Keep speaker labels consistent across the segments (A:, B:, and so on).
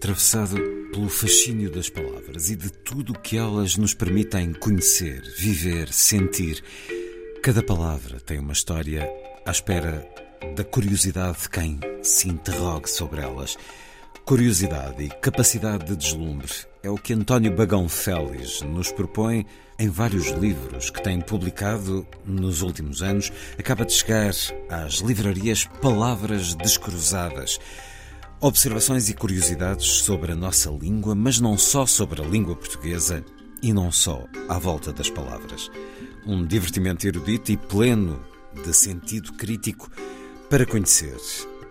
A: Atravessado pelo fascínio das palavras e de tudo o que elas nos permitem conhecer, viver, sentir. Cada palavra tem uma história à espera da curiosidade de quem se interrogue sobre elas. Curiosidade e capacidade de deslumbre é o que António Bagão Félix nos propõe em vários livros que tem publicado nos últimos anos. Acaba de chegar às livrarias Palavras Descruzadas. Observações e curiosidades sobre a nossa língua, mas não só sobre a língua portuguesa e não só à volta das palavras. Um divertimento erudito e pleno de sentido crítico para conhecer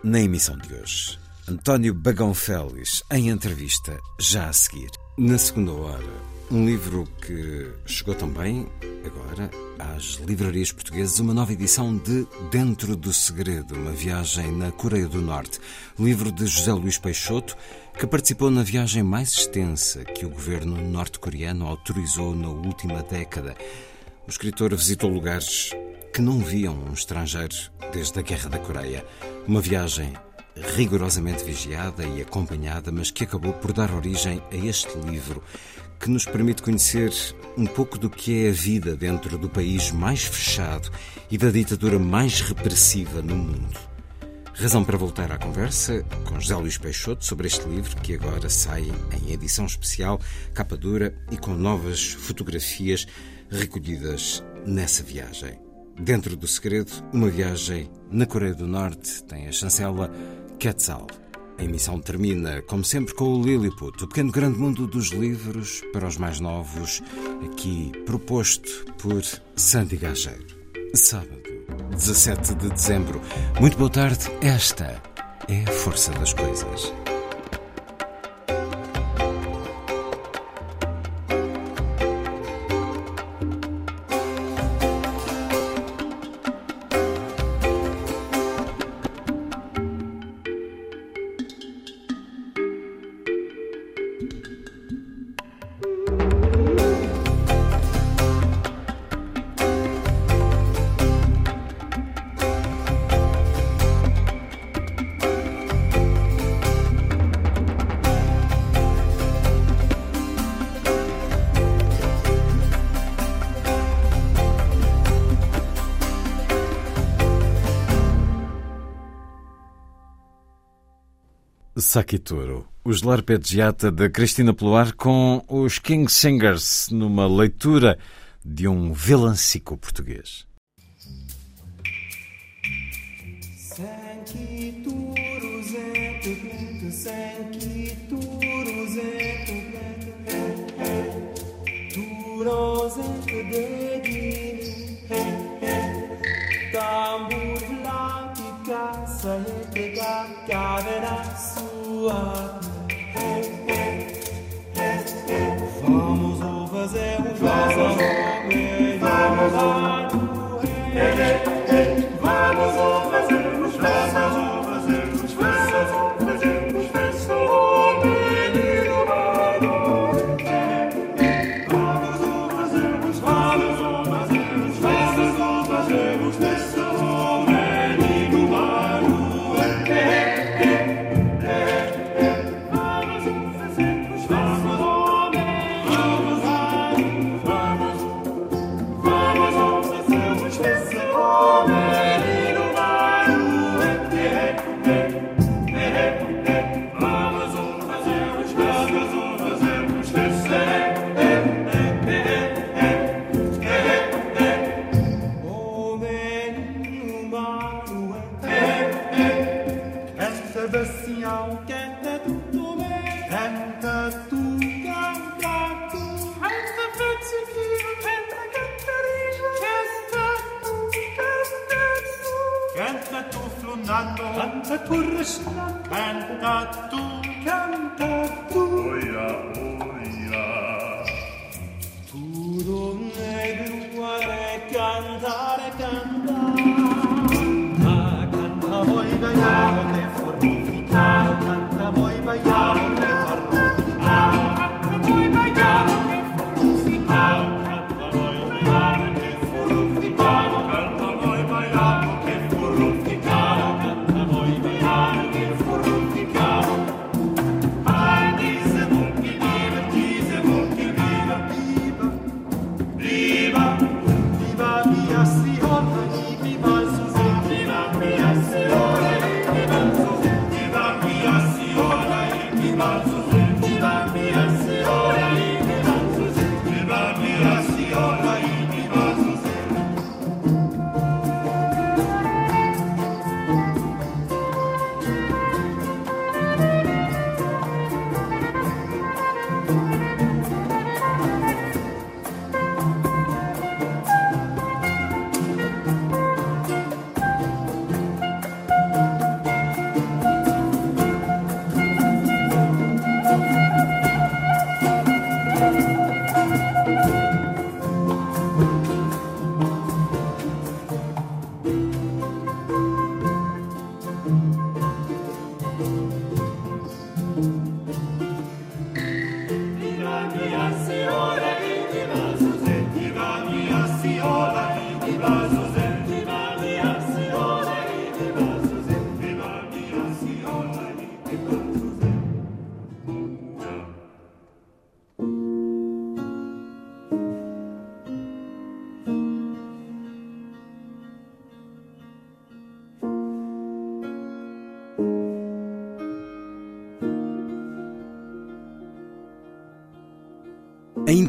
A: na emissão de hoje. António Bagão Félix, em entrevista, já a seguir. Na segunda hora, um livro que chegou também, agora, às livrarias portuguesas, uma nova edição de Dentro do Segredo, uma viagem na Coreia do Norte. Livro de José Luís Peixoto, que participou na viagem mais extensa que o governo norte-coreano autorizou na última década. O escritor visitou lugares que não viam um estrangeiro desde a Guerra da Coreia. Uma viagem rigorosamente vigiada e acompanhada, mas que acabou por dar origem a este livro, que nos permite conhecer um pouco do que é a vida dentro do país mais fechado e da ditadura mais repressiva no mundo. Razão para voltar à conversa com José Luís Peixoto sobre este livro, que agora sai em edição especial, capa dura e com novas fotografias recolhidas nessa viagem. Dentro do Segredo, uma viagem na Coreia do Norte, tem a chancela Quetzal. A emissão termina, como sempre, com o Lilliput, o pequeno grande mundo dos livros para os mais novos, aqui proposto por Sandy Gageiro. Sábado, 17 de dezembro. Muito boa tarde. Esta é a força das coisas. Sakitoro, os Larpeggiata de Cristina Pluar com os King Singers numa leitura de um vilancico português.
B: Tambor blanca, saia pegar, caverá sua. Vamos fazer um vazão, vamos lá Danza purrışla Canta tu. Canta tu. Oia oia Tu donne duare Cantare canta Canta canta voida Ya te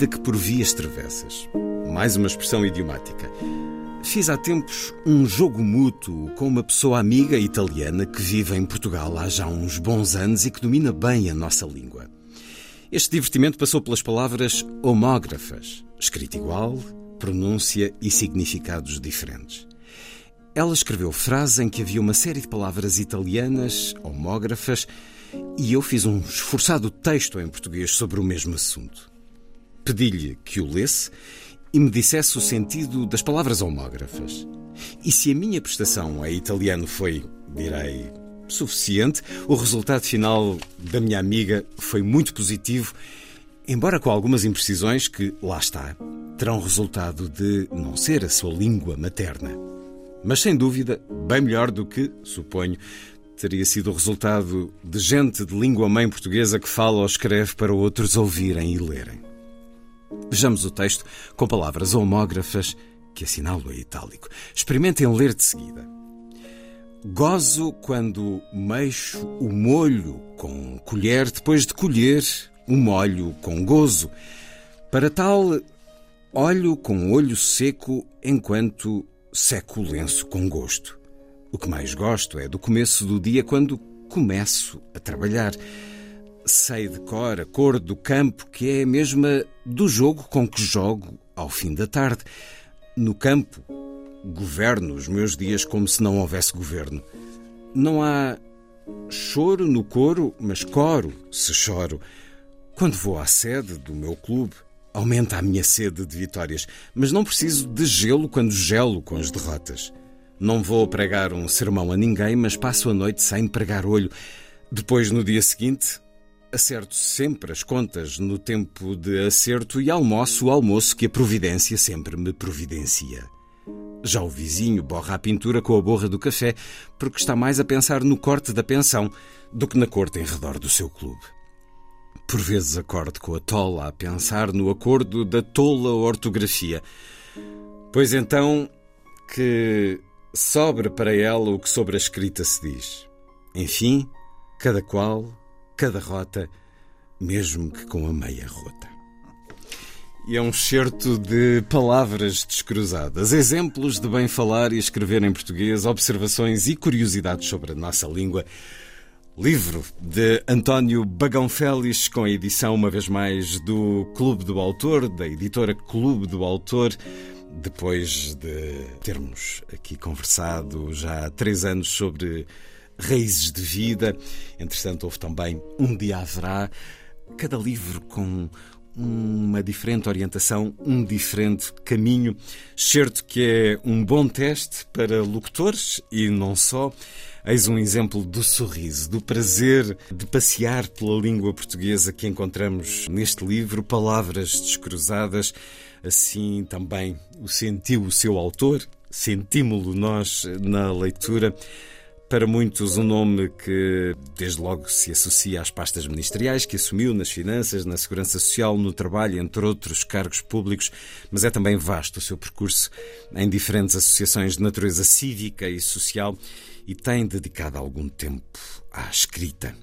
A: Ainda que por vias travessas, mais uma expressão idiomática, fiz há tempos um jogo mútuo com uma pessoa amiga italiana que vive em Portugal há já uns bons anos e que domina bem a nossa língua. Este divertimento passou pelas palavras homógrafas, escrita igual, pronúncia e significados diferentes. Ela escreveu frases em que havia uma série de palavras italianas, homógrafas, e eu fiz um esforçado texto em português sobre o mesmo assunto. Pedi-lhe que o lesse e me dissesse o sentido das palavras homógrafas. E se a minha prestação em italiano foi, direi, suficiente, o resultado final da minha amiga foi muito positivo, embora com algumas imprecisões que, lá está, terão resultado de não ser a sua língua materna. Mas sem dúvida, bem melhor do que, suponho, teria sido o resultado de gente de língua mãe portuguesa que fala ou escreve para outros ouvirem e lerem. Vejamos o texto com palavras homógrafas que assinalo em itálico. Experimentem ler de seguida. Gozo quando mexo o molho com colher depois de colher o molho com gozo. Para tal, olho com olho seco enquanto seco o lenço com gosto. O que mais gosto é do começo do dia quando começo a trabalhar. Sei de cor a cor do campo, que é a mesma do jogo com que jogo ao fim da tarde. No campo, governo os meus dias como se não houvesse governo. Não há choro no coro, mas coro se choro. Quando vou à sede do meu clube, aumenta a minha sede de vitórias, mas não preciso de gelo quando gelo com as derrotas. Não vou pregar um sermão a ninguém, mas passo a noite sem pregar olho. Depois, no dia seguinte, acerto sempre as contas no tempo de acerto e almoço o almoço que a providência sempre me providencia. Já o vizinho borra a pintura com a borra do café porque está mais a pensar no corte da pensão do que na corte em redor do seu clube. Por vezes acordo com a tola a pensar no acordo da tola ortografia. Pois então que sobre para ela o que sobre a escrita se diz. Enfim, cada qual, cada rota, mesmo que com a meia rota. E é um certo de palavras descruzadas, exemplos de bem falar e escrever em português, observações e curiosidades sobre a nossa língua. Livro de António Bagão Félix, com a edição, uma vez mais, do Clube do Autor, da editora Clube do Autor. Depois de termos aqui conversado já há três anos sobre raízes de vida, entretanto, houve também Um Dia Haverá. Cada livro com uma diferente orientação, um diferente caminho. Certo que é um bom teste para locutores e não só. Eis um exemplo do sorriso, do prazer de passear pela língua portuguesa que encontramos neste livro, palavras descruzadas. Assim também o sentiu o seu autor, sentimos-lo nós na leitura. Para muitos, um nome que desde logo se associa às pastas ministeriais que assumiu nas finanças, na segurança social, no trabalho, entre outros cargos públicos, mas é também vasto o seu percurso em diferentes associações de natureza cívica e social e tem dedicado algum tempo à escrita.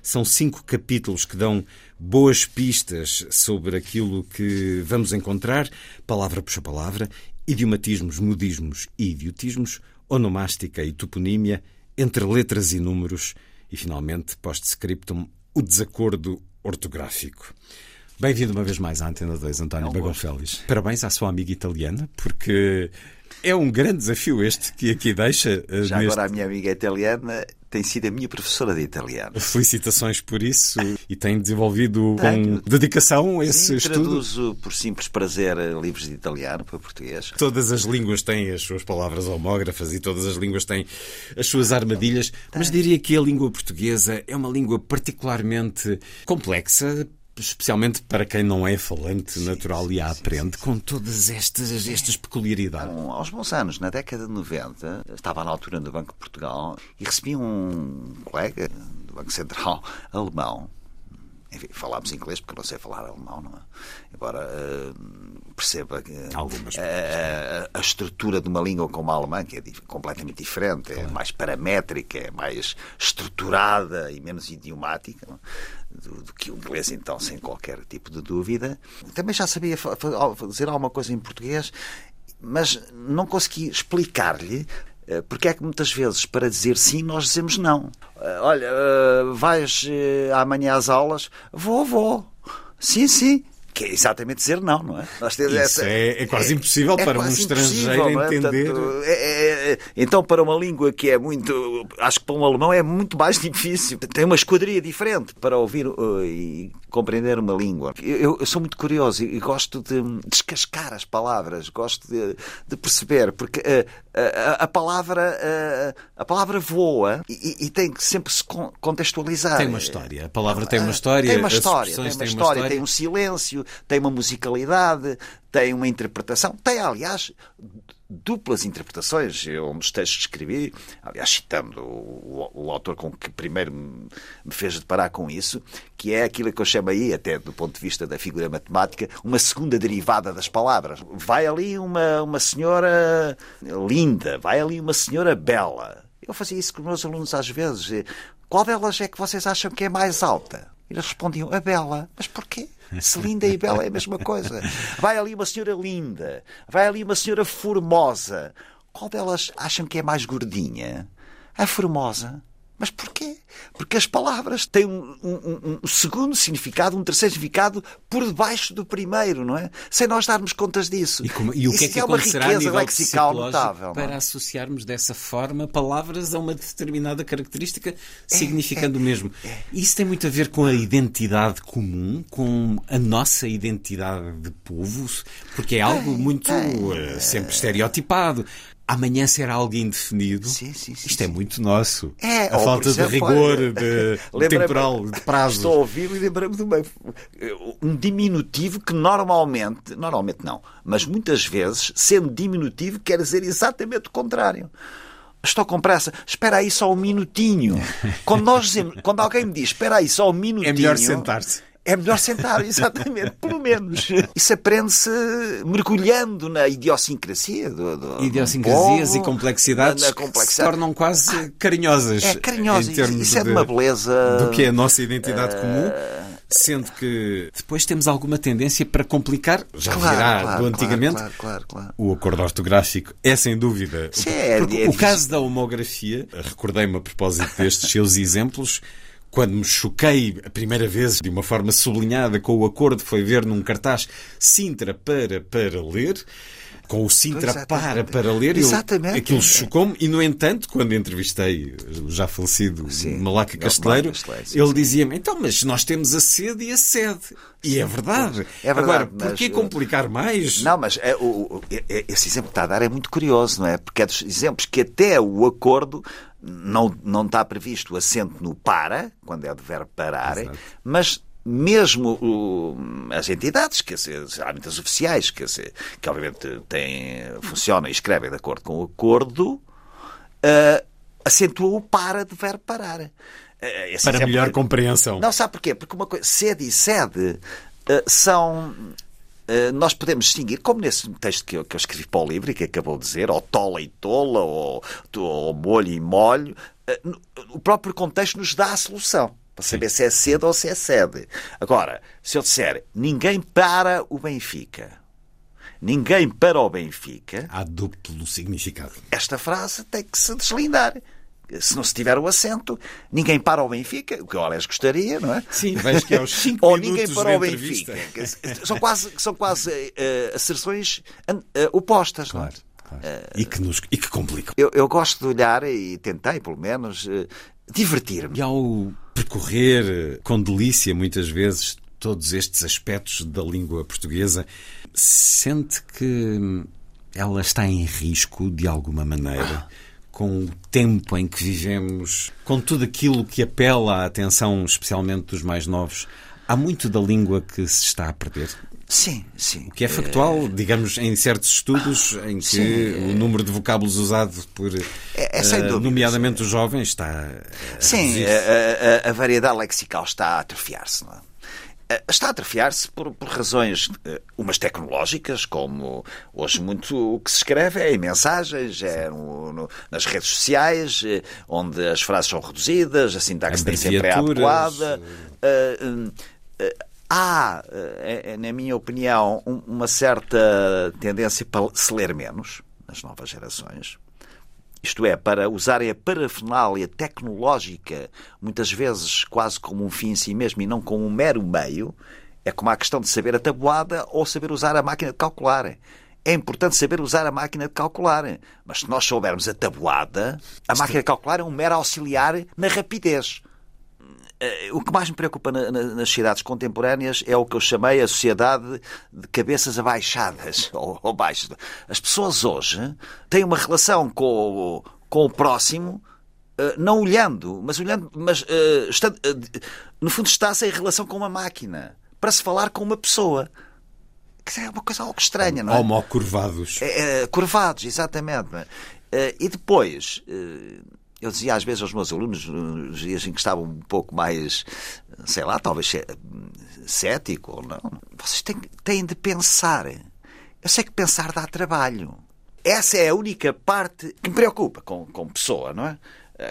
A: São cinco capítulos que dão boas pistas sobre aquilo que vamos encontrar, palavra por palavra, idiomatismos, modismos e idiotismos, onomástica e toponímia, entre letras e números e, finalmente, post-scriptum, o desacordo ortográfico. Bem-vindo uma vez mais à Antena 2, António é Bagão Félix. Parabéns à sua amiga italiana, porque é um grande desafio este que aqui deixa.
C: Já neste... agora a minha amiga italiana tem sido a minha professora de italiano.
A: Felicitações por isso e tem desenvolvido Tenho. com dedicação esse
C: Sim,
A: estudo.
C: Traduzo por simples prazer livros de italiano para português.
A: Todas as línguas têm as suas palavras homógrafas e todas as línguas têm as suas armadilhas, mas diria que a língua portuguesa é uma língua particularmente complexa especialmente para quem não é falante sim, natural sim, e a aprende, sim, com todas estas, estas peculiaridades.
C: Um, aos bons anos, na década de 90, estava na altura do Banco de Portugal e recebi um colega do Banco Central alemão. Enfim, falámos inglês porque não sei falar alemão, não é? Embora uh, perceba que
A: Algumas
C: a, a, estrutura de uma língua como a alemã, que é completamente diferente, é mais paramétrica, é mais estruturada e menos idiomática. Não? É? Do, do, que o inglês, então, sem qualquer tipo de dúvida. Também já sabia dizer alguma coisa em português, mas não consegui explicar-lhe eh, porque é que muitas vezes, para dizer sim, nós dizemos não. Eh, olha, eh, vais amanhã às aulas? Vou, vou. Sim, sim que é exatamente dizer não, não é?
A: Nós temos Isso essa, é, é, quase impossível é para quase um estrangeiro é? entender. Portanto,
C: é, é, é, então, para uma língua que é muito. Acho que para um alemão é muito mais difícil. Tem uma esquadria diferente para ouvir uh, e compreender uma língua. Eu, eu, sou muito curioso e gosto de descascar as palavras, gosto de, de perceber, porque uh, a, a, palavra, a, a palavra voa e, e, tem que sempre se contextualizar.
A: Tem uma história. A palavra tem uma história.
C: Tem uma história, tem uma, história, uma história, tem um silêncio, tem uma musicalidade, tem uma interpretação. Tem, aliás, duplas interpretações. Eu, um dos textos que escrevi, aliás, citando o, o, o, autor com que primeiro me fez deparar com isso, que é aquilo que eu chamo aí, até do ponto de vista da figura matemática, uma segunda derivada das palavras. Vai ali uma, uma senhora linda, vai ali uma senhora bela. Eu fazia isso com os meus alunos às vezes. Qual delas é que vocês acham que é mais alta? Eles respondiam, a bela. Mas porquê? Se linda e bela é a mesma coisa. Vai ali uma senhora linda, vai ali uma senhora formosa. Qual delas acham que é mais gordinha? A formosa. Mas porquê? Porque as palavras têm um, um, um, segundo significado, um terceiro significado por debaixo do primeiro, não é? Sem nós darmos contas disso.
A: E, como, e o que é que é uma riqueza lexical notável. É? Para associarmos dessa forma palavras a uma determinada característica, é, significando é, o mesmo. É. Isso tem muito a ver com a identidade comum, com a nossa identidade de povos, porque é algo muito uh, sempre estereotipado amanhã será algo indefinido.
C: Sim, sim, sim,
A: Isto é muito nosso.
C: É,
A: a falta exemplo, de rigor de, temporal, de prazo.
C: Estou a ouvir e lembrei-me de uma, um diminutivo que normalmente, normalmente não, mas muitas vezes, sendo diminutivo, quer dizer exatamente o contrário. Estou com pressa, espera aí só um minutinho. Quando, nós dizemos, quando alguém me diz espera aí só um minutinho.
A: É melhor sentar-se.
C: É melhor sentar, exatamente, pelo menos. Isso aprende-se mergulhando na idiosincrasia do, do
A: Idiosincrasias povo, e complexidades na, na complexidade. que se tornam quase carinhosas.
C: É, carinhosas.
A: Em termos
C: Isso é de uma beleza.
A: Do que é a nossa identidade uh, comum. Sendo que depois temos alguma tendência para complicar, já
C: Claro,
A: virá
C: claro,
A: do antigamente.
C: claro, claro, claro.
A: O acordo ortográfico é sem dúvida.
C: Sim, é-
A: Porque
C: é
A: o caso da homografia, recordei-me a propósito destes seus exemplos, quando me choquei a primeira vez de uma forma sublinhada com o acordo, foi ver num cartaz Sintra para para ler. Com o Sintra para para ler, eu-
C: Exatamente.
A: aquilo chocou-me. E, no entanto, quando entrevistei o já falecido
C: Sim,
A: Malaca Casteleiro, ele dizia-me: então, mas nós temos a sede e a sede. E é verdade.
C: É verdade,
A: Agora,
C: mas,
A: porquê
C: eh,
A: complicar mais?
C: Não, mas é, o- o- é- esse exemplo que está a dar é muito curioso, não é? Porque é dos exemplos que até o acordo não, não está previsto o acento no para, quando é de verbo parar, mas mesmo o- as entidades, que geralmente as oficiais, que, obviamente têm, funcionam e escrevem de acordo com o acordo, eh, acentuam o para de verbo parar. Eh, esse
A: Para melhor compreensão.
C: não, sabe porquê? Porque uma coisa, sede e sede eh, são. nós podemos distinguir, como nesse texto que eu, que eu escrevi para o livro e que acabou de dizer, ou tola e tola, ou, ou molho e molho, o próprio contexto nos dá a solução. Para saber se é sede ou se é sede. Agora, se eu disser ninguém para o Benfica, ninguém para o Benfica,
A: Há duplo significado.
C: esta frase tem que se deslindar. Se não se tiver o acento, ninguém para o Benfica, o que eu aliás gostaria, não é?
A: Sim, vejo que aos 5
C: Ou
A: minutos
C: ninguém para o
A: entrevista...
C: Benfica. São quase, são quase eh, asserções eh, opostas. não é?
A: Claro, claro. E, que nos, e que complicam.
C: Eu, eu gosto de olhar, e tentei pelo menos, eh, divertir-me.
A: E ao percorrer com delícia, muitas vezes, todos estes aspectos da língua portuguesa, sente que ela está em risco, de alguma maneira, com o tempo em que vivemos, com tudo aquilo que apela à atenção, especialmente dos mais novos. Há muito da língua que se está a perder.
C: Sim, sim.
A: O que é factual, digamos, em certos estudos em que
C: Sim.
A: o número de vocábulos usado por,
C: É- é
A: eh,
C: dúvida,
A: nomeadamente os jovens, está a
C: Sim, a, a- a variedade lexical está a atrofiar-se. não é? Eh, Está a atrofiar-se por, por razões, eh, umas tecnológicas, como hoje muito o que se escreve é em mensagens, é no- no- nas redes sociais, eh, onde as frases são reduzidas, a sintaxe nem sempre é adequada. Eh, eh, Há, eh, eh, na minha opinião, um- uma certa tendência para se ler menos nas novas gerações isto é, para usarem a parafernália tecnológica, muitas vezes quase como um fim em si mesmo e não como um mero meio, é como a questão de saber a tabuada ou saber usar a máquina de calcular. É importante saber usar a máquina de calcular, mas se nós soubermos a tabuada, a máquina de calcular é um mero auxiliar na rapidez. Eh, O que mais me preocupa na- na- nas sociedades contemporâneas é o que eu chamei a sociedade de cabeças abaixadas ou, ou baixas. As pessoas hoje têm uma relação com, o- com o próximo, eh, não olhando, mas olhando, mas eh, está- no fundo está-se em relação com uma máquina para se falar com uma pessoa. Que é uma coisa algo estranha, não é?
A: Homo curvados.
C: É, é, curvados, exatamente. é? E depois, eu dizia às vezes aos meus alunos, nos dias em que estavam um pouco mais, sei lá, talvez cé- cético ou não, vocês têm, têm de pensar. Eu sei que pensar dá trabalho. Essa é a única parte que me preocupa com, com pessoa, não é?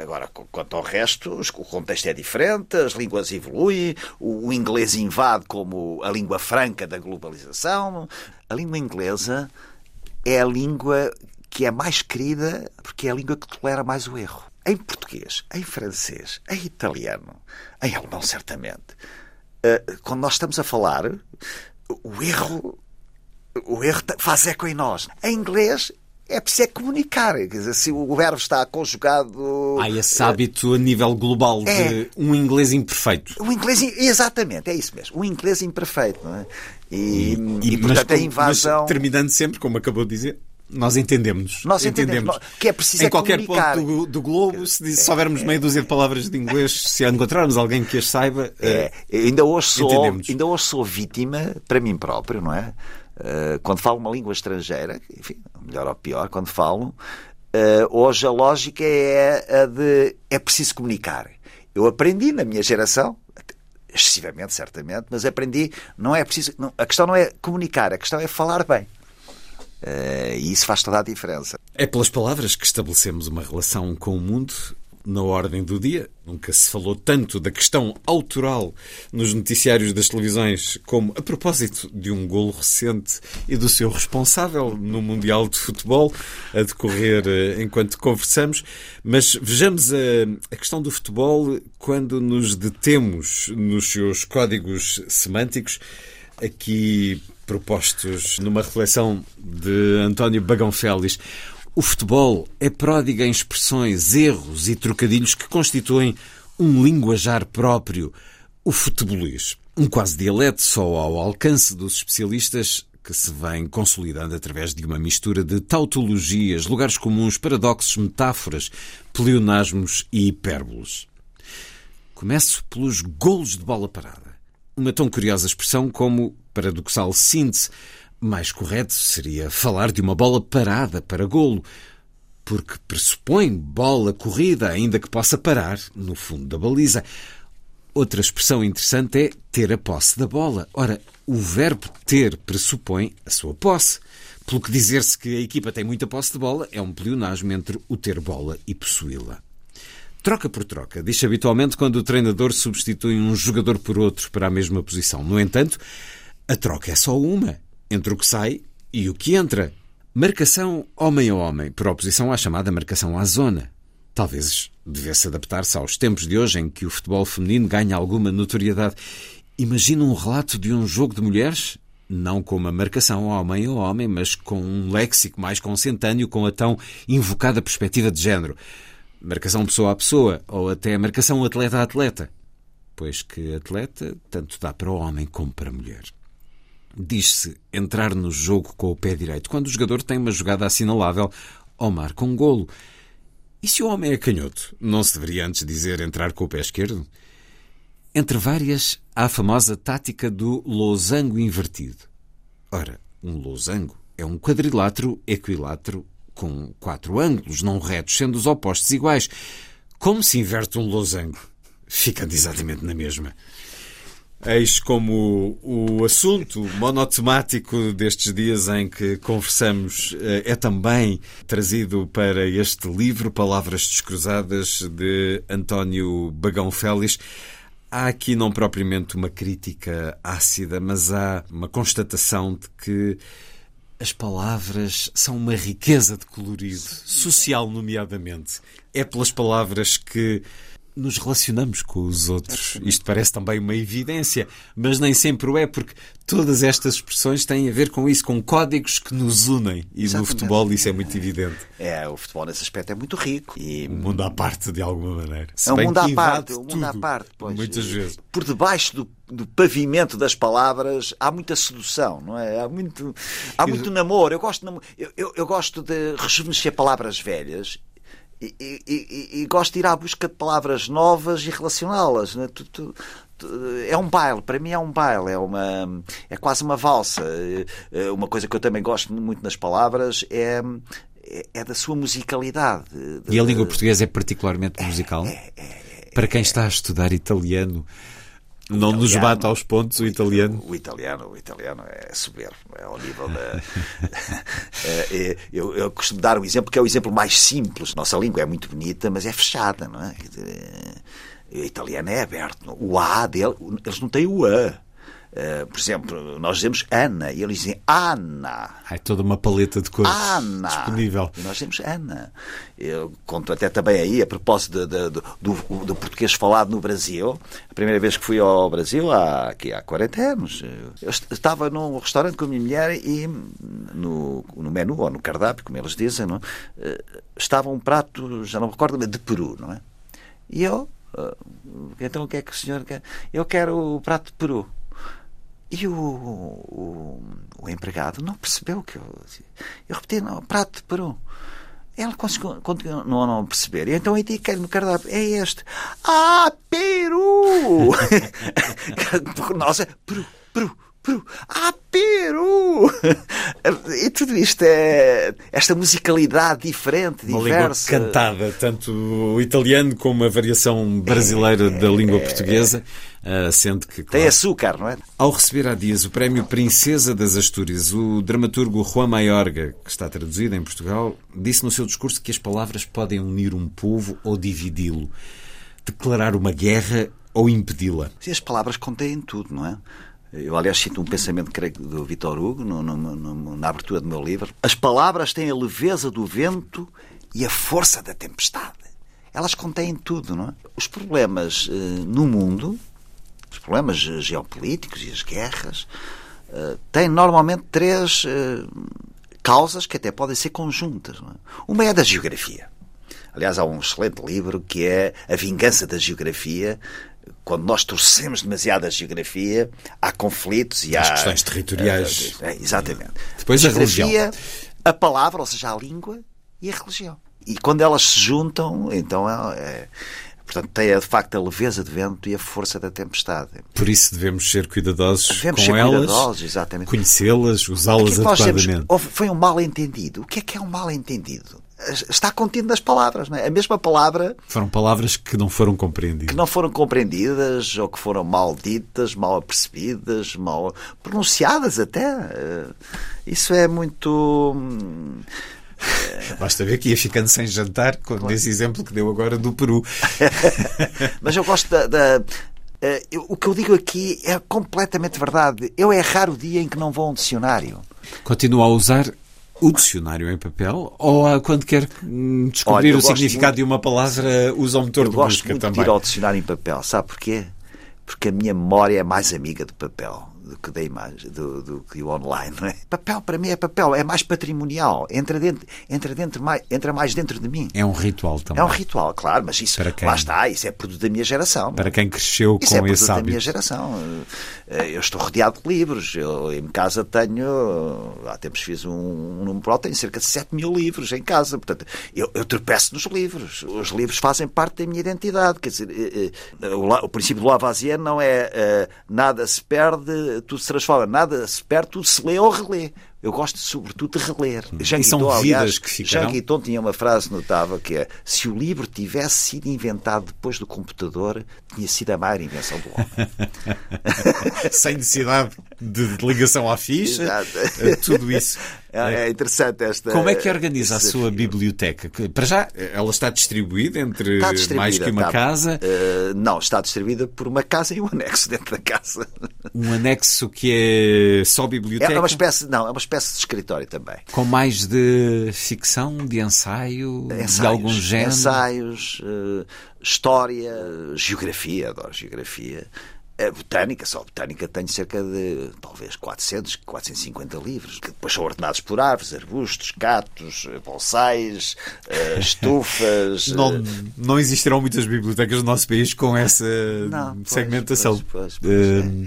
C: Agora, qu- quanto ao resto, o contexto é diferente, as línguas evoluem, o inglês invade como a língua franca da globalização. A língua inglesa é a língua que é mais querida porque é a língua que tolera mais o erro. Em português, em francês, em italiano, em alemão, certamente. eh, Quando nós estamos a falar, o erro o erro faz eco em nós. Em inglês é preciso é comunicar. Quer dizer, se o verbo está conjugado.
A: Há esse hábito a nível global de
C: É.
A: um inglês imperfeito.
C: O inglês, exatamente, é isso mesmo. O inglês imperfeito, não é? E, e,
A: mas
C: portanto, a
A: como-
C: invasão.
A: mas terminando sempre, como acabou de dizer, nós entendemos.
C: Nós entendemos. Que é preciso
A: Em
C: é
A: qualquer ponto do, do globo, se, diz- se soubermos meia dúzia de palavras de inglês, se encontrarmos alguém que as saiba,
C: É,
A: eh,
C: ainda, hoje sou,
A: entendemos.
C: ainda hoje sou vítima, para mim próprio, não é? Eh, quando falo uma língua estrangeira, enfim, melhor ou pior, quando falo, eh, hoje a lógica é a de é preciso comunicar. Eu aprendi na minha geração, excessivamente, certamente, mas aprendi, não é preciso. não- a questão não é comunicar, a questão é falar bem. Eh, e isso faz toda a diferença.
A: é pelas palavras que estabelecemos uma relação com o mundo. na ordem do dia. Nunca se falou tanto da questão autoral nos noticiários das televisões como a propósito de um golo recente e do seu responsável no Mundial de Futebol a decorrer eh, enquanto conversamos. Mas vejamos a, a questão do futebol quando nos detemos nos seus códigos semânticos. Aqui propostos numa reflexão de António Bagão Félix. O futebol é pródigo em expressões, erros e trocadilhos que constituem um linguajar próprio, o futebolês. Um quase dialeto só ao alcance dos especialistas que se vem consolidando através de uma mistura de tautologias, lugares comuns, paradoxos, metáforas, pleonasmos e hipérboles. Começo pelos golos de bola parada. Uma tão curiosa expressão como paradoxal síntese. Mais correto seria falar de uma bola parada para golo, porque pressupõe bola corrida, ainda que possa parar no fundo da baliza. Outra expressão interessante é ter a posse da bola. Ora, o verbo ter pressupõe a sua posse. Pelo que dizer-se que a equipa tem muita posse de bola é um pleonasmo entre o ter bola e possuí-la. Troca por troca, diz habitualmente quando o treinador substitui um jogador por outro para a mesma posição. No entanto, a troca é só uma, entre o que sai e o que entra. Marcação homem a homem, por oposição à chamada marcação à zona. Talvez devesse adaptar-se aos tempos de hoje em que o futebol feminino ganha alguma notoriedade. Imagina um relato de um jogo de mulheres, não com uma marcação homem a homem, mas com um léxico mais consentâneo com a tão invocada perspectiva de género. Marcação pessoa a pessoa, ou até marcação atleta a atleta. Pois que atleta tanto dá para o homem como para a mulher. Diz-se entrar no jogo com o pé direito quando o jogador tem uma jogada assinalável ou marca um golo. E se o homem é canhoto, não se deveria antes dizer entrar com o pé esquerdo? Entre várias, há a famosa tática do losango invertido. Ora, um losango é um quadrilátero equilátero com quatro ângulos não retos, sendo os opostos iguais. Como se inverte um losango? Ficando exatamente na mesma. Eis como o assunto monotemático destes dias em que conversamos eh, é também trazido para este livro, Palavras Descruzadas, de António Bagão Félix. Há aqui não propriamente uma crítica ácida, mas há uma constatação de que as palavras são uma riqueza de colorido, social nomeadamente. É pelas palavras que nos relacionamos com os outros. Isto parece também uma evidência, mas nem sempre o é, porque todas estas expressões têm a ver com isso, com códigos que nos unem. E Exatamente. no futebol isso é muito evidente.
C: É, o futebol nesse aspecto é muito rico.
A: E... Um mundo à parte, de alguma maneira.
C: Se é um mundo à parte, um mundo à parte, pois.
A: Muitas vezes.
C: Por debaixo do, do pavimento das palavras há muita sedução, não é? Há muito, há muito namoro. Eu gosto, de, eu, eu, eu gosto de rejuvenescer palavras velhas e, e, e, gosto de ir à busca de palavras novas e relacioná-las. Né? é um baile, para mim é um baile, é, uma, é quase uma valsa. É, uma coisa que eu também gosto muito nas palavras é, é, é da sua musicalidade.
A: E a língua portuguesa é particularmente musical? É, é, é, para quem está a estudar italiano, não italiano, nos bate aos pontos o italiano?
C: O italiano, o italiano é soberbo, é ao nível da. É, é, eu, eu costumo dar um exemplo que é o exemplo mais simples. Nossa língua é muito bonita, mas é fechada, não é? O italiano é aberto. O A dele, eles não têm o A. Uh, por exemplo, nós dizemos Ana e eles dizem Ana.
A: Há toda uma paleta de cores
C: Ana.
A: disponível.
C: E nós dizemos Ana. Eu conto até também aí, a propósito de, de, de, do, do, português falado no Brasil. A primeira vez que fui ao Brasil, há, aqui há 40 anos, eu estava num restaurante com a minha mulher e no, no menu, ou no cardápio, como eles dizem, não, eh, estava um prato, já não me recordo, de peru, não é? E eu, eh, então o que é que o senhor quer? Eu quero o prato de peru. E o, o, o, empregado não percebeu que eu. Eu repeti, não, prato de peru. Ele continuou a não perceber. E então indiquei no cardápio: é este. Ah, peru! Nossa, peru, peru, peru. Ah, peru! E tudo isto é. Esta musicalidade diferente,
A: Uma
C: diversa.
A: Língua cantada, tanto o italiano como a variação brasileira é, da língua portuguesa. Uh, sendo que, claro,
C: Tem açúcar, não é?
A: Ao receber há dias o prémio Princesa das Astúrias, o dramaturgo Juan Mayorga, que está traduzido em Portugal, disse no seu discurso que as palavras podem unir um povo ou dividi-lo, declarar uma guerra ou impedi-la.
C: As palavras contêm tudo, não é? Eu, aliás, cito um pensamento, creio, do Vitor Hugo, no, no, no, na abertura do meu livro. As palavras têm a leveza do vento e a força da tempestade. Elas contêm tudo, não é? Os problemas eh, no mundo, os problemas geopolíticos e as guerras, eh, têm normalmente três eh, causas que até podem ser conjuntas. É? Uma é da geografia. Aliás, há um excelente livro que é A Vingança da Geografia, quando nós torcemos demasiado a geografia, há conflitos e
A: As
C: há.
A: questões territoriais.
C: É, exatamente.
A: Depois a
C: geografia,
A: religião.
C: a palavra, ou seja, a língua e a religião. E quando elas se juntam, então é. É portanto, tem de facto a leveza de vento e a força da tempestade.
A: Por isso devemos ser cuidadosos
C: Devemos
A: com
C: ser
A: elas,
C: cuidadosos, exatamente.
A: conhecê-las, usá-las
C: é temos?
A: adequadamente.
C: Houve- Foi um mal entendido. O que é que é um mal entendido? Está contido nas palavras. Não é? A mesma palavra
A: Foram palavras que não foram compreendidas.
C: que não foram compreendidas ou que foram mal ditas, mal apercebidas, mal pronunciadas até. Eh, Isso é muito.
A: Basta ver que ia ficando sem jantar, com esse exemplo que deu agora do Peru.
C: Mas eu gosto da. da- eu- o que eu digo aqui é completamente verdade. Eu é raro o dia em que não vou a um dicionário.
A: Continua a usar o dicionário em papel ou há, quando quer hum, descobrir
C: Olha, eu
A: o
C: gosto
A: significado
C: muito-
A: de uma palavra usa o motor
C: Eu
A: de
C: gosto
A: busca
C: muito
A: também?
C: de ir ao dicionário em papel. Sabe porquê? Porque a minha memória é mais amiga do papel do que da imagem, do, do que o online. É? Papel para mim é papel, é mais patrimonial. Entra, dentro, entra, dentro, mais, entra mais dentro de mim.
A: É um ritual também.
C: É um ritual, claro, mas isso
A: Para quem?
C: lá está, isso é produto da minha geração.
A: Para quem cresceu
C: Isso é
A: com
C: produto
A: esse
C: da minha geração. Eh, Eu estou rodeado de livros. Eu em casa tenho. Há tempos fiz um, um número tenho cerca de 7 mil livros em casa. Portanto, eu, eu tropeço nos livros. Os livros fazem parte da minha identidade. Quer dizer, eh, eh, o, o princípio do Lavoisier não é nada se perde, tudo se transforma. Nada se perde, tudo se lê ou relê. Eu gosto, sobretudo, de reler. Jean
A: E são
C: Guiton,
A: vidas
C: aliás,
A: que ficarão?
C: Jean Guiton tinha uma frase notável que é se o livro tivesse sido inventado depois do computador, tinha sido a maior invenção do homem.
A: Sem necessidade de, de ligação à ficha,
C: Exato.
A: eh, tudo isso.
C: É, é interessante esta.
A: Como é que organiza a sua biblioteca? Que, Para já, ela está distribuída entre
C: Está distribuída,
A: mais que uma
C: está.
A: casa,
C: Eh, não, está distribuída por uma casa e um anexo dentro da casa.
A: um anexo que é só
C: É
A: biblioteca,
C: uma espécie, não, é uma espécie de escritório também.
A: com mais de ficção, de ensaio, de
C: Ensaios,
A: algum género.
C: ensaios, eh, história, geografia, adoro geografia. A botânica, só a botânica tenho cerca de talvez 400, 450 livros, que depois são ordenados por árvores, arbustos, catos, eh, bonsais, eh, estufas.
A: Não,
C: eh,
A: não existirão muitas bibliotecas no nosso país com essa
C: Não, pois,
A: segmentação.
C: pois, pois,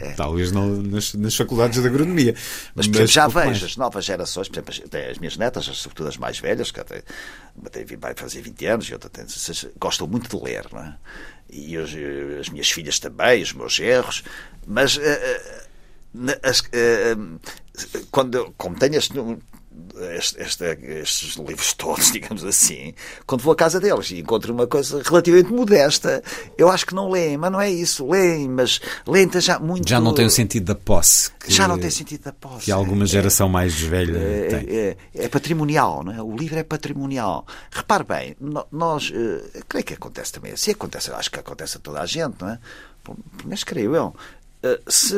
C: é, é.
A: Talvez não nas, nas faculdades de agronomia.
C: Mas, por exemplo, já
A: pouco
C: vejo
A: mais.
C: as novas gerações, por exemplo, até as minhas netas, sobretudo as mais velhas, que até, uma tem, vai fazer 20 anos e outra tem 16, gostam muito de ler, não é? E os- as minhas filhas também, os meus erros, mas eh, eh, eh, eh, quando, eu- como tenho este, este- este- estes livros todos, digamos assim, quando vou à casa deles e encontro uma coisa relativamente modesta, eu acho que não leem, mas não é isso, leem, mas leem já muito.
A: Já não tem o sentido da posse. Que,
C: Já não tem sentido da posse.
A: Que alguma
C: É-
A: geração mais velha tem.
C: é, é- é patrimonial, não é? O livro é patrimonial. Repare bem, nós, eh, creio que acontece também assim, acontece, acho que acontece a toda a gente, não é? Pelo menos creio eu. Eh, Se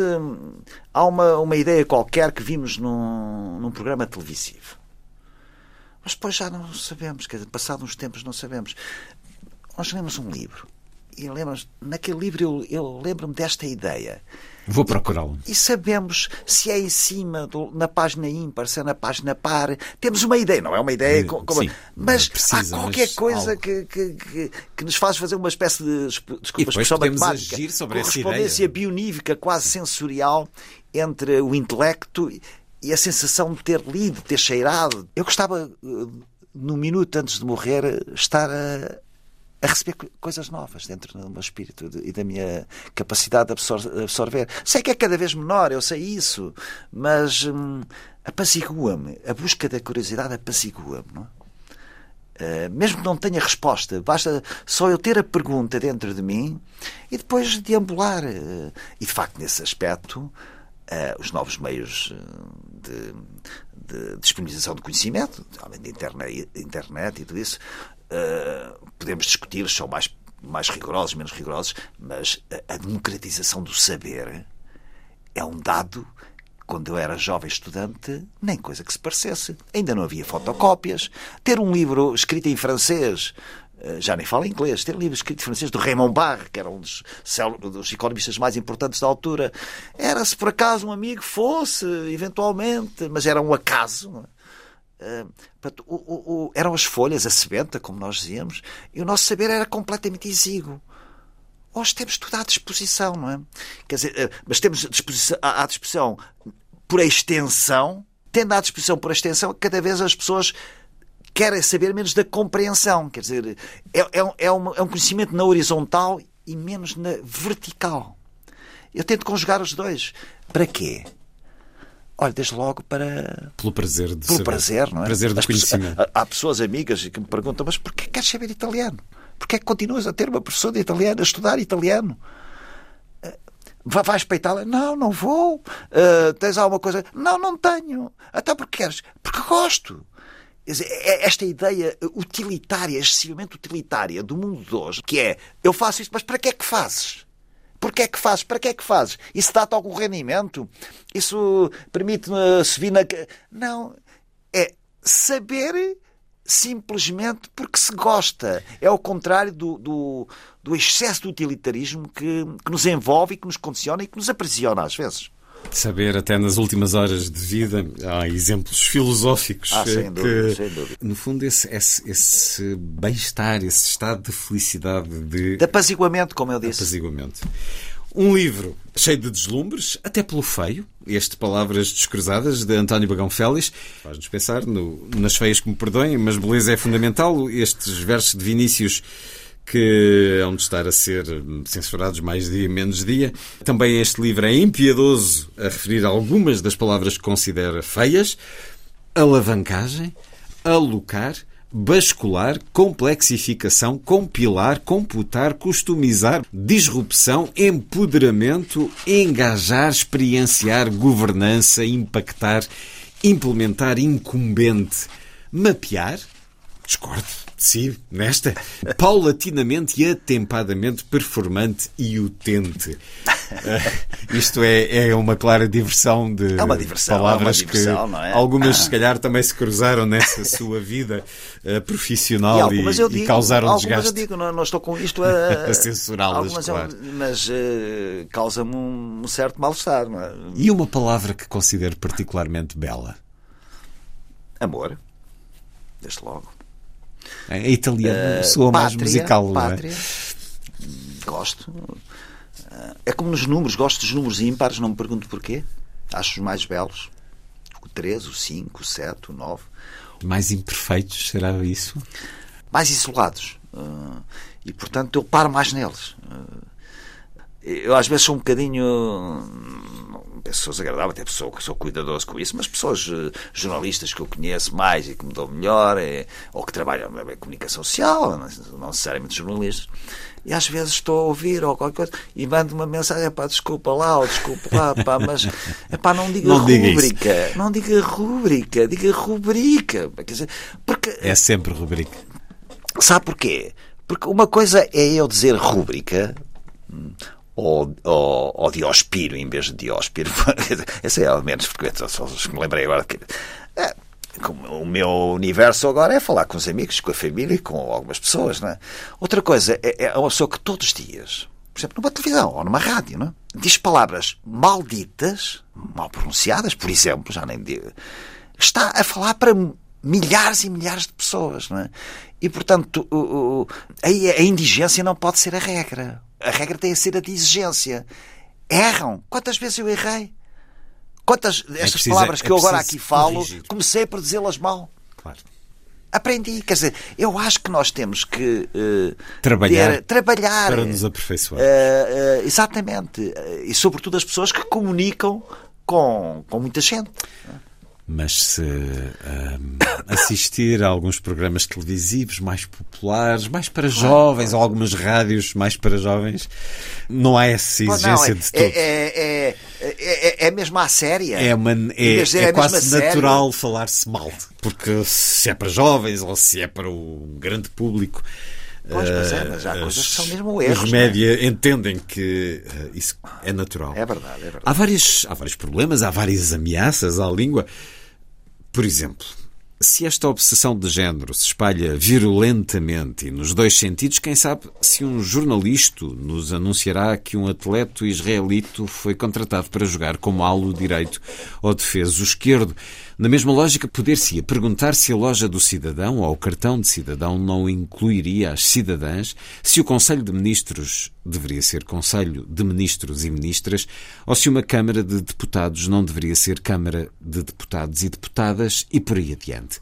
C: há uma, uma ideia qualquer que vimos num, num programa televisivo, mas depois já não sabemos, quer dizer, passados uns tempos não sabemos. Nós lemos um livro e lemos, naquele livro eu, eu lembro-me desta ideia.
A: Vou procurá-lo.
C: E sabemos se é em cima, do- na página ímpar, se é na página par. Temos uma ideia, não é uma ideia.
A: Eh,
C: co- como-
A: sim,
C: mas
A: não precisa,
C: há qualquer
A: mas
C: coisa que, que, que, que nos faz fazer uma espécie de. desculpa,
A: E
C: expressão
A: podemos
C: matemática,
A: agir sobre essa
C: correspondência bionívica quase sensorial entre o intelecto e a sensação de ter lido, ter cheirado. Eu gostava, eh, no minuto antes de morrer, estar a, a receber co- coisas novas dentro do meu espírito e da minha capacidade de absor- absorver. Sei que é cada vez menor, eu sei isso, mas hum, apazigua-me. A busca da curiosidade apazigua-me. é? Uh, mesmo que não tenha resposta, basta só eu ter a pergunta dentro de mim e depois deambular. Uh, e de facto, nesse aspecto, uh, os novos meios de, de, disponibilização de conhecimento, de internet, internet e tudo isso, podemos discutir se são mais, mais rigorosos, menos rigorosos, mas a, a democratização do saber é um dado quando eu era jovem estudante, nem coisa que se parecesse. Ainda não havia fotocópias. Ter um livro escrito em francês, eh, já nem falo inglês, ter um livro escrito em francês do Raymond Barre, que era um dos, dos economistas mais importantes da altura, era se por acaso um amigo fosse, eventualmente, mas era um acaso. Portanto, o, o, o, eram as folhas, a sebenta, como nós dizíamos, e o nosso saber era completamente exíguo hoje temos tudo à disposição, não é? Quer dizer, eh, mas temos disposição, à disposição por extensão, tendo à disposição por extensão, cada vez as pessoas querem saber menos da compreensão. Quer dizer, é, é, é, um, é um conhecimento na horizontal e menos na vertical. Eu tento conjugar os dois. Para quê? Olha, desde logo para.
A: Pelo prazer de
C: Pelo
A: saber.
C: prazer, não é?
A: Prazer do conhecimento.
C: Há pessoas amigas que me perguntam, mas porquê queres saber italiano? Porquê é que continuas a ter uma professora de italiano, a estudar italiano? Eh, vais para a Itália? Não, não vou. Uh, tens alguma coisa? Não, não tenho. Até porque queres? Porque gosto. É esta ideia utilitária, excessivamente utilitária do mundo de hoje, que é eu faço isto, mas para que é que fazes? Porquê é que fazes? Para que é que fazes? Isso dá-te algum rendimento? Isso permite-me subir na. Não. É saber simplesmente porque se gosta. É o contrário do, do, do excesso de utilitarismo que, que nos envolve e que nos condiciona e que nos aprisiona às vezes.
A: Saber até nas últimas horas de vida, há exemplos filosóficos
C: ah, sem dúvida, que, sem dúvida.
A: no fundo, esse, esse, esse bem-estar, esse estado de felicidade, de,
C: de apaziguamento, como eu disse.
A: Apaziguamento. Um livro cheio de deslumbres, até pelo feio. Este Palavras Descruzadas, de António Bagão Félix. Faz-nos pensar no, nas feias que me perdoem, mas beleza é fundamental. Estes versos de Vinícius que hão de estar a ser censurados mais dia, menos dia. Também este livro é impiedoso a referir algumas das palavras que considera feias. Alavancagem, alocar, bascular, complexificação, compilar, computar, customizar, disrupção, empoderamento, engajar, experienciar, governança, impactar, implementar, incumbente, mapear, discordo de si nesta, paulatinamente e atempadamente performante e utente. Uh, isto é, é uma clara diversão de
C: é uma diversão,
A: palavras
C: é uma diversão,
A: que
C: é?
A: algumas, se calhar, também se cruzaram nessa sua vida uh, profissional e,
C: e,
A: e causaram
C: algumas
A: desgaste.
C: eu digo, não, não estou com isto a,
A: a censurá-las,
C: é
A: claro.
C: mas uh, causa-me um, um certo mal-estar. É?
A: E uma palavra que considero particularmente bela?
C: Amor, desde logo.
A: É italiano, uh, soa mais musical,
C: pátria.
A: não é?
C: Gosto. É como nos números, gosto dos números ímpares, não me pergunto porquê. Acho os mais belos. O 3, o 5, o 7, o 9.
A: Mais imperfeitos, será isso?
C: Mais isolados. Uh, e, portanto, eu paro mais neles. Uh, eu, às vezes, sou um bocadinho. Pessoas agradáveis, até pessoa que sou cuidadoso com isso, mas pessoas uh, jornalistas que eu conheço mais e que me dão melhor, é, ou que trabalham em comunicação social, não necessariamente jornalistas e às vezes estou a ouvir ou qualquer coisa e mando uma mensagem, pá, desculpa lá, ou desculpa lá, pá, mas pá, não diga
A: não
C: rúbrica,
A: diga
C: não diga rúbrica, diga rubrica, quer dizer, porque
A: é sempre rubrica.
C: Sabe porquê? Porque uma coisa é eu dizer rúbrica ou, ou, ou em vez de diospiro. Esse é o menos frequente, só que me lembrei agora. Que, é, o meu universo agora é falar com os amigos, com a família e com algumas pessoas. Não é? Outra coisa é, é uma pessoa que todos os dias, por exemplo, numa televisão ou numa rádio, não é? diz palavras malditas, mal pronunciadas, por exemplo, já nem digo, está a falar para milhares e milhares de pessoas. Não é? E, portanto, o, o, a, a indigência não pode ser a regra. A regra tem a ser a de exigência. Erram. Quantas vezes eu errei? Quantas destas é palavras que é eu agora aqui falo, corrigir. comecei por dizê-las mal.
A: Claro.
C: Aprendi. Quer dizer, eu acho que nós temos que uh,
A: trabalhar,
C: ter, trabalhar
A: para nos aperfeiçoar.
C: Uh, uh, exatamente. E sobretudo as pessoas que comunicam com, com muita gente.
A: Mas se um, assistir a alguns programas televisivos mais populares, mais para jovens, ou algumas rádios mais para jovens, não há essa exigência
C: Não, é,
A: de todo.
C: é, é, é, é, é mesmo à séria.
A: É, uma, é,
C: dizer,
A: é
C: é
A: quase natural falar-se mal, porque se é para jovens ou se é para o grande público.
C: Pois, mas é, mas há
A: eh,
C: coisas que são mesmo erros,
A: Os
C: é?
A: média entendem que eh, isso é natural.
C: É verdade, é verdade.
A: Há, vários, há vários problemas, há várias ameaças à língua. Por exemplo, se esta obsessão de género se espalha virulentamente e nos dois sentidos, quem sabe se um jornalista nos anunciará que um atleta israelito foi contratado para jogar como alo direito ou defeso esquerdo. Na mesma lógica, poder-se-ia perguntar se a loja do cidadão ou o cartão de cidadão não incluiria as cidadãs, se o Conselho de Ministros deveria ser Conselho de Ministros e Ministras, ou se uma Câmara de Deputados não deveria ser Câmara de Deputados e Deputadas, e por aí adiante.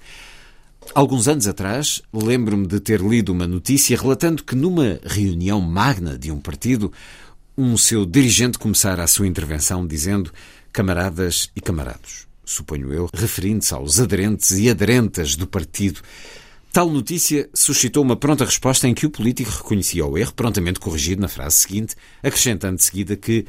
A: Alguns anos atrás, lembro-me de ter lido uma notícia relatando que numa reunião magna de um partido, um seu dirigente começara a sua intervenção dizendo camaradas e camarados. Suponho eu, referindo-se aos aderentes e aderentas do partido. Tal notícia suscitou uma pronta resposta em que o político reconhecia o erro, prontamente corrigido na frase seguinte, acrescentando de seguida que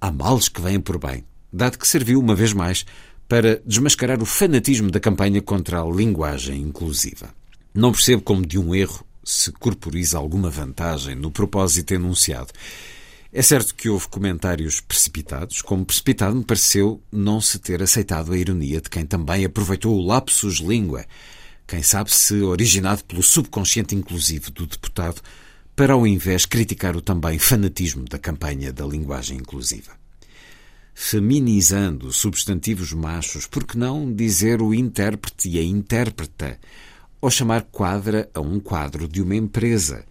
A: há males que vêm por bem, dado que serviu, uma vez mais, para desmascarar o fanatismo da campanha contra a linguagem inclusiva. Não percebo como de um erro se corporiza alguma vantagem no propósito enunciado. É certo que houve comentários precipitados, como precipitado me pareceu não se ter aceitado a ironia de quem também aproveitou o lapsus língua, quem sabe se originado pelo subconsciente inclusivo do deputado, para ao invés criticar o também fanatismo da campanha da linguagem inclusiva. Feminizando substantivos machos, por que não dizer o intérprete e a intérpreta? Ou chamar quadra a um quadro de uma empresa?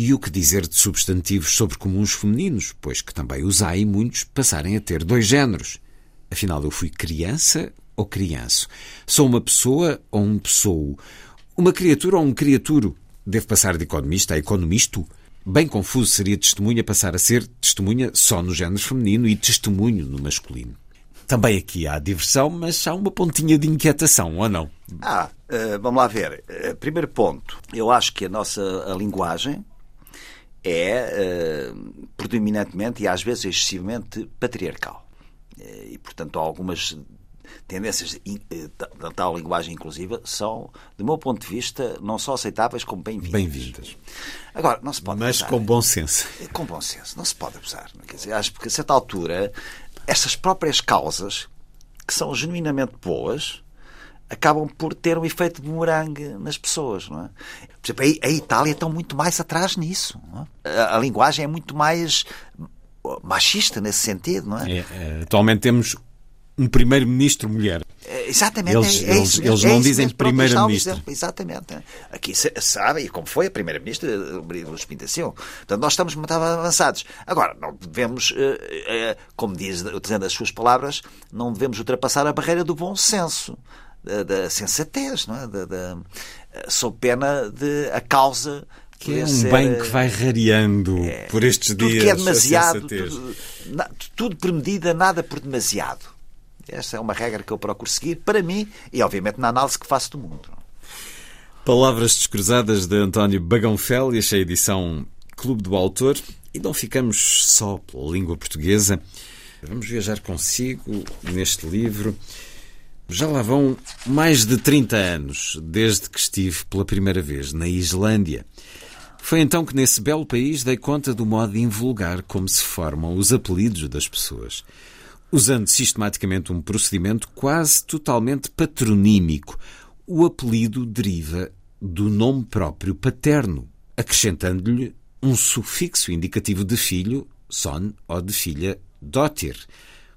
A: E o que dizer de substantivos sobrecomuns femininos, pois que também os há e muitos passarem a ter dois géneros? Afinal, eu fui criança ou crianço? Sou uma pessoa ou um pessoa? Uma criatura ou um criaturo? Devo passar de economista a economisto? Bem confuso seria testemunha passar a ser testemunha só no género feminino e testemunho no masculino. Também aqui há diversão, mas há uma pontinha de inquietação, ou não?
C: Ah, eh, vamos lá ver. Eh, primeiro ponto, eu acho que a nossa a linguagem é eh, predominantemente e às vezes excessivamente patriarcal. Eh, e, portanto, algumas tendências eh, da da tal linguagem inclusiva são, do meu ponto de vista, não só aceitáveis como bem-vindas.
A: Bem-vindas.
C: Agora, não se pode
A: Mas
C: abusar.
A: com bom senso.
C: Com bom senso, não se pode abusar. Quer dizer, acho que a certa altura, essas próprias causas, que são genuinamente boas, acabam por ter um efeito de bumerangue nas pessoas. Não é? Por exemplo, a Itália está muito mais atrás nisso. é? A, a linguagem é muito mais machista nesse sentido, não é?
A: É, é, atualmente temos um primeiro-ministro mulher.
C: É, Exatamente,
A: Eles-
C: é, é isso
A: eles
C: é
A: não dizem
C: mesmo. Pronto, aí está o
A: primeira-ministra.
C: exemplo, Exatamente. é. Aqui se- sabe, e como foi a primeira-ministra, Luz Pintação. Portanto, nós estamos muito avançados. Agora, não devemos, eh, eh, como diz, utilizando as suas palavras, não devemos ultrapassar a barreira do bom senso, da, da sensatez, não é? Da, da, sob pena de a causa
A: Que é um
C: ser,
A: bem que vai rareando por estes
C: tudo
A: dias.
C: que é demasiado, tudo, na- tudo por medida, nada por demasiado. Esta é uma regra que eu procuro seguir para mim e, obviamente, na análise que faço do mundo.
A: Palavras descruzadas de António Bagão Félix, a edição Clube do Autor. E não ficamos só pela língua portuguesa. Vamos viajar consigo neste livro. Já lá vão mais de 30 anos desde que estive pela primeira vez na Islândia. Foi então que nesse belo país dei conta do modo invulgar como se formam os apelidos das pessoas. Usando sistematicamente um procedimento quase totalmente patronímico, o apelido deriva do nome próprio paterno, acrescentando-lhe um sufixo indicativo de filho, son, ou de filha, dótir,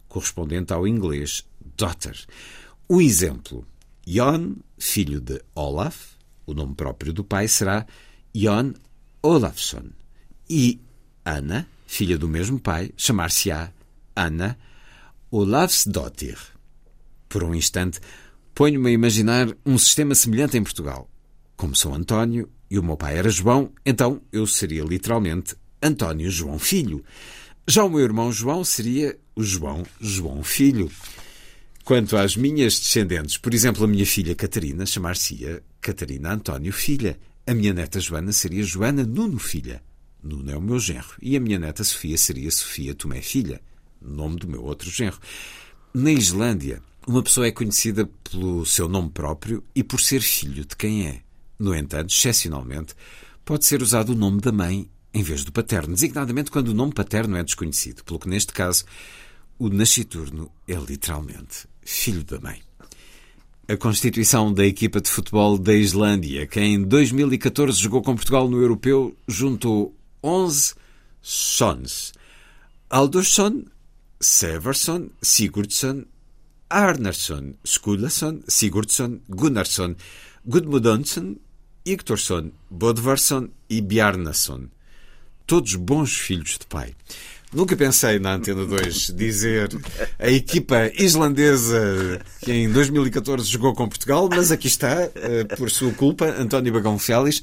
A: correspondente ao inglês daughter. O exemplo: Jon, filho de Olaf, o nome próprio do pai será Jon Olafsson. E Ana, filha do mesmo pai, chamar-se-á Ana Olafsdottir. Por um instante, ponho-me a imaginar um sistema semelhante em Portugal. Como sou António e o meu pai era João, então eu seria literalmente António João Filho. Já o meu irmão João seria o João João Filho. Quanto às minhas descendentes, por exemplo, a minha filha Catarina chamar-se-ia Catarina António Filha. A minha neta Joana seria Joana Nuno Filha. Nuno é o meu genro. E a minha neta Sofia seria Sofia Tomé Filha, nome do meu outro genro. Na Islândia, uma pessoa é conhecida pelo seu nome próprio e por ser filho de quem é. No entanto, excepcionalmente, pode ser usado o nome da mãe em vez do paterno, designadamente quando o nome paterno é desconhecido, pelo que neste caso o nasciturno é literalmente filho da mãe. A constituição da equipa de futebol da Islândia, que em 2014 jogou com Portugal no Europeu, juntou 11 sons. Aldursson, Seversson, Sigurdsson, Arnarsson, Skulason, Sigurdsson, Gunnarsson, Gudmundsson, Igtorsson, Bodvarsson e Bjarnason. Todos bons filhos de pai. Nunca pensei na Antena 2 dizer a equipa islandesa que em 2014 jogou com Portugal, mas aqui está, eh, por sua culpa, António Bagão Félix,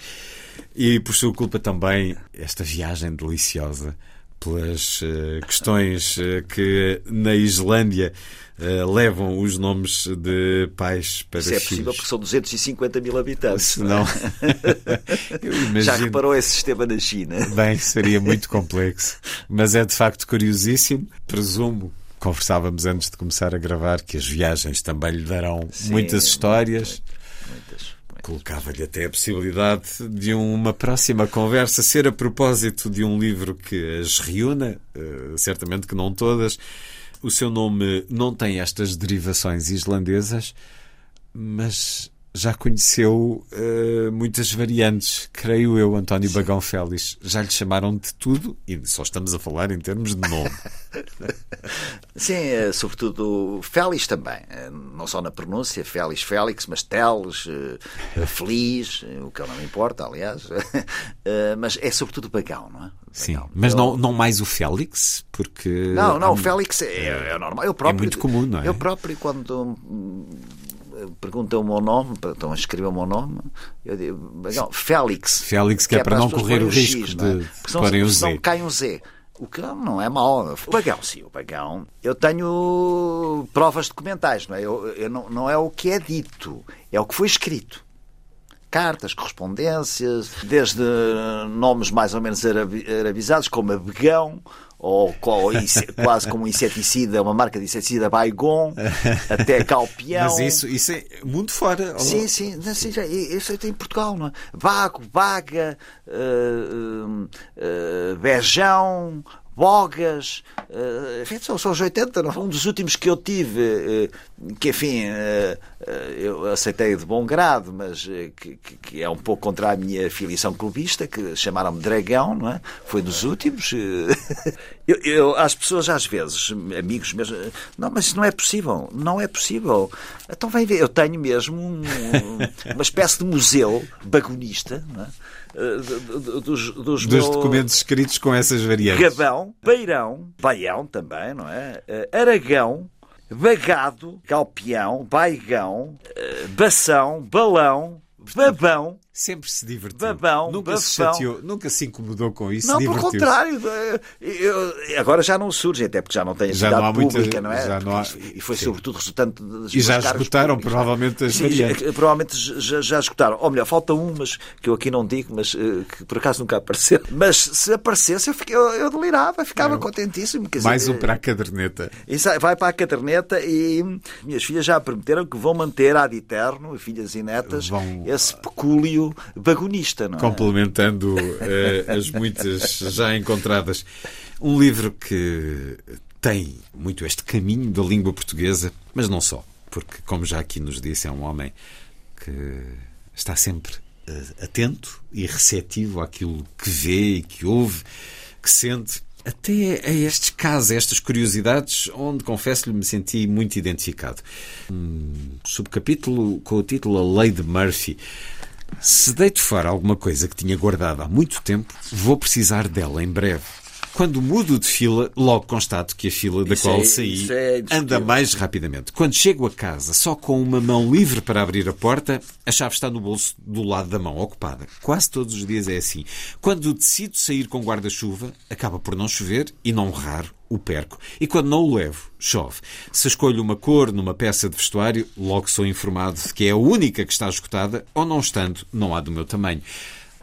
A: e por sua culpa também esta viagem deliciosa pelas uh, questões uh, que na Islândia uh, levam os nomes de pais para
C: Isso é
A: filhos.
C: possível porque são 250 mil habitantes.
A: Não. Eu imagino...
C: Já reparou esse sistema na China?
A: Bem, seria muito complexo. Mas é de facto curiosíssimo. Presumo, conversávamos antes de começar a gravar, que as viagens também lhe darão
C: Sim,
A: muitas histórias.
C: Muitas.
A: Colocava-lhe até a possibilidade de uma próxima conversa ser a propósito de um livro que as reúna, eh, certamente que não todas. O seu nome não tem estas derivações islandesas, mas já conheceu uh, muitas variantes, creio eu, António Bagão Félix. Já lhe chamaram de tudo e só estamos a falar em termos de nome.
C: Sim, eh, sobretudo Félix também. Eh, Não só na pronúncia, Félix, Félix, mas Teles, Feliz, o que não me importa, aliás. Mas é sobretudo Bagão, não é?
A: Sim,
C: Bagão.
A: mas
C: Eu-
A: não, não mais o Félix, porque.
C: Não, não,
A: há-
C: o Félix é, é normal. Eu próprio,
A: muito comum, não é?
C: Eu próprio, quando hum, perguntam o meu nome, estão a escrever o meu nome, eu digo, Bagão, Félix.
A: Félix, que é para
C: as
A: não correr o risco
C: X, não é?
A: de-
C: Porque senão-
A: porem o
C: senão
A: Z.
C: cai um Z. O que não é mau. O Bagão, sim, o Bagão. Eu tenho provas documentais, não é? Eu, eu não, não é o que é dito, é o que foi escrito. Cartas, correspondências, desde nomes mais ou menos arabi- arabizados, como Abegão, ou, quase como um inseticida, uma marca de inseticida Baigon, até Calpeão.
A: Mas isso, isso é muito fora.
C: Sim, sim, não, sim, já- isso é em Portugal, não é? Vago, Baga, uh, uh, Bejão, Bogas, uh, enfim, são, são os 80. não é? Um dos últimos que eu tive, uh, que enfim, uh, eu aceitei de bom grado, mas que, que- é um pouco contra a minha filiação clubista, que chamaram-me Dragão, não é? Foi dos últimos. eu, eu, as pessoas, às vezes, amigos mesmo, não, mas isso não é possível, não é possível. Então vem ver, eu tenho mesmo um- uma espécie de museu bagonista, não é? Do- do- dos, dos,
A: Dos
C: meus-
A: documentos escritos com essas variantes.
C: Gabão, Beirão, Baião também, não é? Eh, Aragão, Bagado, Galpeão, Baigão, eh, Bação, Balão, Babão.
A: Sempre se divertiu.
C: Babão,
A: nunca se chateou, nunca se incomodou com isso.
C: Não, pelo contrário. eh, eu- agora já não surge, até porque já não tem
A: Já
C: atividade
A: não há muita-
C: pública, não é?
A: já não há-
C: E foi
A: sim.
C: sobretudo resultante das
A: E já esgotaram,
C: públicos, não é?
A: provavelmente, as
C: Sim,
A: variantes.
C: eh, Provavelmente já, já esgotaram. Ou melhor, falta um, mas que eu aqui não digo, mas eh, que por acaso nunca apareceu. Mas se aparecesse, eu, fiquei, eu, eu delirava, ficava contentíssimo. Quer
A: Mais um para a caderneta.
C: vai para a caderneta e minhas filhas já prometeram que vão manter ad eterno, filhas e netas,
A: Vão-
C: esse pecúlio bagonista, não é?
A: complementando eh, as muitas já encontradas. Um livro que tem muito este caminho da língua portuguesa, mas não só, porque, como já aqui nos disse, é um homem que está sempre eh, atento e receptivo àquilo que vê e que ouve, que sente. Até a estes casos, a estas curiosidades, onde confesso-lhe me senti muito identificado. Um subcapítulo com o título A Lei de Murphy. Se deito fora alguma coisa que tinha guardado há muito tempo, vou precisar dela em breve. Quando mudo de fila, logo constato que a fila da
C: Isso
A: qual
C: é-
A: saí
C: é
A: anda mais rapidamente. Quando chego a casa só com uma mão livre para abrir a porta, a chave está no bolso do lado da mão ocupada. Quase todos os dias é assim. Quando decido sair com guarda-chuva, acaba por não chover e não raro o perco. E quando não o levo, chove. Se escolho uma cor numa peça de vestuário, logo sou informado de que é a única que está esgotada ou não estando, não há do meu tamanho.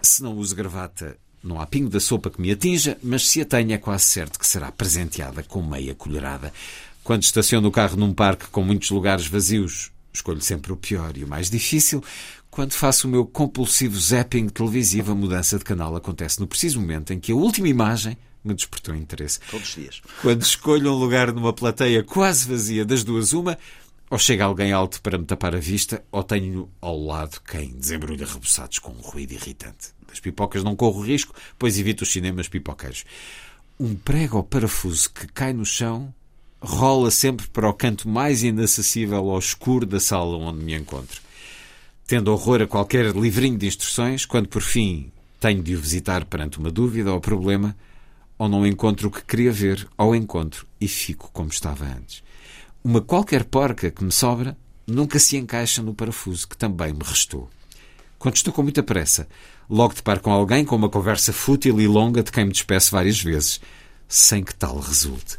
A: Se não uso gravata, não há pingo da sopa que me atinja, mas se a tenho é quase certo que será presenteada com meia colherada. Quando estaciono o carro num parque com muitos lugares vazios, escolho sempre o pior e o mais difícil. Quando faço o meu compulsivo zapping televisivo, a mudança de canal acontece no preciso momento em que a última imagem me despertou interesse.
C: Todos os dias.
A: Quando escolho um lugar numa plateia quase vazia, das duas uma, ou chega alguém alto para me tapar a vista, ou tenho ao lado quem desembrulha reboçados com um ruído irritante. Das pipocas não corro risco, pois evito os cinemas pipoqueiros. Um prego ou parafuso que cai no chão rola sempre para o canto mais inacessível ao escuro da sala onde me encontro. Tendo horror a qualquer livrinho de instruções, quando por fim tenho de o visitar perante uma dúvida ou problema, ou não encontro o que queria ver, ou encontro e fico como estava antes. Uma qualquer porca que me sobra nunca se encaixa no parafuso que também me restou. Quando estou com muita pressa, logo deparo com alguém com uma conversa fútil e longa de quem me despeço várias vezes, sem que tal resulte.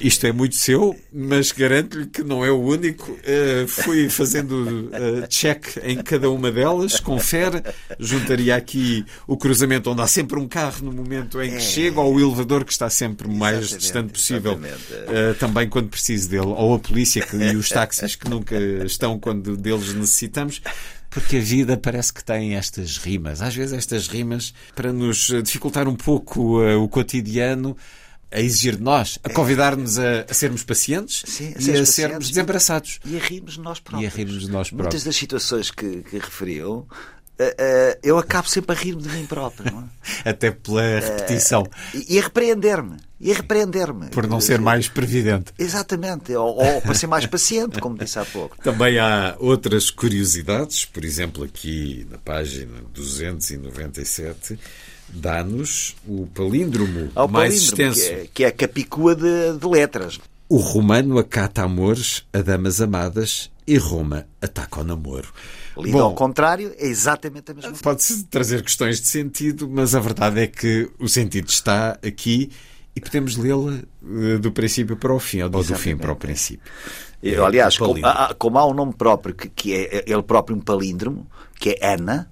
A: Isto é muito seu, mas garanto-lhe que não é o único. Uh, fui fazendo uh, check em cada uma delas, confere. Juntaria aqui o cruzamento onde há sempre um carro no momento em que
C: É.
A: chega, ou o elevador que está sempre o mais distante possível, uh, também quando preciso dele, ou a polícia que- e os táxis que nunca estão quando deles necessitamos. Porque a vida parece que tem estas rimas. Às vezes estas rimas, para nos dificultar um pouco eh, o cotidiano, a exigir de nós, a convidar-nos a, a sermos pacientes
C: Sim, a
A: e a
C: sermos
A: sermos desembaraçados.
C: E a rirmos de nós próprios.
A: E a rirmos de nós
C: Muitas das situações que, que referiu, eh, eh, eu acabo sempre a rir-me de mim próprio. Não é?
A: Até pela repetição,
C: E, e a repreender-me. E a repreender-me.
A: por não ser mais previdente.
C: Exatamente. Ou, ou para ser mais paciente, como disse há pouco.
A: Também há outras curiosidades, por exemplo, aqui na página 297, dá-nos o palíndromo
C: Há o
A: mais
C: palíndromo,
A: extenso.
C: Que é, que é a capicua de, de letras.
A: O romano acata amores a damas amadas e Roma ataca ao namoro.
C: Lido ao contrário, é exatamente a mesma coisa.
A: Pode-se trazer questões de sentido, mas a verdade é que o sentido está aqui e podemos lê-la eh, do princípio para o fim, ou do fim para o princípio.
C: E,
A: É
C: Aliás,
A: o
C: como, como há um nome próprio, que, que é ele próprio um palíndromo, que é Ana,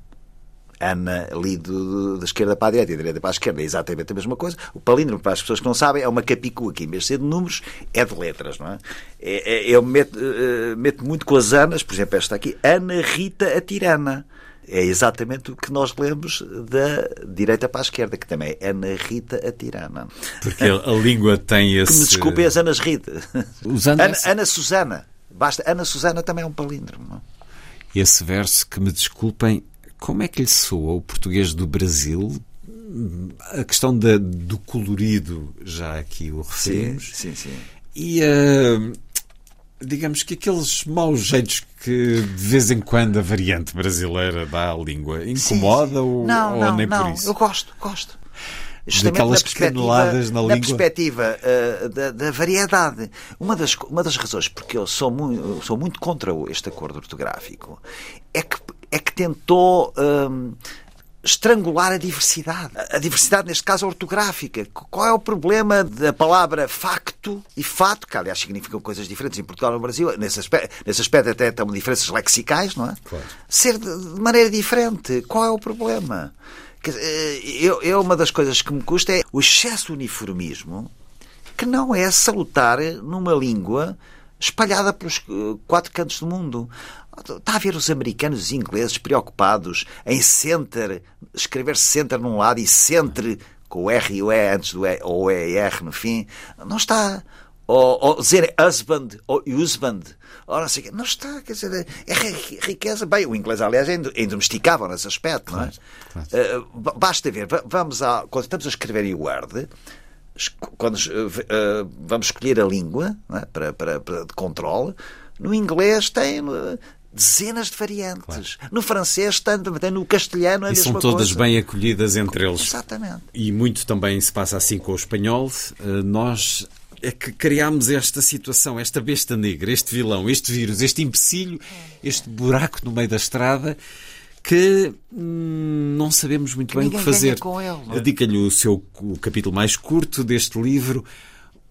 C: Ana lido da esquerda para a direita e da direita para a esquerda, é exatamente a mesma coisa. O palíndromo, para as pessoas que não sabem, é uma capicua que, em vez de ser de números, é de letras, não é? é, é eu meto, eh, meto muito com as Anas, por exemplo, esta aqui, Ana Rita a Tirana. É exatamente o que nós lemos da direita para a esquerda, que também é Ana Rita a Tirana.
A: Porque a língua tem esse.
C: Que me desculpem as Anas Rita.
A: Usando
C: Ana,
A: esse-
C: Ana Susana. Basta. Ana Susana também é um palíndromo. é?
A: esse verso que me desculpem, como é que lhe soa o português do Brasil? A questão da- do colorido, já aqui o referimos.
C: sim, sim.
A: E ah, digamos que aqueles maus jeitos que de vez em quando a variante brasileira dá à língua incomoda ou,
C: não,
A: ou
C: não,
A: nem
C: não.
A: por isso?
C: Eu gosto, gosto. Justamente
A: Daquelas
C: na
A: caneladas na língua.
C: perspectiva eh, da, da variedade. Uma das, uma das razões porque eu sou muito, sou muito contra este acordo ortográfico é que, é que tentou hum, estrangular a diversidade. A diversidade, neste caso, ortográfica. Qual é o problema da palavra facto e fato, que aliás significam coisas diferentes em Portugal e no Brasil? Nesse aspecto, nesse aspecto até estão diferenças lexicais, não é?
A: Claro.
C: Ser de, maneira diferente. Qual é o problema? Dizer, Eu, eu, uma das coisas que me custa é o excesso de uniformismo que não é salutar numa língua espalhada pelos eh, quatro cantos do mundo. Está a ver os americanos e ingleses preocupados em center, escrever center num lado e centre com o R e o E antes do E, ou o E e R no fim. Não está. Ou, ou dizer husband ou husband. Ou não sei. Não está, quer dizer, é ri- riqueza. Bem, o inglês, aliás, é indo- indomesticável nesse aspecto, não é? Eh, ba- basta ver, va- vamos a, quando estamos a escrever em Word, quando eh, vamos escolher a língua é? para, para, para de controle, no inglês tem dezenas de variantes. No francês, tanto, no castelhano, é a
A: E são todas
C: coisa.
A: bem acolhidas entre eles.
C: Exatamente.
A: E muito também se passa assim com o espanhol. Eh, Nós é que criámos esta situação, esta besta negra, este vilão, este vírus, este empecilho, este buraco no meio da estrada que hum, não sabemos muito
C: Que
A: bem o que fazer. Dedica-lhe o seu o capítulo mais curto deste livro.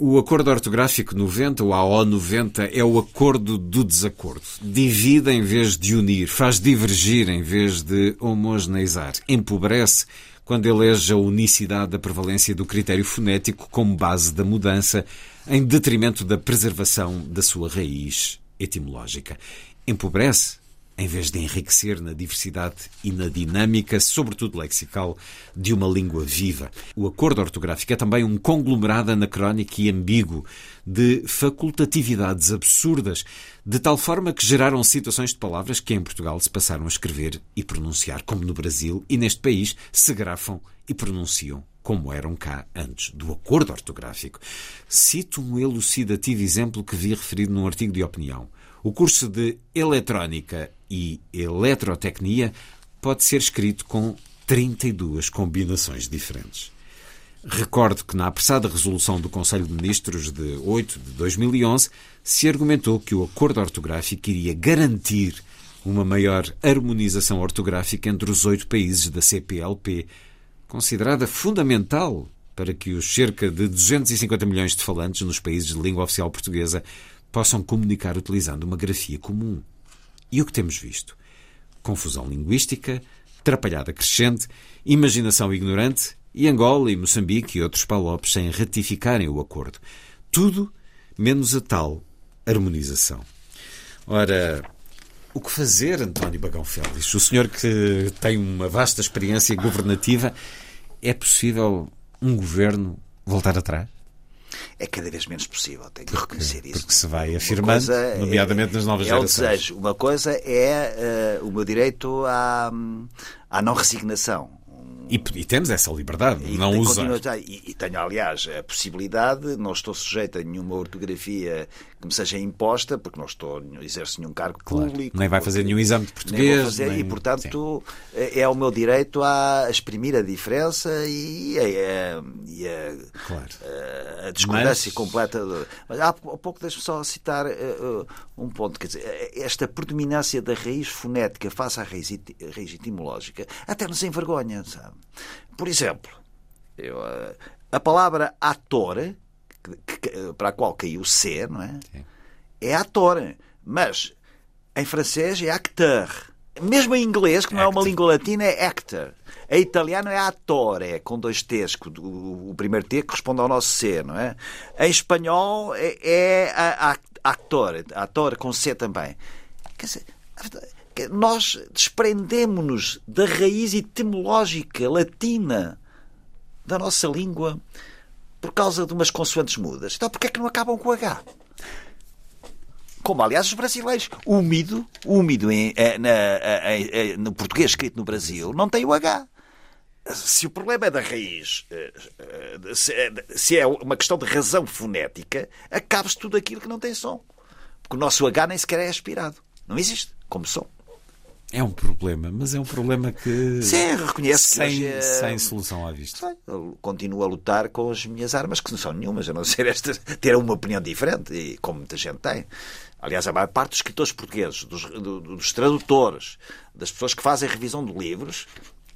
A: O acordo ortográfico 90, ou AO 90, é o acordo do desacordo. Divide em vez de unir, faz divergir em vez de homogeneizar, empobrece quando elege a unicidade da prevalência do critério fonético como base da mudança, em detrimento da preservação da sua raiz etimológica. Empobrece em vez de enriquecer na diversidade e na dinâmica, sobretudo lexical, de uma língua viva. O acordo ortográfico é também um conglomerado anacrónico e ambíguo de facultatividades absurdas, de tal forma que geraram situações de palavras que em Portugal se passaram a escrever e pronunciar como no Brasil e neste país se grafam e pronunciam como eram cá antes do acordo ortográfico. Cito um elucidativo exemplo que vi referido num artigo de opinião. O curso de Eletrónica e Eletrotecnia pode ser escrito com 32 combinações diferentes. Recordo que na apressada resolução do Conselho de Ministros de 8 de 2011 se argumentou que o acordo ortográfico iria garantir uma maior harmonização ortográfica entre os oito países da CPLP, considerada fundamental para que os cerca de 250 milhões de falantes nos países de língua oficial portuguesa possam comunicar utilizando uma grafia comum. E o que temos visto? Confusão linguística, trapalhada crescente, imaginação ignorante e Angola e Moçambique e outros palopes sem ratificarem o acordo. Tudo menos a tal harmonização. Ora, o que fazer, António Bagão Félix? O senhor que tem uma vasta experiência governativa, é possível um governo voltar atrás?
C: É cada vez menos possível, tenho que reconhecer isso.
A: Porque se vai afirmando,
C: é-
A: nomeadamente nas novas
C: é o
A: gerações.
C: desejo. Uma coisa é eh, o meu direito à, à não resignação.
A: E, e temos essa liberdade,
C: E
A: não usar.
C: E, e tenho, aliás, a possibilidade, não estou sujeito a nenhuma ortografia que me seja imposta, porque não estou, exerço nenhum cargo
A: Claro.
C: público.
A: Nem vai fazer nenhum exame de português.
C: fazer,
A: nem-
C: E, portanto, é é o meu direito a exprimir a diferença e a, e a,
A: Claro.
C: a- a discordância
A: Mas-
C: completa. Mas há pou- pouco deixe-me só citar eh, eh, um ponto. Quer dizer, eh, esta predominância da raiz fonética face à raiz, raiz etimológica até nos envergonha, sabe? Por exemplo, eu, a palavra ator, que- para a qual caiu C, não é? É ator. Mas em francês é acteur. Mesmo em inglês, que não é uma
A: Actor.
C: língua latina, é actor. Em italiano é attore, com dois T's, o, o primeiro T corresponde ao nosso C, não é? Em espanhol é, é actor, ator com C também. Quer dizer, que nós desprendemos-nos da raiz etimológica latina da nossa língua por causa de umas consoantes mudas. Então, porquê é que não acabam com H? Como, aliás, os brasileiros. Úmido, úmido em, eh, na- eh, eh, no português escrito no Brasil, não tem o H. Se o problema é da raiz, se é- se é uma questão de razão fonética, acabe-se tudo aquilo que não tem som. Porque o nosso H nem sequer é aspirado. Não existe como som.
A: É um problema, mas é um problema que.
C: Sim, reconheço que
A: sem,
C: hoje é-
A: sem solução à vista.
C: Sei, eu continuo a lutar com as minhas armas, que não são nenhumas, a não ser esta, ter uma opinião diferente, e como muita gente tem. Aliás, a maior parte dos escritores portugueses, dos, do- dos tradutores, das pessoas que fazem revisão de livros,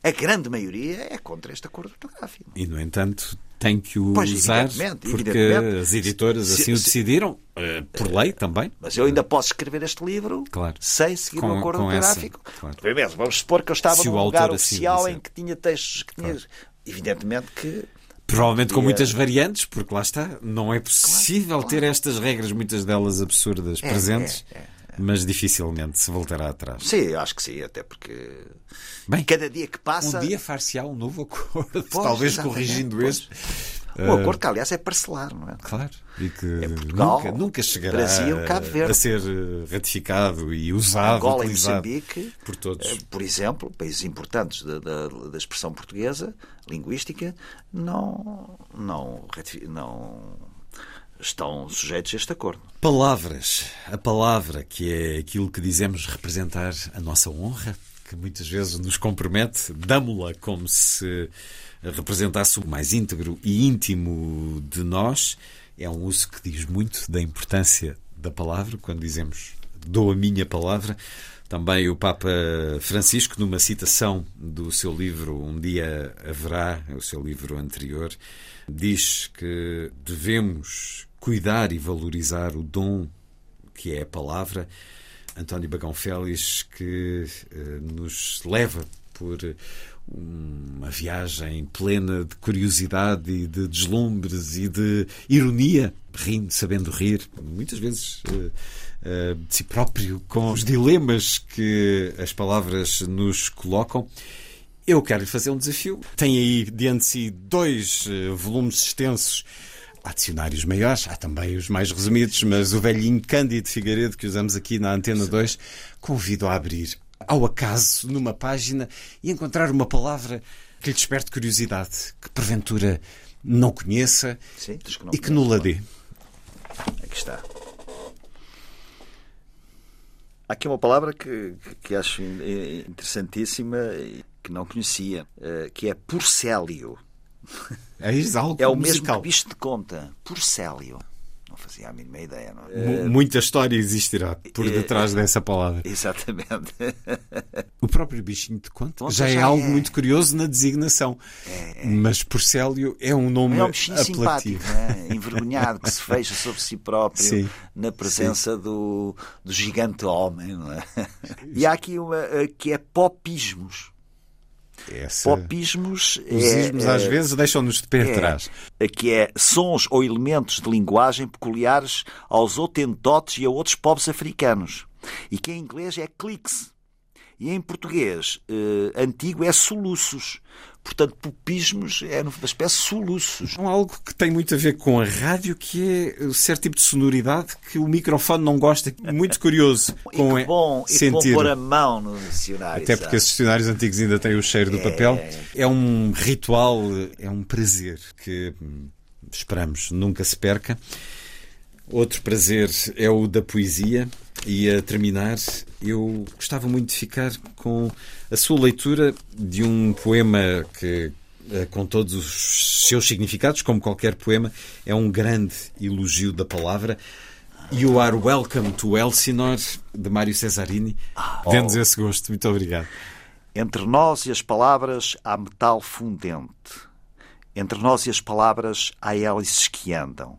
C: a grande maioria é contra este acordo ortográfico.
A: E, no entanto, tem que o
C: Pois,
A: usar
C: evidentemente,
A: porque
C: evidentemente.
A: as editoras
C: Se-
A: assim o
C: se-
A: decidiram, eh, por lei também.
C: Mas eu ainda posso escrever este livro
A: Claro.
C: sem seguir
A: Com-
C: o acordo
A: com essa,
C: ortográfico.
A: claro.
C: Vamos supor que eu estava
A: Se
C: num lugar
A: assim
C: oficial
A: disser.
C: em que tinha textos que tinha. Evidentemente que.
A: Provavelmente com muitas variantes, porque lá está, não é possível ter estas regras, muitas delas absurdas,
C: É,
A: presentes,
C: é, é,
A: mas dificilmente se voltará atrás.
C: Sim, acho que sim, até porque.
A: Bem,
C: Cada dia que passa.
A: um dia far-se-á um novo acordo,
C: Pois,
A: talvez corrigindo
C: pois.
A: este.
C: Um acordo que, aliás, é parcelar, não é?
A: Claro, e que
C: É Portugal,
A: nunca, nunca chegará
C: Brasil,
A: a ser eh, ratificado e usado,
C: Angola e Moçambique,
A: por todos.
C: eh, por exemplo, países importantes da, da, da expressão portuguesa, linguística, não, não, não estão sujeitos a este acordo.
A: Palavras. A palavra, que é aquilo que dizemos representar a nossa honra, que muitas vezes nos compromete, damo-la como se representasse o mais íntegro e íntimo de nós. É um uso que diz muito da importância da palavra, quando dizemos dou a minha palavra. Também o Papa Francisco, numa citação do seu livro Um Dia Haverá, o seu livro anterior, diz que devemos cuidar e valorizar o dom que é a palavra. António Bagão Félix, que eh, nos leva por uma viagem plena de curiosidade e de deslumbres e de ironia, rindo, sabendo rir, muitas vezes uh, uh, de si próprio, com os dilemas que as palavras nos colocam. Eu quero lhe fazer um desafio. Tem aí diante de si dois uh, volumes extensos. Há dicionários maiores, há também os mais resumidos, mas o velhinho Cândido Figueiredo que usamos aqui na Antena 2, convido a abrir ao acaso numa página e encontrar uma palavra que lhe desperte curiosidade, que porventura não conheça
C: Sim, que não
A: e que no dê.
C: Aqui está. Há aqui uma palavra que, que acho interessantíssima que não conhecia, eh, que é porcélio.
A: É, algo
C: é o
A: musical.
C: mesmo que bicho de conta, porcélio. Não fazia a mínima ideia. Não?
A: é? Muita história existirá por detrás
C: é,
A: dessa palavra.
C: Exatamente.
A: O próprio bichinho de conta já, já é algo é. muito curioso na designação.
C: É,
A: Mas Porcélio é um nome
C: é um bichinho
A: apelativo.
C: simpático, é? envergonhado, que se fecha sobre si próprio Sim. na presença do, do gigante homem. E há aqui uma que é popismos.
A: Essa...
C: Popismos
A: Os ismos é, às é, vezes deixam-nos de pé
C: é,
A: atrás.
C: Que é sons ou elementos de linguagem peculiares aos otentotes e a outros povos africanos. E que em inglês é cliques. E em português eh, antigo é soluços. Portanto, pupismos é uma espécie de soluços.
A: Um algo que tem muito a ver com a rádio, que é o certo tipo de sonoridade que o microfone não gosta. Muito curioso.
C: com e que bom, sentir. E pôr a mão no dicionário.
A: Até porque esses dicionários antigos ainda têm o cheiro do é... papel. É um ritual, é um prazer que hum, esperamos nunca se perca. Outro prazer é o da poesia. E a terminar, eu gostava muito de ficar com a sua leitura de um poema que, eh, com todos os seus significados, como qualquer poema, é um grande elogio da palavra. You are welcome to Elsinore, de Mário Cesarini. Oh. Dê-nos esse gosto. Muito obrigado.
C: Entre nós e as palavras há metal fundente. Entre nós e as palavras há hélices que andam.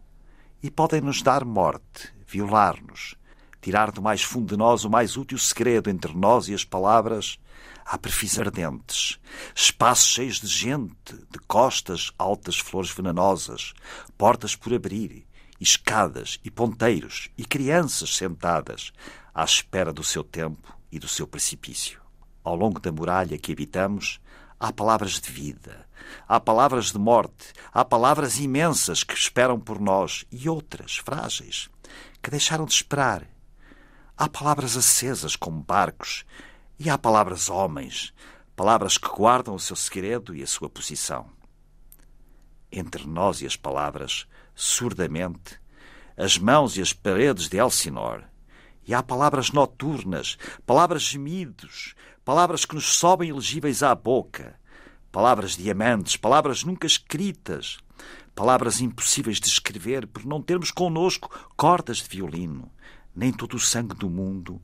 C: E podem nos dar morte, violar-nos, tirar do mais fundo de nós o mais útil segredo entre nós e as palavras, há perfis ardentes, espaços cheios de gente, de costas altas flores venenosas, portas por abrir, escadas e ponteiros e crianças sentadas à espera do seu tempo e do seu precipício. Ao longo da muralha que habitamos, há palavras de vida, há palavras de morte, há palavras imensas que esperam por nós e outras, frágeis, que deixaram de esperar Há palavras acesas como barcos e há palavras homens, palavras que guardam o seu segredo e a sua posição. Entre nós e as palavras, surdamente, as mãos e as paredes de Elsinore, e há palavras noturnas, palavras gemidos, palavras que nos sobem elegíveis à boca, palavras diamantes, palavras nunca escritas, palavras impossíveis de escrever por não termos connosco cordas de violino, nem todo o sangue do mundo,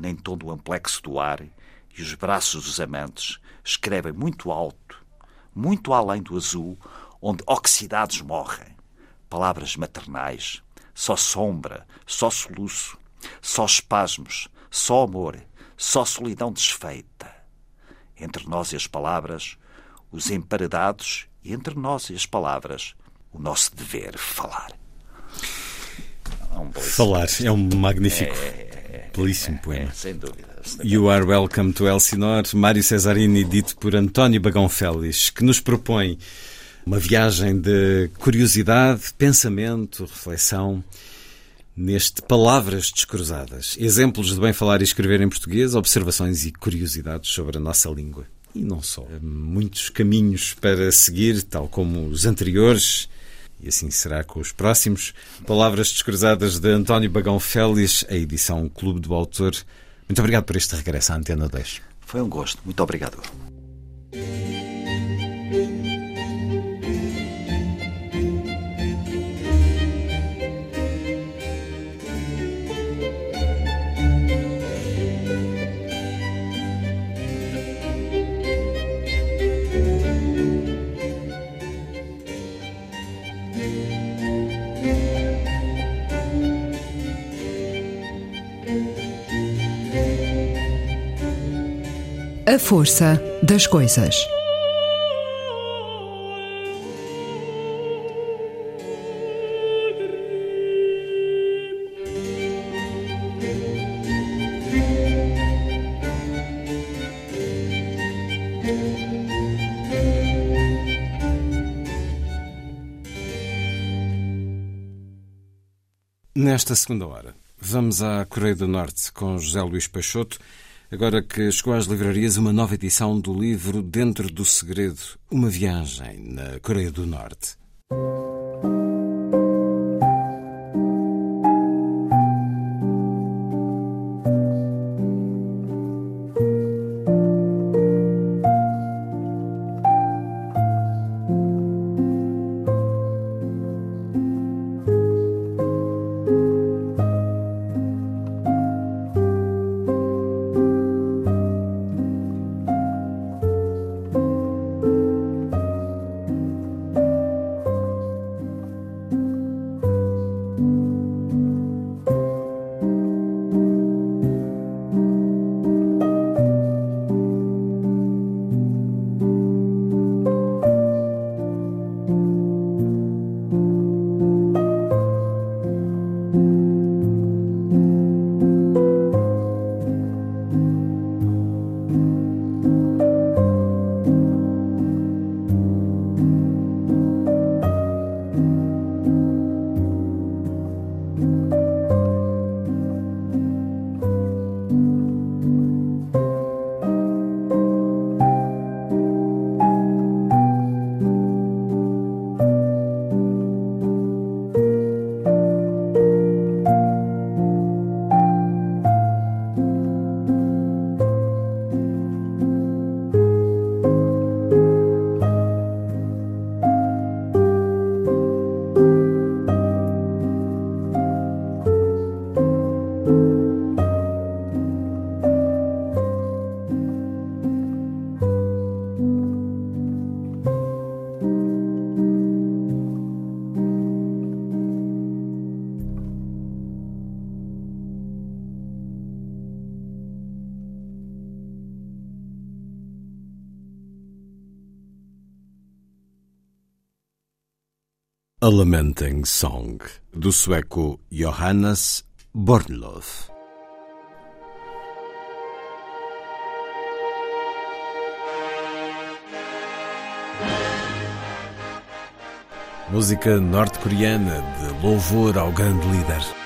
C: nem todo o amplexo do ar, e os braços dos amantes escrevem muito alto, muito além do azul, onde oxidados morrem. Palavras maternais, só sombra, só soluço, só espasmos, só amor, só solidão desfeita. Entre nós e as palavras, os emparedados, e entre nós e as palavras, o nosso dever falar.
A: Um Falar é um magnífico, é, é, é belíssimo
C: é,
A: poema.
C: sem dúvida.
A: You Are Welcome to Elsinore, Mário Cesarini, dito por António Bagão Félix, que nos propõe uma viagem de curiosidade, pensamento, reflexão, neste Palavras Descruzadas. Exemplos de bem falar e escrever em português, observações e curiosidades sobre a nossa língua. E não só. Muitos caminhos para seguir, tal como os anteriores, E assim será com os próximos. Palavras descruzadas de António Bagão Félix, a edição Clube do Autor. Muito obrigado por este regresso à Antena 10.
C: Foi um gosto. Muito obrigado.
D: A força das coisas.
A: Nesta segunda hora, vamos à Coreia do Norte com José Luís Peixoto. Agora que chegou às livrarias uma nova edição do livro Dentro do Segredo, uma viagem na Coreia do Norte. Lamenting Song, do sueco Johannes Bornlöf. Música norte-coreana de louvor ao grande líder.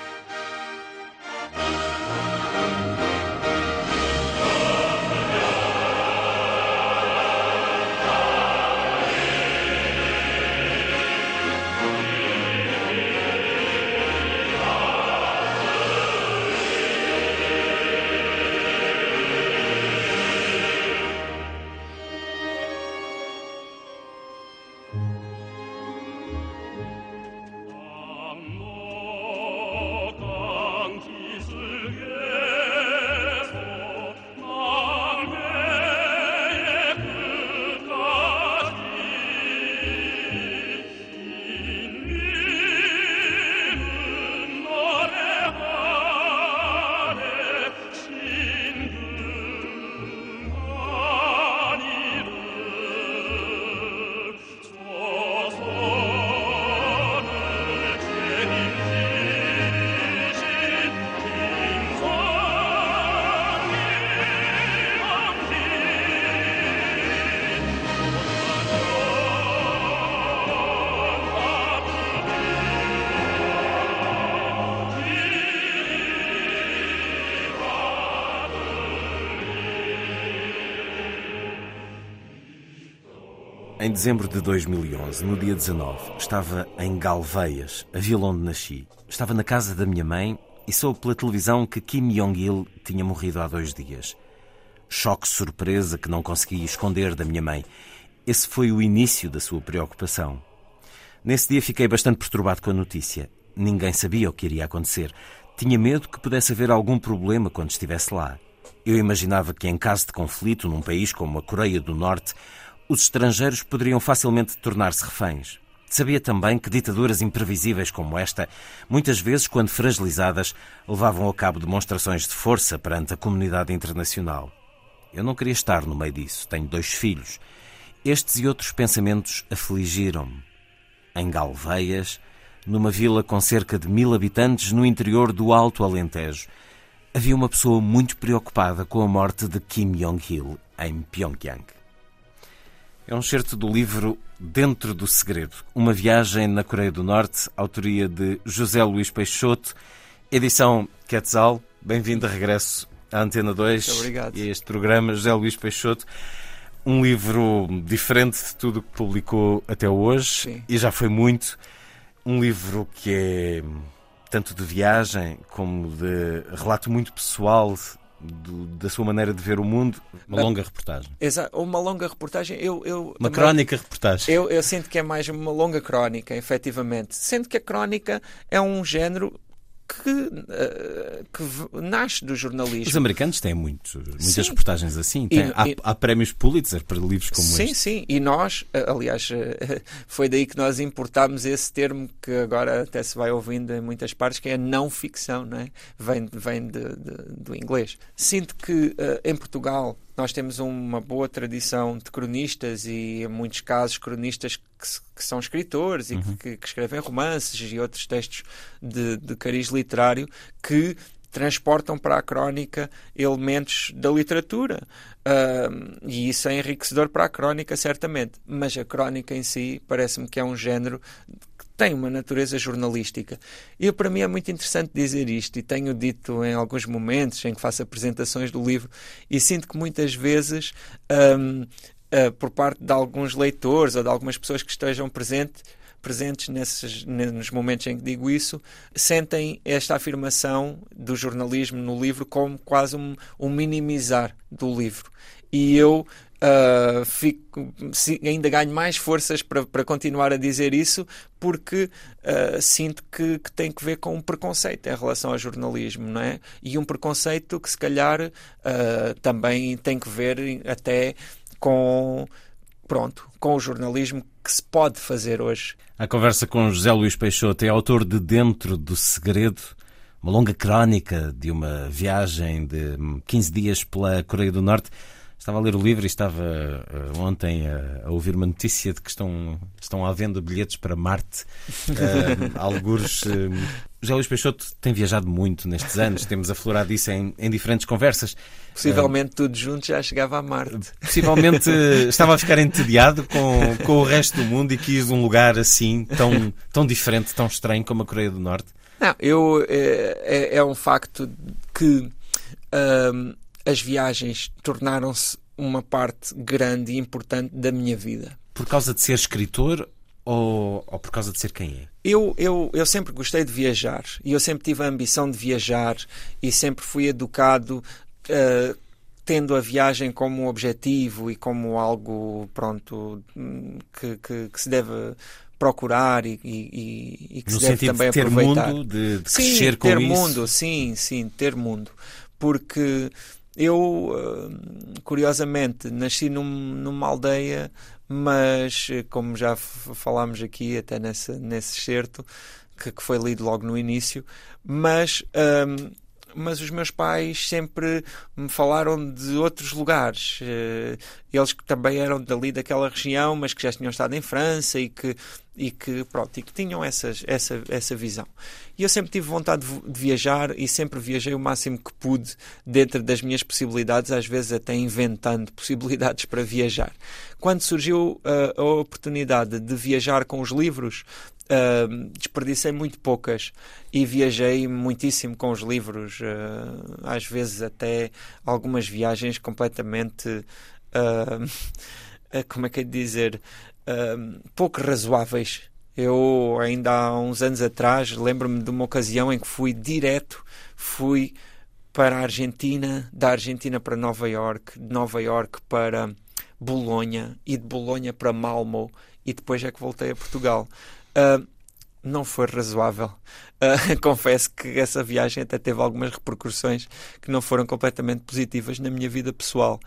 A: Em dezembro de 2011, no dia 19, estava em Galveias, a vila onde nasci. Estava na casa da minha mãe e soube pela televisão que Kim Jong-il tinha morrido há dois dias. Choque surpresa que não consegui esconder da minha mãe. Esse foi o início da sua preocupação. Nesse dia fiquei bastante perturbado com a notícia. Ninguém sabia o que iria acontecer. Tinha medo que pudesse haver algum problema quando estivesse lá. Eu imaginava que, em caso de conflito num país como a Coreia do Norte, os estrangeiros poderiam facilmente tornar-se reféns. Sabia também que ditaduras imprevisíveis como esta, muitas vezes, quando fragilizadas, levavam a cabo demonstrações de força perante a comunidade internacional. Eu não queria estar no meio disso. Tenho dois filhos. Estes e outros pensamentos afligiram-me. Em Galveias, numa vila com cerca de mil habitantes no interior do Alto Alentejo, havia uma pessoa muito preocupada com a morte de Kim Jong-il em Pyongyang. É um certo do livro Dentro do Segredo, uma viagem na Coreia do Norte, autoria de José Luís Peixoto, edição Quetzal. Bem-vindo de regresso à Antena 2 e a este programa, José Luís Peixoto. Um livro diferente de tudo o que publicou até hoje
E: Sim.
A: e já foi muito. Um livro que é tanto de viagem como de relato muito pessoal do, da sua maneira de ver o mundo. Uma longa reportagem.
E: Exa uma longa reportagem. Eu, eu,
A: Uma
E: também-
A: crónica reportagem.
E: Eu, eu sinto que é mais uma longa crónica, efetivamente. Sendo que a crónica é um género que, eh, que nasce do
A: Os
E: jornalismo.
A: americanos têm muito, muitas
E: Sim.
A: reportagens assim. Tem-
E: E-
A: há,
E: e-
A: há prémios Pulitzer para livros como
E: sim,
A: este.
E: sim. E nós, eh, aliás, eh, foi daí que nós importámos esse termo que agora até se vai ouvindo em muitas partes, que é não ficção, não é? Vem, vem de- de- do inglês. Sinto que em Portugal nós temos uma boa tradição de cronistas e, em muitos casos, cronistas que, que são escritores e que, que escrevem romances e outros textos de, de cariz literário que transportam para a crónica elementos da literatura. Ahm, e isso é enriquecedor para a crónica, certamente. Mas a crónica em si parece-me que é um género tem uma natureza jornalística. E para mim é muito interessante dizer isto, e tenho dito em alguns momentos em que faço apresentações do livro, e sinto que muitas vezes, ahm, ah, por parte de alguns leitores ou de algumas pessoas que estejam presentes, presentes nesses, ne- nos momentos em que digo isso, sentem esta afirmação do jornalismo no livro como quase um, um minimizar do livro. E eu ah, fico, ainda ganho mais forças para, para continuar a dizer isso porque ah, sinto que, que tem que ver com um preconceito em relação ao jornalismo, não é? E um preconceito que se calhar ah, também tem que ver até com pronto, com o jornalismo que se pode fazer hoje.
A: A conversa com José Luís Peixoto é autor de Dentro do Segredo, uma longa crónica de uma viagem de 15 dias pela Coreia do Norte. Estava a ler o livro e estava eh, ontem a, a ouvir uma notícia de que estão, estão à venda bilhetes para Marte. Uh, alguns. eh, José Luís Peixoto tem viajado muito nestes anos, temos aflorado isso em, em diferentes conversas.
E: Possivelmente tudo junto já chegava a Marte.
A: Possivelmente eh, estava a ficar entediado com, com o resto do mundo e quis um lugar assim, tão, tão diferente, tão estranho como a Coreia do Norte.
E: Não, eu, é, é- é um facto que ahm, as viagens tornaram-se uma parte grande e importante da minha vida.
A: Por causa de ser escritor ou, ou por causa de ser quem é?
E: Eu, eu, eu sempre gostei de viajar e eu sempre tive a ambição de viajar e sempre fui educado ah, tendo a viagem como um objetivo e como algo pronto que, que, que se deve procurar e, e- e- que
A: No
E: se deve também
A: de ter
E: aproveitar.
A: mundo, de, de
E: Sim,
A: crescer com
E: ter
A: isso.
E: mundo, sim, sim, ter mundo. Porque eu, hum, curiosamente, nasci num- numa aldeia, mas eh, como já falámos aqui, até nesse, nesse excerto, que, que foi lido logo no início, mas. hum, mas os meus pais sempre me falaram de outros lugares. Eh, Eles que também eram dali daquela região, mas que já tinham estado em França e que, e que, pronto, e que tinham essas, essa, essa visão. E eu sempre tive vontade de, viajar e sempre viajei o máximo que pude dentro das minhas possibilidades, às vezes até inventando possibilidades para viajar. Quando surgiu ah, a oportunidade de viajar com os livros, Uh, desperdicei muito poucas e viajei muitíssimo com os livros, uh, às vezes até algumas viagens completamente uh, como é que é de dizer, pouco razoáveis. Eu, ainda há uns anos atrás, lembro-me de uma ocasião em que fui direto, fui para a Argentina, da Argentina para Nova York, de Nova York para Bolonha e de Bolonha para Malmo e depois é que voltei a Portugal. Uh, não foi razoável. Uh, confesso que essa viagem até teve algumas repercussões que não foram completamente positivas na minha vida pessoal.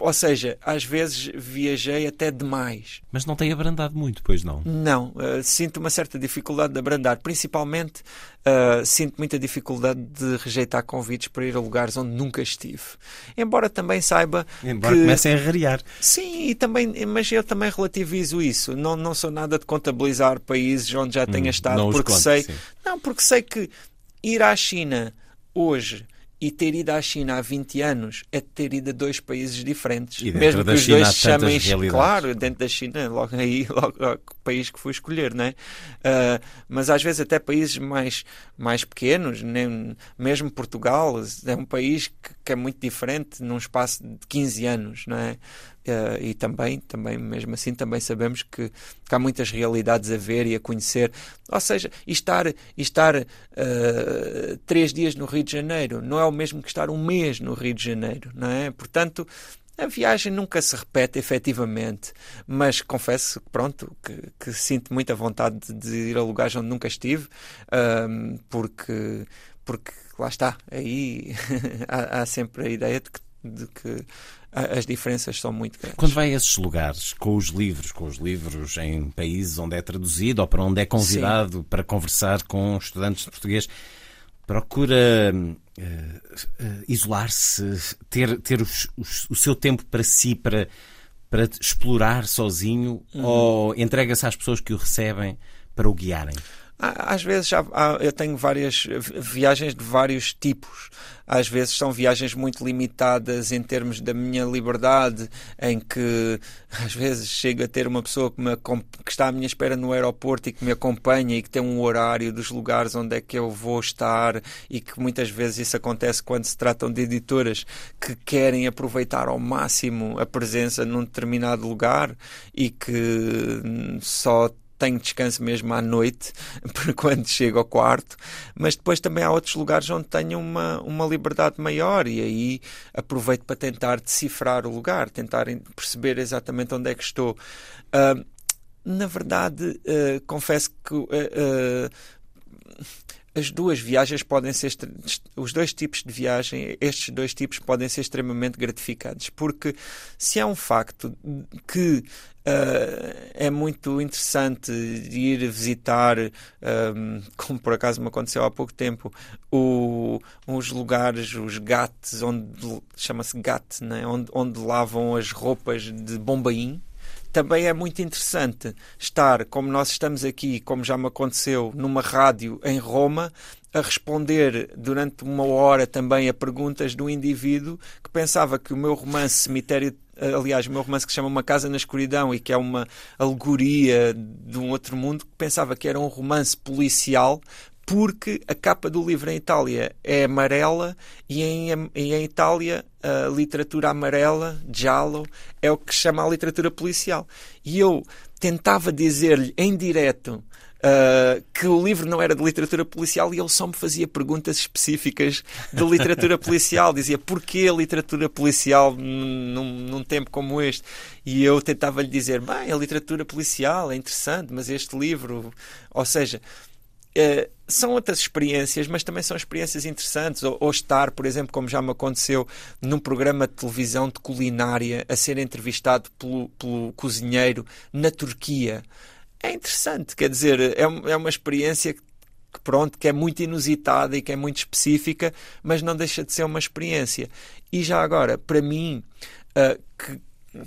E: Ou seja, às vezes viajei até demais.
A: Mas não tem abrandado muito, pois não?
E: Não. Uh, sinto uma certa dificuldade de abrandar. Principalmente, uh, sinto muita dificuldade de rejeitar convites para ir a lugares onde nunca estive. Embora também saiba.
A: Embora
E: que...
A: comecem a rarear.
E: Sim, e também, mas eu também relativizo isso. Não, não sou nada de contabilizar países onde já tenha hum, estado, porque conto, sei. Sim. Não, porque sei que ir à China hoje e ter ido à China há 20 anos é ter ido a dois países diferentes.
A: Mesmo que os China dois se chamem,
E: claro, dentro da China, logo aí, logo, logo o país que fui escolher, não é? Uh, mas às vezes até países mais, mais pequenos, nem, mesmo Portugal, é um país que, que é muito diferente num espaço de 15 anos, não é? Uh, e também, também, mesmo assim, também sabemos que, que, há muitas realidades a ver e a conhecer. Ou seja, estar, estar uh, três dias no Rio de Janeiro não é o mesmo que estar um mês no Rio de Janeiro, não é? Portanto, a viagem nunca se repete efetivamente, mas confesso pronto, que, que sinto muita vontade de ir a lugares onde nunca estive, uh, porque, porque lá está, aí há, há sempre a ideia de que de que as diferenças são muito grandes.
A: Quando vai a esses lugares, com os livros, com os livros em países onde é traduzido ou para onde é convidado Sim. para conversar com estudantes de português, procura uh, uh, isolar-se, ter, ter os, os, o seu tempo para si, para, para explorar sozinho, uhum. ou entrega-se às pessoas que o recebem para o guiarem?
E: Às vezes já, eu tenho várias viagens de vários tipos. Às vezes são viagens muito limitadas em termos da minha liberdade, em que às vezes chego a ter uma pessoa que, me, que está à minha espera no aeroporto e que me acompanha e que tem um horário dos lugares onde é que eu vou estar e que muitas vezes isso acontece quando se tratam de editoras que querem aproveitar ao máximo a presença num determinado lugar e que só tenho descanso mesmo à noite, quando chego ao quarto, mas depois também há outros lugares onde tenho uma, uma liberdade maior e aí aproveito para tentar decifrar o lugar, tentar perceber exatamente onde é que estou. Uh, na verdade, uh, confesso que uh, as duas viagens podem ser os dois tipos de viagem, estes dois tipos podem ser extremamente gratificantes, porque se é um facto que Uh, é muito interessante ir visitar, um, como por acaso me aconteceu há pouco tempo, o, os lugares, os gates, onde chama-se gate, né? onde, onde lavam as roupas de Bombaim também é muito interessante estar, como nós estamos aqui, como já me aconteceu, numa rádio em Roma, a responder durante uma hora também a perguntas do indivíduo que pensava que o meu romance Cemitério aliás, o meu romance que se chama Uma Casa na Escuridão e que é uma alegoria de um outro mundo, que pensava que era um romance policial porque a capa do livro em Itália é amarela e em, e em Itália a literatura amarela, giallo, é o que se chama a literatura policial. E eu tentava dizer-lhe em direto Uh, que o livro não era de literatura policial e ele só me fazia perguntas específicas de literatura policial. Dizia porquê a literatura policial num, num tempo como este? E eu tentava lhe dizer: bem, a literatura policial é interessante, mas este livro. Ou seja, Uh, são outras experiências, mas também são experiências interessantes. Ou, ou, estar, por exemplo, como já me aconteceu, num programa de televisão de culinária, a ser entrevistado pelo, pelo cozinheiro na Turquia. É interessante, quer dizer, é, é uma experiência que pronto, que é muito inusitada e que é muito específica, mas não deixa de ser uma experiência. E já agora, para mim, uh, que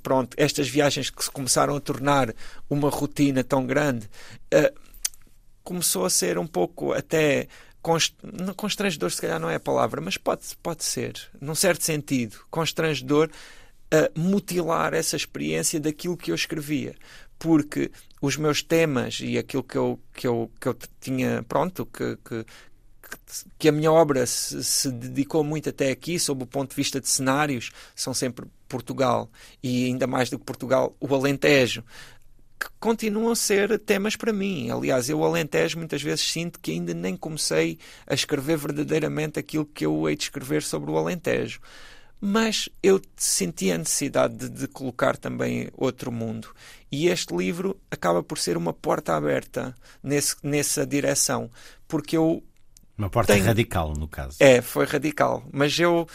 E: pronto, estas viagens que se começaram a tornar uma rotina tão grande, uh, começou a ser um pouco até constrangedor, se calhar não é a palavra, mas pode, pode ser, num certo sentido, constrangedor a mutilar essa experiência daquilo que eu escrevia. Porque os meus temas e aquilo que eu, que eu, que eu tinha, pronto, que, que, que a minha obra se, se, dedicou muito até aqui, sob o ponto de vista de cenários, são sempre Portugal e ainda mais do que Portugal, o Alentejo que continuam a ser temas para mim. Aliás, eu, Alentejo, muitas vezes sinto que ainda nem comecei a escrever verdadeiramente aquilo que eu hei de escrever sobre o Alentejo. Mas eu senti a necessidade de, de colocar também outro mundo. E este livro acaba por ser uma porta aberta nesse, nessa direção. Porque eu.
F: Uma porta
E: tenho...
F: radical, no caso.
E: É, foi radical. Mas eu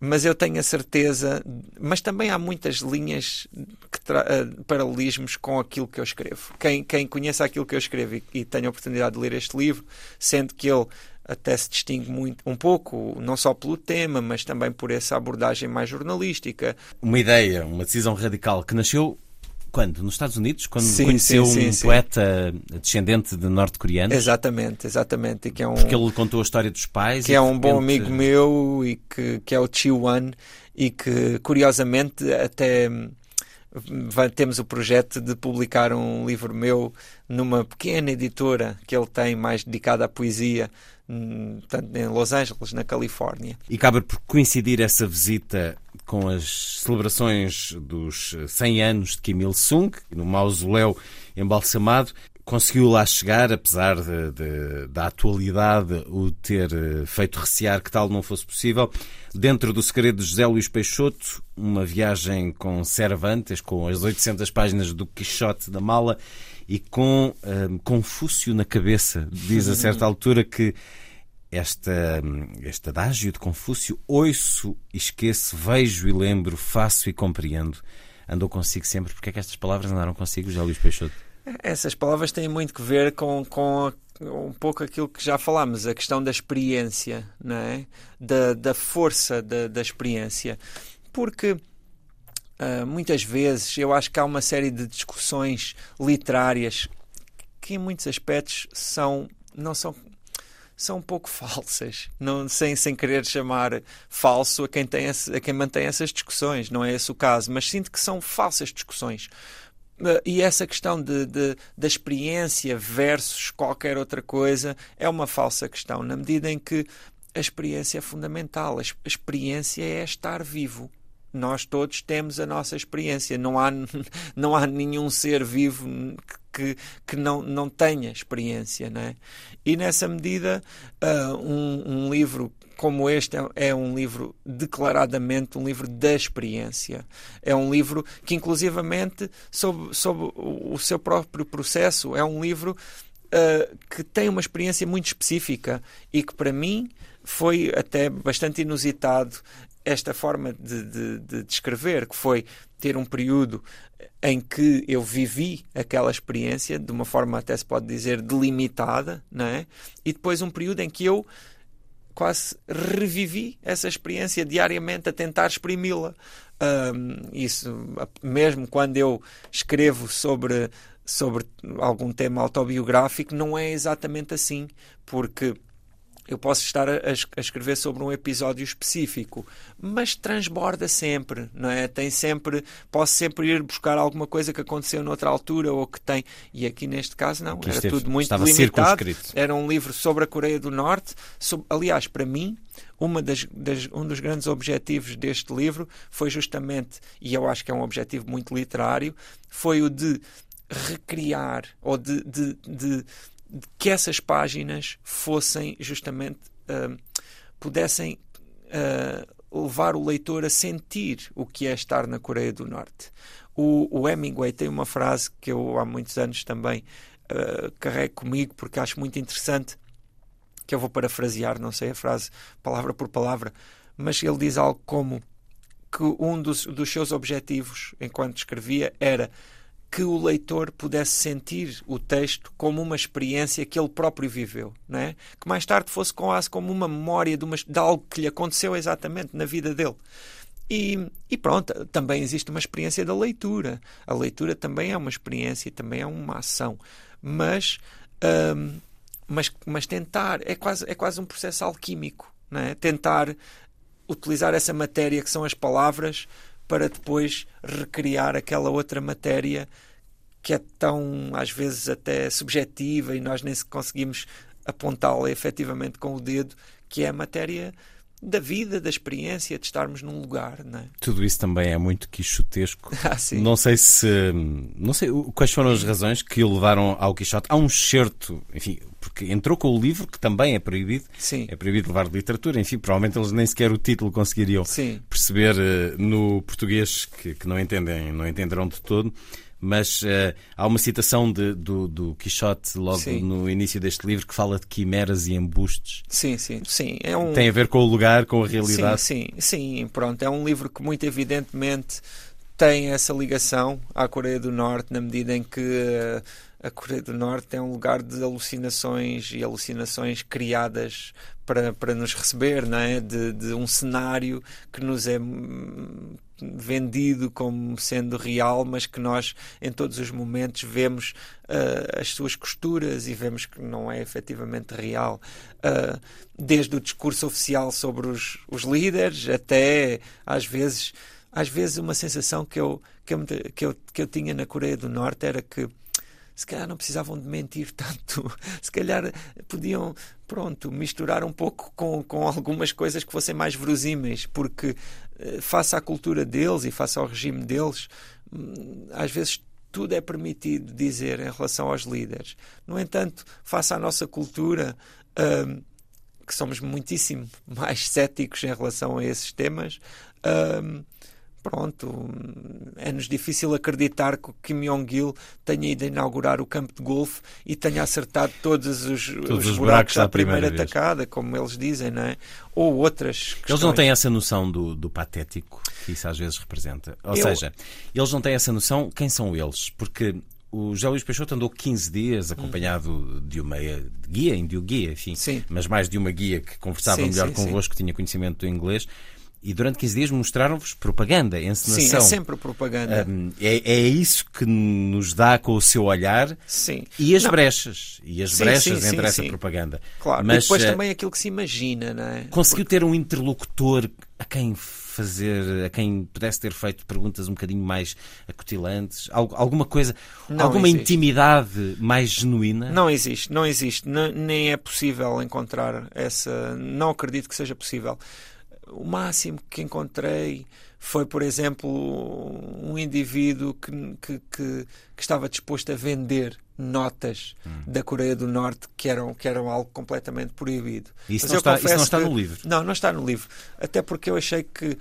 E: mas eu tenho a certeza, mas também há muitas linhas, uh, paralelismos com aquilo que eu escrevo. Quem, quem conheça aquilo que eu escrevo e, e tenha a oportunidade de ler este livro, sendo que ele até se distingue muito, um pouco, não só pelo tema, mas também por essa abordagem mais jornalística.
F: Uma ideia, uma decisão radical que nasceu quando? Nos Estados Unidos? Quando
E: sim,
F: conheceu
E: sim,
F: um
E: sim,
F: poeta descendente de norte-coreanos?
E: Exatamente, exatamente. Que é um,
F: Porque ele contou a história dos pais.
E: Que é um bom amigo meu e que, que é o Chiu Wan e que, curiosamente, até temos o projeto de publicar um livro meu numa pequena editora que ele tem mais dedicada à poesia, hum, tanto em Los Angeles, na Califórnia.
F: E cabe por coincidir essa visita com as celebrações dos 100 anos de Kim Il-sung, no mausoléu embalsamado. Conseguiu lá chegar, apesar de, de, da atualidade o ter eh, feito recear que tal não fosse possível. Dentro do segredo de José Luís Peixoto, uma viagem com Cervantes, com as 800 páginas do Quixote da Mala e com um, Confúcio na cabeça. Diz a certa altura que esta, este adágio de Confúcio, ouço esqueço, vejo e lembro, faço e compreendo, andou consigo sempre. Porque é que estas palavras andaram consigo, José Luís Peixoto?
E: Essas palavras têm muito que ver com, com um pouco aquilo que já falámos, a questão da experiência, não é? da, da força da, da experiência. Porque uh, muitas vezes eu acho que há uma série de discussões literárias que em muitos aspectos são não são são um pouco falsas, não, sem, sem querer chamar falso a quem, tem esse, a quem mantém essas discussões, não é esse o caso, mas sinto que são falsas discussões. Eh, e essa questão de, de, da experiência versus qualquer outra coisa é uma falsa questão, na medida em que a experiência é fundamental. A experiência é estar vivo. Nós todos temos a nossa experiência. Não há, não há nenhum ser vivo que, que não, não tenha experiência. Não é? E nessa medida, uh, um, um livro como este é, é, um livro declaradamente um livro da experiência. É um livro que, inclusivamente, sob, sob o seu próprio processo, é um livro uh, que tem uma experiência muito específica e que, para mim, foi até bastante inusitado esta forma de, de, de descrever, que foi ter um período em que eu vivi aquela experiência de uma forma até se pode dizer delimitada, não é? E depois um período em que eu quase revivi essa experiência diariamente a tentar exprimi-la. Um, isso mesmo quando eu escrevo sobre sobre algum tema autobiográfico não é exatamente assim, porque eu posso estar a, a, escrever sobre um episódio específico, mas transborda sempre, não é? Tem sempre, posso sempre ir buscar alguma coisa que aconteceu noutra altura ou que tem. E aqui neste caso não, era esteve, tudo muito limitado. Era um livro sobre a Coreia do Norte. Sobre, aliás, para mim, uma das, das, um dos grandes objetivos deste livro foi justamente, e eu acho que é um objetivo muito literário, foi o de recriar ou de, de, de que essas páginas fossem justamente uh, pudessem uh, levar o leitor a sentir o que é estar na Coreia do Norte. O, o Hemingway tem uma frase que eu há muitos anos também uh, carrego comigo porque acho muito interessante, que eu vou parafrasear, não sei a frase palavra por palavra, mas ele diz algo como que um dos, dos seus objetivos enquanto escrevia era que o leitor pudesse sentir o texto como uma experiência que ele próprio viveu, não é? que mais tarde fosse quase como uma memória de, uma, de algo que lhe aconteceu exatamente na vida dele. E, e, pronto, também existe uma experiência da leitura. A leitura também é uma experiência, também é uma ação. Mas, hum, mas, mas tentar, é quase, é quase um processo alquímico. Não é? Tentar utilizar essa matéria que são as palavras para depois recriar aquela outra matéria que é tão, às vezes, até subjetiva e nós nem conseguimos apontá-la efetivamente com o dedo, que é a matéria da vida, da experiência, de estarmos num lugar. Não é?
A: Tudo isso também é muito quixotesco.
E: Ah.
A: Não sei se. Não sei quais foram as razões que o levaram ao Quixote. Há um excerto, enfim, porque entrou com o livro, que também é proibido.
E: Sim.
A: É proibido levar literatura. Enfim, provavelmente eles nem sequer o título conseguiriam
E: Sim.
A: perceber eh, no português, que, que não entendem, não entenderão de todo. Mas eh, há uma citação de- do, do Quixote logo
E: Sim.
A: no início deste livro que fala de quimeras e embustes.
E: Sim, sim, sim. É um...
A: Tem a ver com o lugar, com a realidade.
E: Sim, sim, sim, pronto. É um livro que muito evidentemente tem essa ligação à Coreia do Norte, na medida em que eh, a Coreia do Norte é um lugar de alucinações e alucinações criadas para, para nos receber, não é? De, de um cenário que nos é hum, vendido como sendo real, mas que nós em todos os momentos vemos ah, as suas costuras e vemos que não é efetivamente real. Ah, desde o discurso oficial sobre os, os líderes até às vezes às vezes uma sensação que eu, que, eu, que, eu, que eu tinha na Coreia do Norte era que se calhar não precisavam de mentir tanto, se calhar podiam, pronto, misturar um pouco com, com algumas coisas que fossem mais verosímeis, porque eh, face à cultura deles e face ao regime deles, hum, às vezes tudo é permitido dizer em relação aos líderes. No entanto, face à nossa cultura, hum, que somos muitíssimo mais céticos em relação a esses temas, hum, pronto, é-nos difícil acreditar que o Kim Jong-il tenha ido inaugurar o campo de golfe e tenha acertado todos os,
A: Todos
E: os
A: os
E: buracos à
A: primeira
E: primeira tacada, como eles dizem, não é? Ou outras
A: Eles não
E: questões.
A: têm essa noção do, do patético que isso às vezes representa. Ou
E: Eu-
A: seja, eles não têm essa noção quem são eles. Porque o José Luís Peixoto andou 15 dias acompanhado de uma guia, índio guia, enfim,
E: Sim.
A: mas mais de uma guia que conversava
E: Sim,
A: melhor
E: sim,
A: convosco, que tinha conhecimento do inglês. E durante 15 dias mostraram-vos propaganda, encenação.
E: Sim, é sempre propaganda.
A: Hum, É, é isso que nos dá com o seu olhar
E: Sim.
A: e as
E: Não.
A: brechas. E as
E: Sim,
A: brechas
E: sim,
A: entre essa propaganda.
E: Claro.
A: Mas
E: e depois
A: eh,
E: também aquilo que se imagina, não é?
A: conseguiu ter um interlocutor a quem fazer, a quem pudesse ter feito perguntas um bocadinho mais acutilantes, Algu- alguma coisa,
E: Não
A: alguma
E: existe.
A: intimidade mais genuína?
E: Não existe, não existe, N- nem é possível encontrar essa. Não acredito que seja possível. O máximo que encontrei foi, por exemplo, um indivíduo que, que, que, que estava disposto a vender notas
A: Hum.
E: da Coreia do Norte que eram, que eram algo completamente proibido.
A: Isso não
E: eu
A: está- isso não está no livro.
E: Não, não está no livro. Até porque eu achei que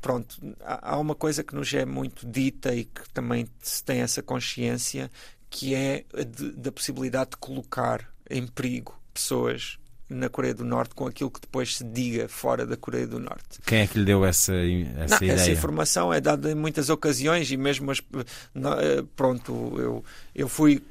E: pronto, há uma coisa que nos é muito dita e que também se tem essa consciência, que é a de- da possibilidade de colocar em perigo pessoas na Coreia do Norte com aquilo que depois se diga fora da Coreia do Norte.
A: Quem é que lhe deu essa, essa
E: Não,
A: ideia?
E: essa informação é dada em muitas ocasiões e mesmo as, eh, pronto, eu, eu fui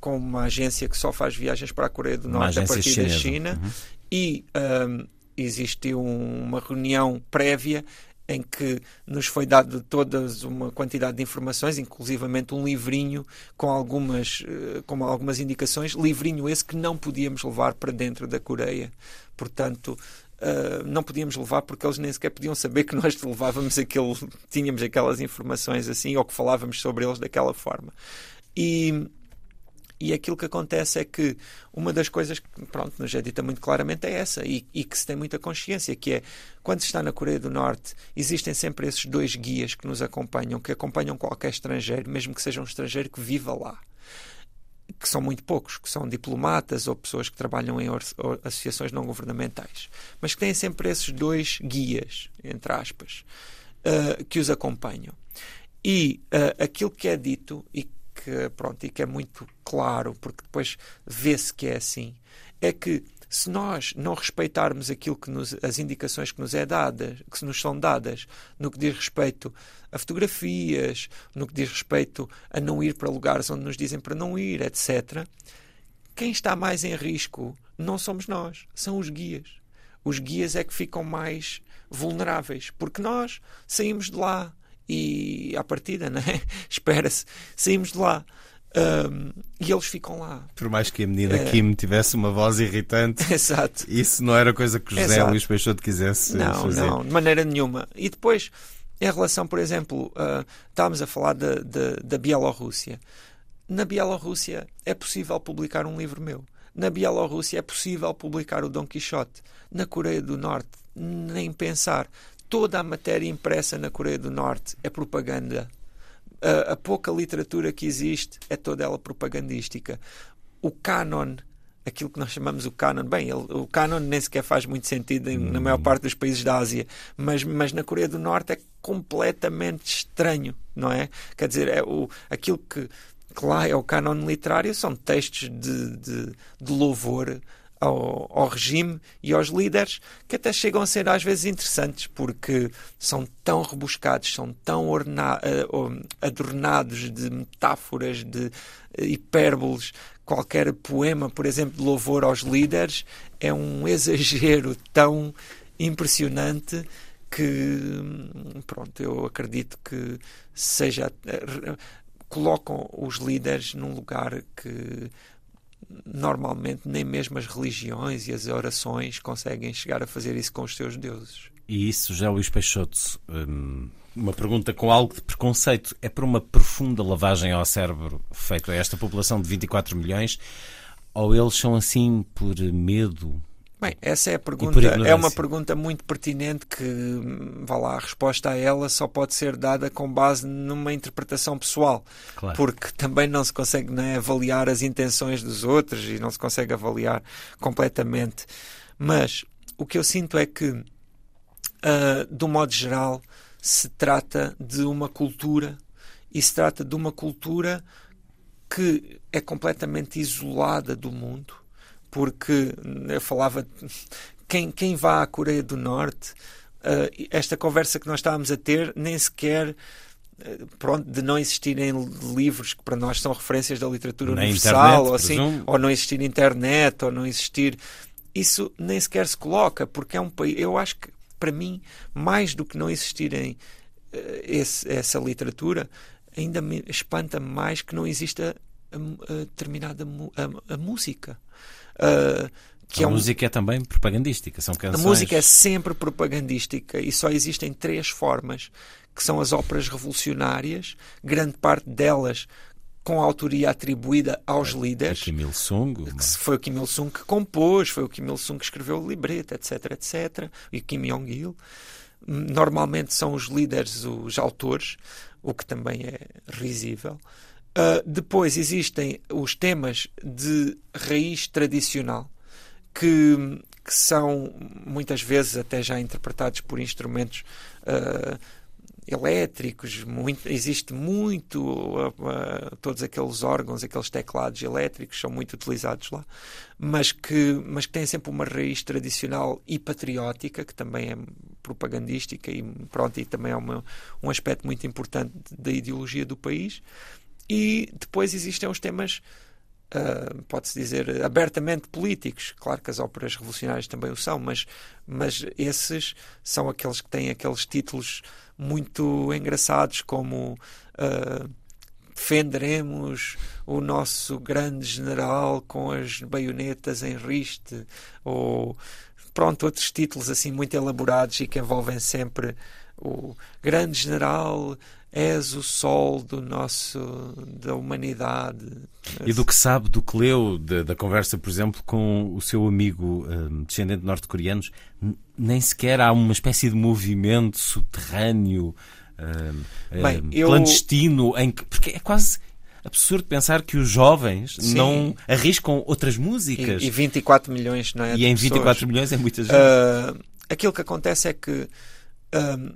E: com uma agência que só faz viagens para a Coreia do Norte a partir
A: chinesa.
E: da China
A: Uhum.
E: e ahm, existiu uma reunião prévia em que nos foi dado todas uma quantidade de informações, inclusivamente um livrinho com algumas, eh, com algumas indicações, livrinho esse que não podíamos levar para dentro da Coreia. Portanto, Uh, não podíamos levar porque eles nem sequer podiam saber que nós levávamos aquele, tínhamos aquelas informações assim ou que falávamos sobre eles daquela forma. E, e aquilo que acontece é que uma das coisas que pronto, nos é dita muito claramente é essa e, e que se tem muita consciência, que é quando se está na Coreia do Norte, existem sempre esses dois guias que nos acompanham, que acompanham qualquer estrangeiro, mesmo que seja um estrangeiro que viva lá que são muito poucos, que são diplomatas ou pessoas que trabalham em associações não governamentais, mas que têm sempre esses dois guias, entre aspas, uh, que os acompanham. E uh, aquilo que é dito e que, pronto, e que é muito claro, porque depois vê-se que é assim, é que se nós não respeitarmos aquilo que nos, as indicações que nos é dadas, que nos são dadas, no que diz respeito a fotografias, no que diz respeito a não ir para lugares onde nos dizem para não ir, etc. Quem está mais em risco não somos nós, são os guias. Os guias é que ficam mais vulneráveis, porque nós saímos de lá e à partida, né? espera-se, saímos de lá. Um, e eles ficam lá.
A: Por mais que a menina
E: É.
A: Kim tivesse uma voz irritante,
E: Exato.
A: isso não era coisa que José
E: Exato.
A: Luís Peixoto quisesse
E: Não,
A: fazer.
E: não, de maneira nenhuma. E depois, em relação, por exemplo, uh, estávamos a falar da, da, da Bielorrússia. Na Bielorrússia é possível publicar um livro meu. Na Bielorrússia é possível publicar o Dom Quixote. Na Coreia do Norte, nem pensar. Toda a matéria impressa na Coreia do Norte é propaganda. A, a pouca literatura que existe é toda ela propagandística. O canon aquilo que nós chamamos o canon. Bem, ele, o canon nem sequer faz muito sentido em, na maior parte dos países da Ásia, mas, mas na Coreia do Norte é completamente estranho, não é? Quer dizer, é o, aquilo que, que lá é o canon literário são textos de, de, de louvor ao, ao, regime e aos líderes que até chegam a ser às vezes interessantes porque são tão rebuscados, são tão orna, uh, adornados de metáforas, de hipérboles. Qualquer poema, por exemplo, de louvor aos líderes é um exagero tão impressionante que, pronto, eu acredito que seja. colocam os líderes num lugar que normalmente nem mesmo as religiões e as orações conseguem chegar a fazer isso com os seus deuses.
F: E isso, José Luís Peixoto, hum, uma pergunta com algo de preconceito, é por uma profunda lavagem ao cérebro feita a esta população de 24 milhões ou eles são assim por medo
E: Bem, essa é a pergunta. É uma pergunta muito pertinente que, vá lá, a resposta a ela só pode ser dada com base numa interpretação pessoal. Claro. Porque também não se consegue né, avaliar as intenções dos outros e não se consegue avaliar completamente. Mas o que eu sinto é que, uh, um modo geral, se trata de uma cultura e se trata de uma cultura que é completamente isolada do mundo porque eu falava quem, quem vá à Coreia do Norte, uh, esta conversa que nós estávamos a ter nem sequer uh, pronto, de não existirem livros que para nós são referências da literatura
F: Na
E: universal,
F: internet,
E: ou, assim, ou não existir internet, ou não existir. Isso nem sequer se coloca, porque é um país. Eu acho que, para mim, mais do que não existirem uh, esse, essa literatura, ainda me espanta mais que não exista a, a determinada a, a música.
F: Uh, que a é um... música é também propagandística, são canções.
E: A música é sempre propagandística e só existem três formas, que são as óperas revolucionárias, grande parte delas com autoria atribuída aos é, líderes.
F: Kim Il-sung.
E: Foi o Kim Il-sung que compôs, foi o Kim Il-sung que escreveu o libreto, etc, etc. E Kim Jong-il. Normalmente são os líderes os autores, o que também é risível. Uh, depois existem os temas de raiz tradicional, que, que, são muitas vezes até já interpretados por instrumentos uh, elétricos. Muito, existe muito, uh, todos aqueles órgãos, aqueles teclados elétricos são muito utilizados lá, mas que, mas que têm sempre uma raiz tradicional e patriótica, que também é propagandística e, pronto, e também é uma, um aspecto muito importante da ideologia do país. E depois existem os temas, uh, pode-se dizer, abertamente políticos. Claro que as óperas revolucionárias também o são, mas, mas esses são aqueles que têm aqueles títulos muito engraçados, como. Uh, defenderemos o nosso grande general com as baionetas em riste, ou pronto, outros títulos assim muito elaborados e que envolvem sempre o grande general és o sol do nosso da humanidade
F: e do que sabe do que leu da, da conversa por exemplo com o seu amigo um, descendente de norte-coreanos nem sequer há uma espécie de movimento subterrâneo um, Bem, um, eu... clandestino em que porque é quase absurdo pensar que os jovens Sim. não arriscam outras músicas
E: e, e 24 milhões não é
F: e em 24
E: pessoas.
F: milhões é muita gente
E: uh, aquilo que acontece é que hum,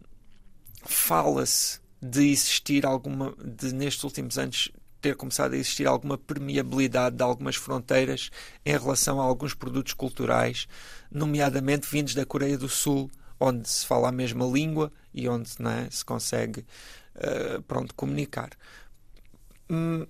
E: fala-se de existir alguma, de nestes últimos anos ter começado a existir alguma permeabilidade de algumas fronteiras em relação a alguns produtos culturais, nomeadamente vindos da Coreia do Sul, onde se fala a mesma língua e onde é, se consegue uh, pronto, comunicar.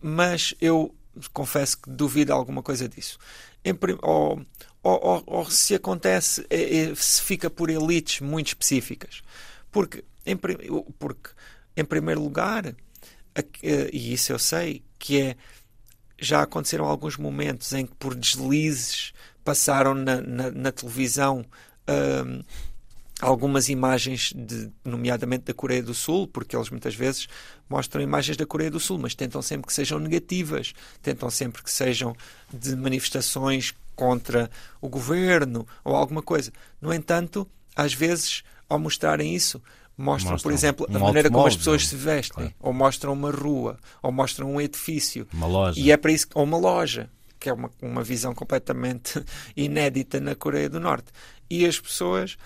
E: Mas eu confesso que duvido alguma coisa disso. Em, ou, ou, ou, se acontece, é, é, se fica por elites muito específicas. Porque, em, porque em primeiro lugar, e isso eu sei, que é já aconteceram alguns momentos em que por deslizes passaram na, na, na televisão um, algumas imagens, de, nomeadamente da Coreia do Sul, porque eles muitas vezes mostram imagens da Coreia do Sul, mas tentam sempre que sejam negativas, tentam sempre que sejam de manifestações contra o governo ou alguma coisa. No entanto, às vezes, ao mostrarem isso, mostram,
F: Mostram
E: por exemplo,
F: um
E: a maneira como as pessoas se vestem,
F: claro.
E: ou mostram uma rua, ou mostram um edifício.
F: Uma loja.
E: E é para isso, ou uma loja, que é uma, uma visão completamente inédita na Coreia do Norte. E as pessoas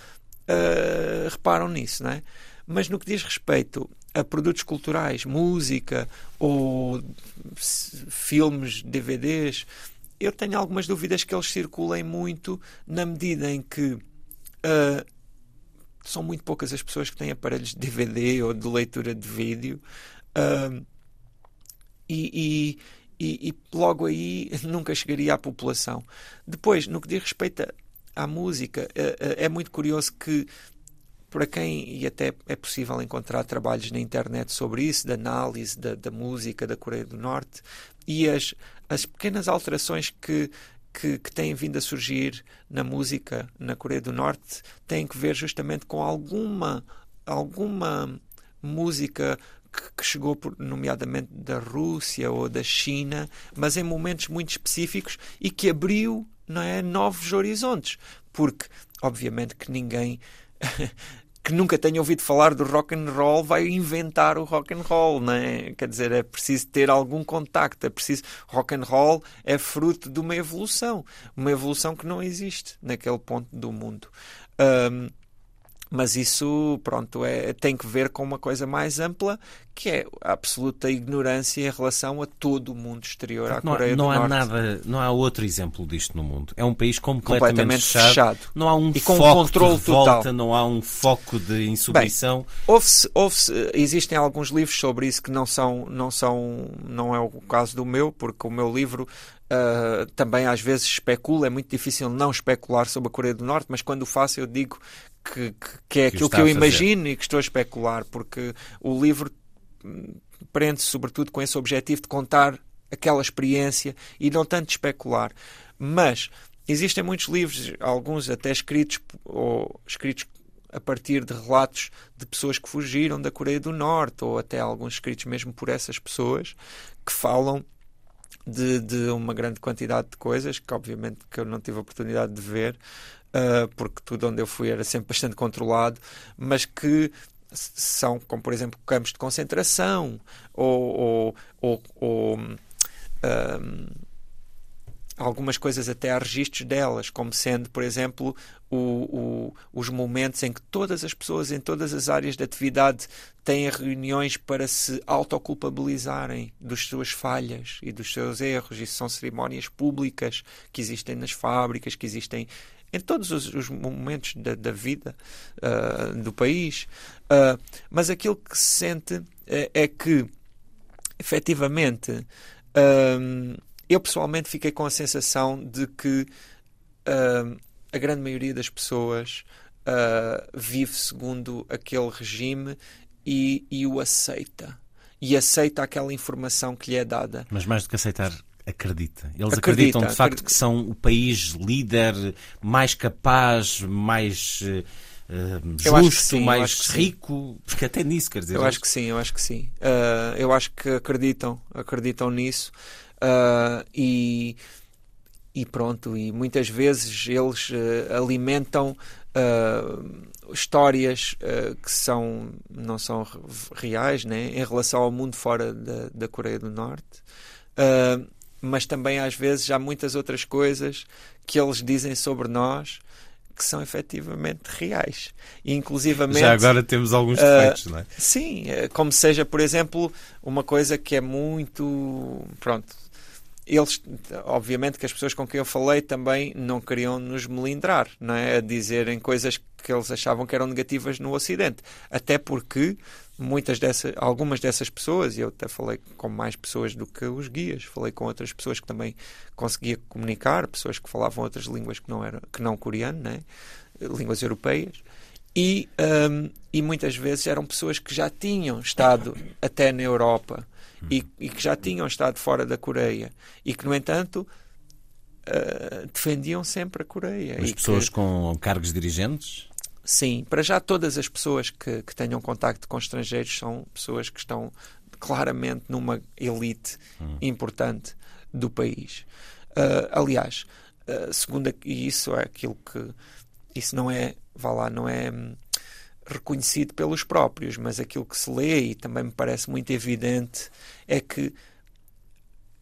E: ah, reparam nisso, não é? Mas no que diz respeito a produtos culturais, música ou filmes, DVDs, eu tenho algumas dúvidas que eles circulem muito na medida em que ah, são muito poucas as pessoas que têm aparelhos de DVD ou de leitura de vídeo. E, e- e- e logo aí nunca chegaria à população. Depois, no que diz respeito à, música, eh, é muito curioso que para quem, e até é possível encontrar trabalhos na internet sobre isso, de análise da, da música da Coreia do Norte, e as, as pequenas alterações que, que, que têm vindo a surgir na música na Coreia do Norte têm que ver justamente com alguma, alguma música que, chegou, por, nomeadamente da Rússia ou da China, mas em momentos muito específicos e que abriu não é, novos horizontes. Porque, obviamente, que ninguém que nunca tenha ouvido falar do rock and roll vai inventar o rock and roll, não é? Quer dizer, é preciso ter algum contacto, é preciso rock and roll é fruto de uma evolução, uma evolução que não existe naquele ponto do mundo. Ahm, mas isso, pronto, é, tem que ver com uma coisa mais ampla, que é a absoluta ignorância em relação a todo o mundo exterior à
F: Não,
E: Coreia
F: não
E: do
F: há
E: Norte.
F: nada, não há outro exemplo disto no mundo. É um país completamente,
E: Completamente
F: fechado.
E: fechado.
F: Não há um
E: E um
F: foco
E: controle
F: de revolta,
E: total.
F: não há um foco de insubmissão.
E: Houve-se, houve-se, eh, existem alguns livros sobre isso que não são, não são, não é o caso do meu, porque o meu livro ah, também às vezes especula, é muito difícil não especular sobre a Coreia do Norte, mas quando o faço eu digo que, que, que é
F: Que o
E: aquilo
F: está
E: que eu imagino e que estou a especular, porque o livro prende-se sobretudo com esse objetivo de contar aquela experiência e não tanto de especular. Mas existem muitos livros, alguns até escritos ou escritos a partir de relatos de pessoas que fugiram da Coreia do Norte, ou até alguns escritos mesmo por essas pessoas, que falam de, de uma grande quantidade de coisas, que obviamente que eu não tive a oportunidade de ver, ah, porque tudo onde eu fui era sempre bastante controlado, mas que são, como por exemplo, campos de concentração, ou, ou, ou, ou, ahm, algumas coisas até há registros delas, como sendo, por exemplo, o- o- os momentos em que todas as pessoas em todas as áreas de atividade têm reuniões para se autoculpabilizarem das suas falhas e dos seus erros. Isso são cerimónias públicas que existem nas fábricas, que existem em todos os, os momentos da, da vida ah, do país. Ah, mas aquilo que se sente eh, é que, efetivamente, Hum, eu pessoalmente fiquei com a sensação de que hum, a grande maioria das pessoas ah, vive segundo aquele regime e, e o aceita. E aceita aquela informação que lhe é dada.
F: Mas mais do que aceitar, acredita. Eles
E: Acredita,
F: acreditam de facto
E: acredita.
F: que são o país líder mais capaz, mais
E: que
F: justo,
E: sim,
F: mais
E: que sim.
F: rico. Porque até nisso, quer dizer.
E: Eu acho que sim, eu acho que sim. Ah, eu acho que acreditam, acreditam nisso. Ah, e, e pronto, e muitas vezes eles eh, alimentam ah, histórias que são, não são re- reais né, em relação ao mundo fora da, da Coreia do Norte. Mas também às vezes há muitas outras coisas que eles dizem sobre nós que são efetivamente reais. E, inclusivamente,
F: Já agora temos alguns defeitos, não é?
E: Sim, eh, como seja, por exemplo, uma coisa que é muito. Pronto. Eles, obviamente, que as pessoas com quem eu falei também não queriam nos melindrar, não é? A dizerem coisas que eles achavam que eram negativas no Ocidente. Até porque muitas dessas, algumas dessas pessoas, e eu até falei com mais pessoas do que os guias, falei com outras pessoas que também conseguia comunicar, pessoas que falavam outras línguas que não, era, que não coreano, né? línguas europeias, e, hum, e muitas vezes eram pessoas que já tinham estado até na Europa e, e que já tinham estado fora da Coreia e que, no entanto, ah, defendiam sempre a Coreia.
F: Mas
E: e que-
F: pessoas com cargos dirigentes?
E: Sim, para já todas as pessoas que, que tenham contacto com estrangeiros são pessoas que estão claramente numa elite importante do país. Ah, aliás, uh, segundo e isso é aquilo que isso não é vá lá não é hum, reconhecido pelos próprios mas aquilo que se lê e também me parece muito evidente é que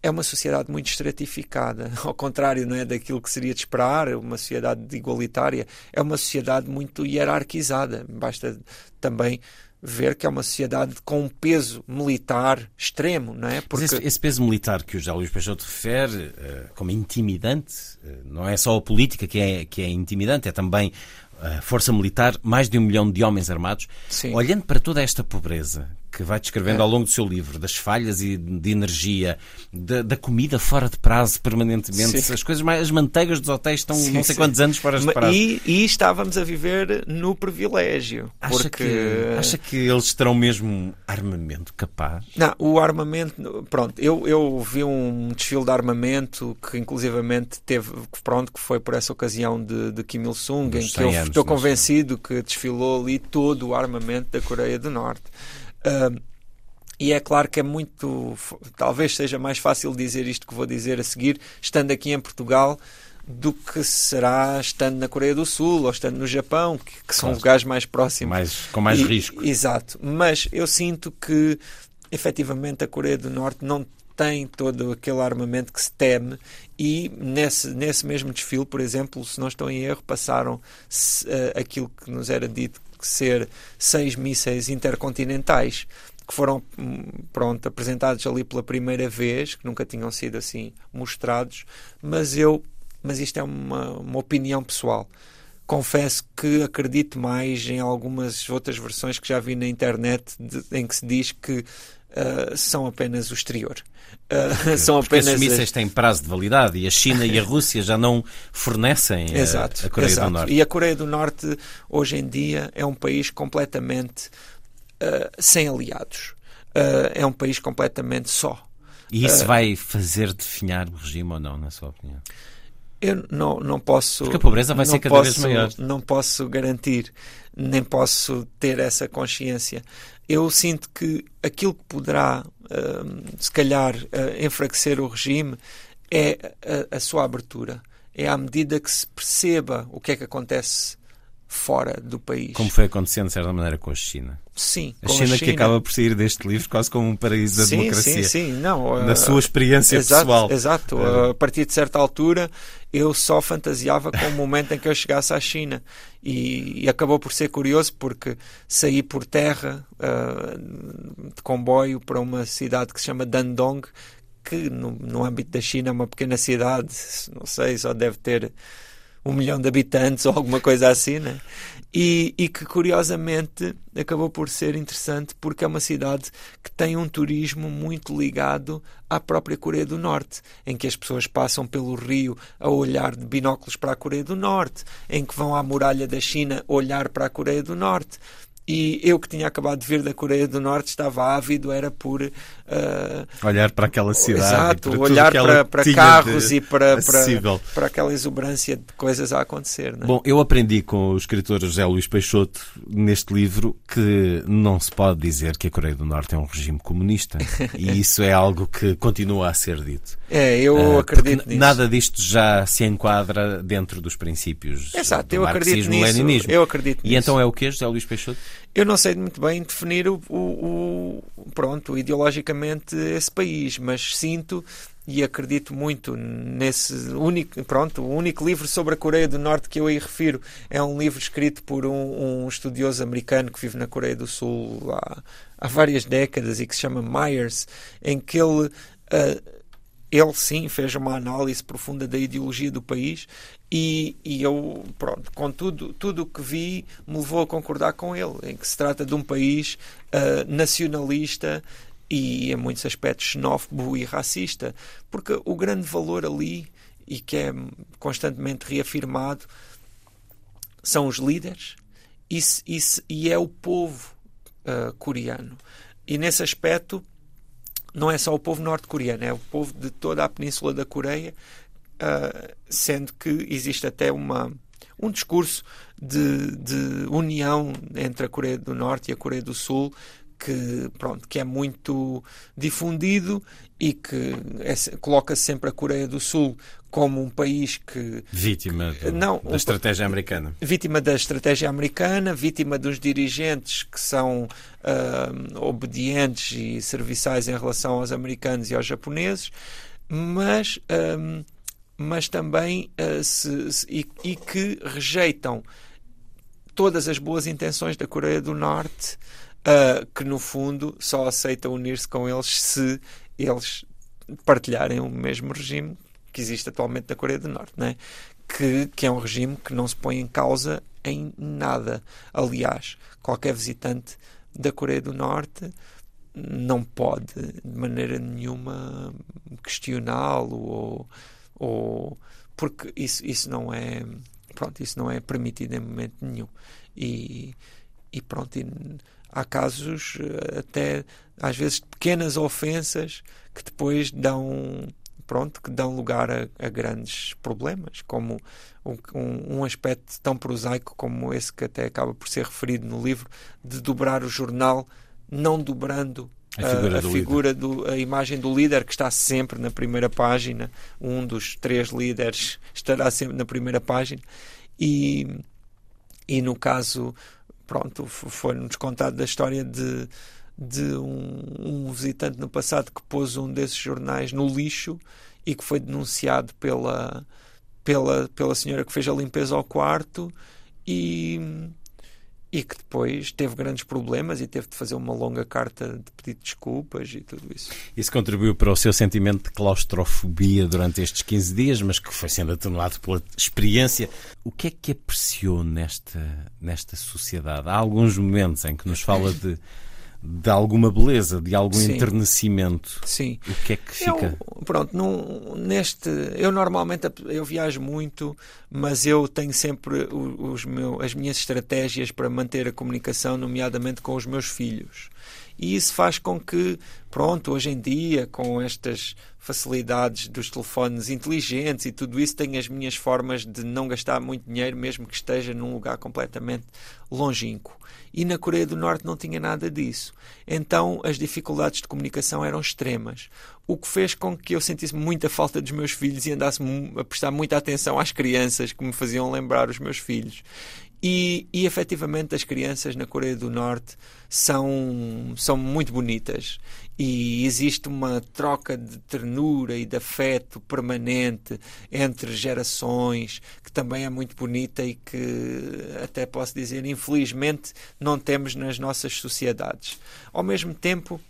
E: é uma sociedade muito estratificada, ao contrário não é, daquilo que seria de esperar, uma sociedade igualitária, é uma sociedade muito hierarquizada. Basta também ver que é uma sociedade com um peso militar extremo, não é?
A: Porque... Esse, esse, peso militar que o José Luís Peixoto refere uh, como intimidante, uh, não é só a política que é, que é intimidante, é também a força militar, mais de um milhão de homens armados. Sim. Olhando para toda esta pobreza que vai descrevendo é. ao longo do seu livro, das falhas e de energia, da, da comida fora de prazo permanentemente, sim. as coisas mais, as manteigas dos hotéis estão sim, não sei sim. quantos anos fora de prazo.
E: E, e, estávamos a viver no privilégio.
A: Acha,
E: porque...
A: que, acha que eles terão mesmo armamento capaz?
E: Não, o armamento, pronto, eu, eu vi um desfile de armamento que inclusivamente teve, pronto, que foi por essa ocasião de, de Kim Il-sung, em que eu estou convencido que desfilou ali todo o armamento da Coreia do Norte. Uh, e é claro que é muito. Talvez seja mais fácil dizer isto que vou dizer a seguir, estando aqui em Portugal, do que será estando na Coreia do Sul ou estando no Japão, que, que são claro. lugares mais próximos.
A: Mais, com mais
E: e,
A: risco.
E: Exato. Mas eu sinto que, efetivamente, a Coreia do Norte não tem todo aquele armamento que se teme e nesse, nesse mesmo desfile, por exemplo, se não estou em erro, passaram uh, aquilo que nos era dito ser seis mísseis intercontinentais que foram hum, pronto, apresentados ali pela primeira vez, que nunca tinham sido assim mostrados, mas eu, mas isto é uma, uma opinião pessoal. Confesso que acredito mais em algumas outras versões que já vi na internet de, em que se diz que uh, são apenas o exterior.
A: Uh, são apenas esses mísseis têm prazo de validade e a China e a Rússia já não fornecem a, exato, a Coreia exato. do Norte.
E: E a Coreia do Norte, hoje em dia, é um país completamente uh, sem aliados. É um país completamente só.
A: E isso vai fazer definhar o regime ou não, na sua opinião?
E: Eu não, não posso.
A: Porque a pobreza vai ser cada
E: posso,
A: vez maior.
E: Não posso garantir, nem posso ter essa consciência. Eu sinto que aquilo que poderá, uh, se calhar, uh, enfraquecer o regime é a, a, sua abertura. É à medida que se perceba o que é que acontece fora do país.
A: Como foi acontecendo, de certa maneira, com a China.
E: Sim,
A: a China, a China, que acaba por sair deste livro quase como um paraíso da
E: sim,
A: democracia.
E: Sim, sim, não.
A: Na uh, sua experiência
E: exato,
A: pessoal.
E: Exato. Uh, a partir de certa altura, eu só fantasiava com o momento em que eu chegasse à China. E, e acabou por ser curioso porque saí por terra uh, de comboio para uma cidade que se chama Dandong, que no, no âmbito da China é uma pequena cidade, não sei, só deve ter um milhão de habitantes ou alguma coisa assim, né? E, e, que curiosamente acabou por ser interessante porque é uma cidade que tem um turismo muito ligado à própria Coreia do Norte, em que as pessoas passam pelo rio a olhar de binóculos para a Coreia do Norte, em que vão à muralha da China olhar para a Coreia do Norte. E eu que tinha acabado de vir da Coreia do Norte estava ávido, era por uh,
A: olhar para aquela cidade,
E: exato, olhar para, para carros e para, para, para, aquela exuberância de coisas a acontecer. É?
A: Bom, eu aprendi com o escritor José Luís Peixoto neste livro que não se pode dizer que a Coreia do Norte é um regime comunista e isso é algo que continua a ser dito.
E: É, eu uh, acredito nisso.
A: Nada disto já se enquadra dentro dos princípios
E: Exato,
A: do
E: eu acredito
A: leninismo.
E: Eu acredito
A: e
E: nisso.
A: então é o que, José Luís Peixoto?
E: Eu não sei muito bem definir o, o, o, pronto, ideologicamente esse país, mas sinto e acredito muito nesse único, pronto, o único livro sobre a Coreia do Norte que eu aí refiro. É um livro escrito por um, um estudioso americano que vive na Coreia do Sul há, há várias décadas e que se chama Myers, em que ele uh, ele sim fez uma análise profunda da ideologia do país e, e eu, pronto, com tudo, tudo o que vi, me levou a concordar com ele, em que se trata de um país uh, nacionalista e, em muitos aspectos, xenófobo e racista. Porque o grande valor ali, e que é constantemente reafirmado, são os líderes e, e, e é o povo uh, coreano. E nesse aspecto, não é só o povo norte-coreano, é o povo de toda a Península da Coreia uh, sendo que existe até uma, um discurso de, de união entre a Coreia do Norte e a Coreia do Sul que, pronto, que é muito difundido e que é, coloca sempre a Coreia do Sul como um país que.
F: Vítima do,
E: não,
F: da estratégia americana.
E: Vítima da estratégia americana, vítima dos dirigentes que são uh, obedientes e serviçais em relação aos americanos e aos japoneses, mas. Um, mas também uh, se, se, e, e que rejeitam todas as boas intenções da Coreia do Norte, uh, que no fundo só aceita unir-se com eles se eles partilharem o mesmo regime que existe atualmente na Coreia do Norte, né? que, que é um regime que não se põe em causa em nada. Aliás, qualquer visitante da Coreia do Norte não pode de maneira nenhuma questioná-lo ou, ou porque isso, isso não é pronto isso não é permitido em momento nenhum e, e pronto e há casos eh, até às vezes pequenas ofensas que depois dão pronto que dão lugar a, a grandes problemas como um, um, aspecto tão prosaico como esse que até acaba por ser referido no livro de dobrar o jornal não dobrando
F: a figura,
E: a,
F: do
E: figura do, a imagem do líder que está sempre na primeira página. Um dos três líderes estará sempre na primeira página. E, e no caso pronto foi-nos contado da história de de um, um, visitante no passado que pôs um desses jornais no lixo e que foi denunciado pela, pela, pela senhora que fez a limpeza ao quarto e, e que depois teve grandes problemas e teve de fazer uma longa carta de pedido de desculpas e tudo isso.
F: Isso contribuiu para o seu sentimento de claustrofobia durante estes 15 dias, mas que foi sendo atenuado pela experiência. O que é que apreciou nesta, nesta sociedade? Há alguns momentos em que nos fala de de alguma beleza, de algum Sim. enternecimento.
E: Sim.
F: O que é que fica?
E: Eu, pronto, num, neste, eu normalmente eu viajo muito, mas eu tenho sempre os meu, as minhas estratégias para manter a comunicação, nomeadamente com os meus filhos. E isso faz com que, pronto, hoje em dia, com estas facilidades dos telefones inteligentes e tudo isso, tenho as minhas formas de não gastar muito dinheiro, mesmo que esteja num lugar completamente longínquo. E na Coreia do Norte não tinha nada disso. Então as dificuldades de comunicação eram extremas. O que fez com que eu sentisse muita falta dos meus filhos e andasse a prestar muita atenção às crianças que me faziam lembrar os meus filhos. E, e efetivamente as crianças na Coreia do Norte são, são muito bonitas e existe uma troca de ternura e de afeto permanente entre gerações que também é muito bonita e que até posso dizer infelizmente não temos nas nossas sociedades. Ao mesmo tempo,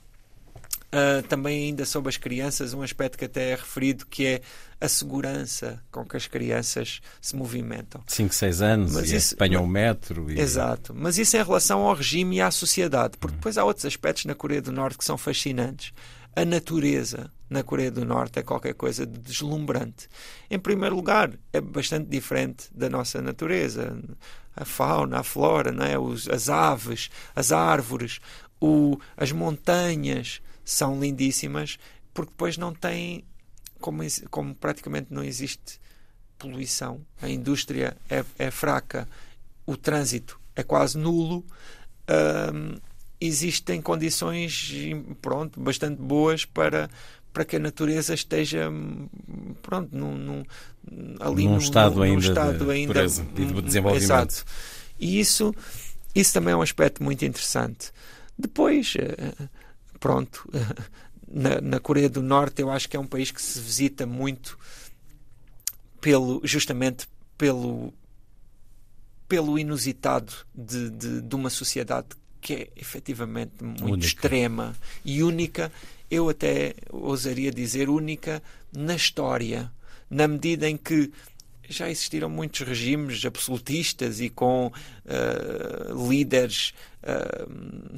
E: Uh, também ainda sobre as crianças, um aspecto que até é referido que é a segurança com que as crianças se movimentam.
F: 5, 6 anos mas e isso, apanham o metro. E...
E: Exato. Mas isso em relação ao regime e à sociedade, porque depois há outros aspectos na Coreia do Norte que são fascinantes. A natureza na Coreia do Norte é qualquer coisa de deslumbrante. Em primeiro lugar, é bastante diferente da nossa natureza. A fauna, a flora, não é? Os, as aves, as árvores, o, as montanhas, são lindíssimas, porque depois não têm, como, como praticamente não existe poluição, a indústria é, é fraca, o trânsito é quase nulo, hum, existem condições pronto, bastante boas para, para que a natureza esteja pronto, num, num, ali
F: num, num estado,
E: num,
F: ainda,
E: estado
F: de
E: ainda
F: e de desenvolvimento.
E: Exato. E isso, isso também é um aspecto muito interessante. Depois, uh, pronto, na, na, Coreia do Norte eu acho que é um país que se visita muito pelo, justamente pelo, pelo inusitado de, de, de uma sociedade que é efetivamente muito única. extrema e única, eu até ousaria dizer única na história, na medida em que já existiram muitos regimes absolutistas e com uh, líderes uh,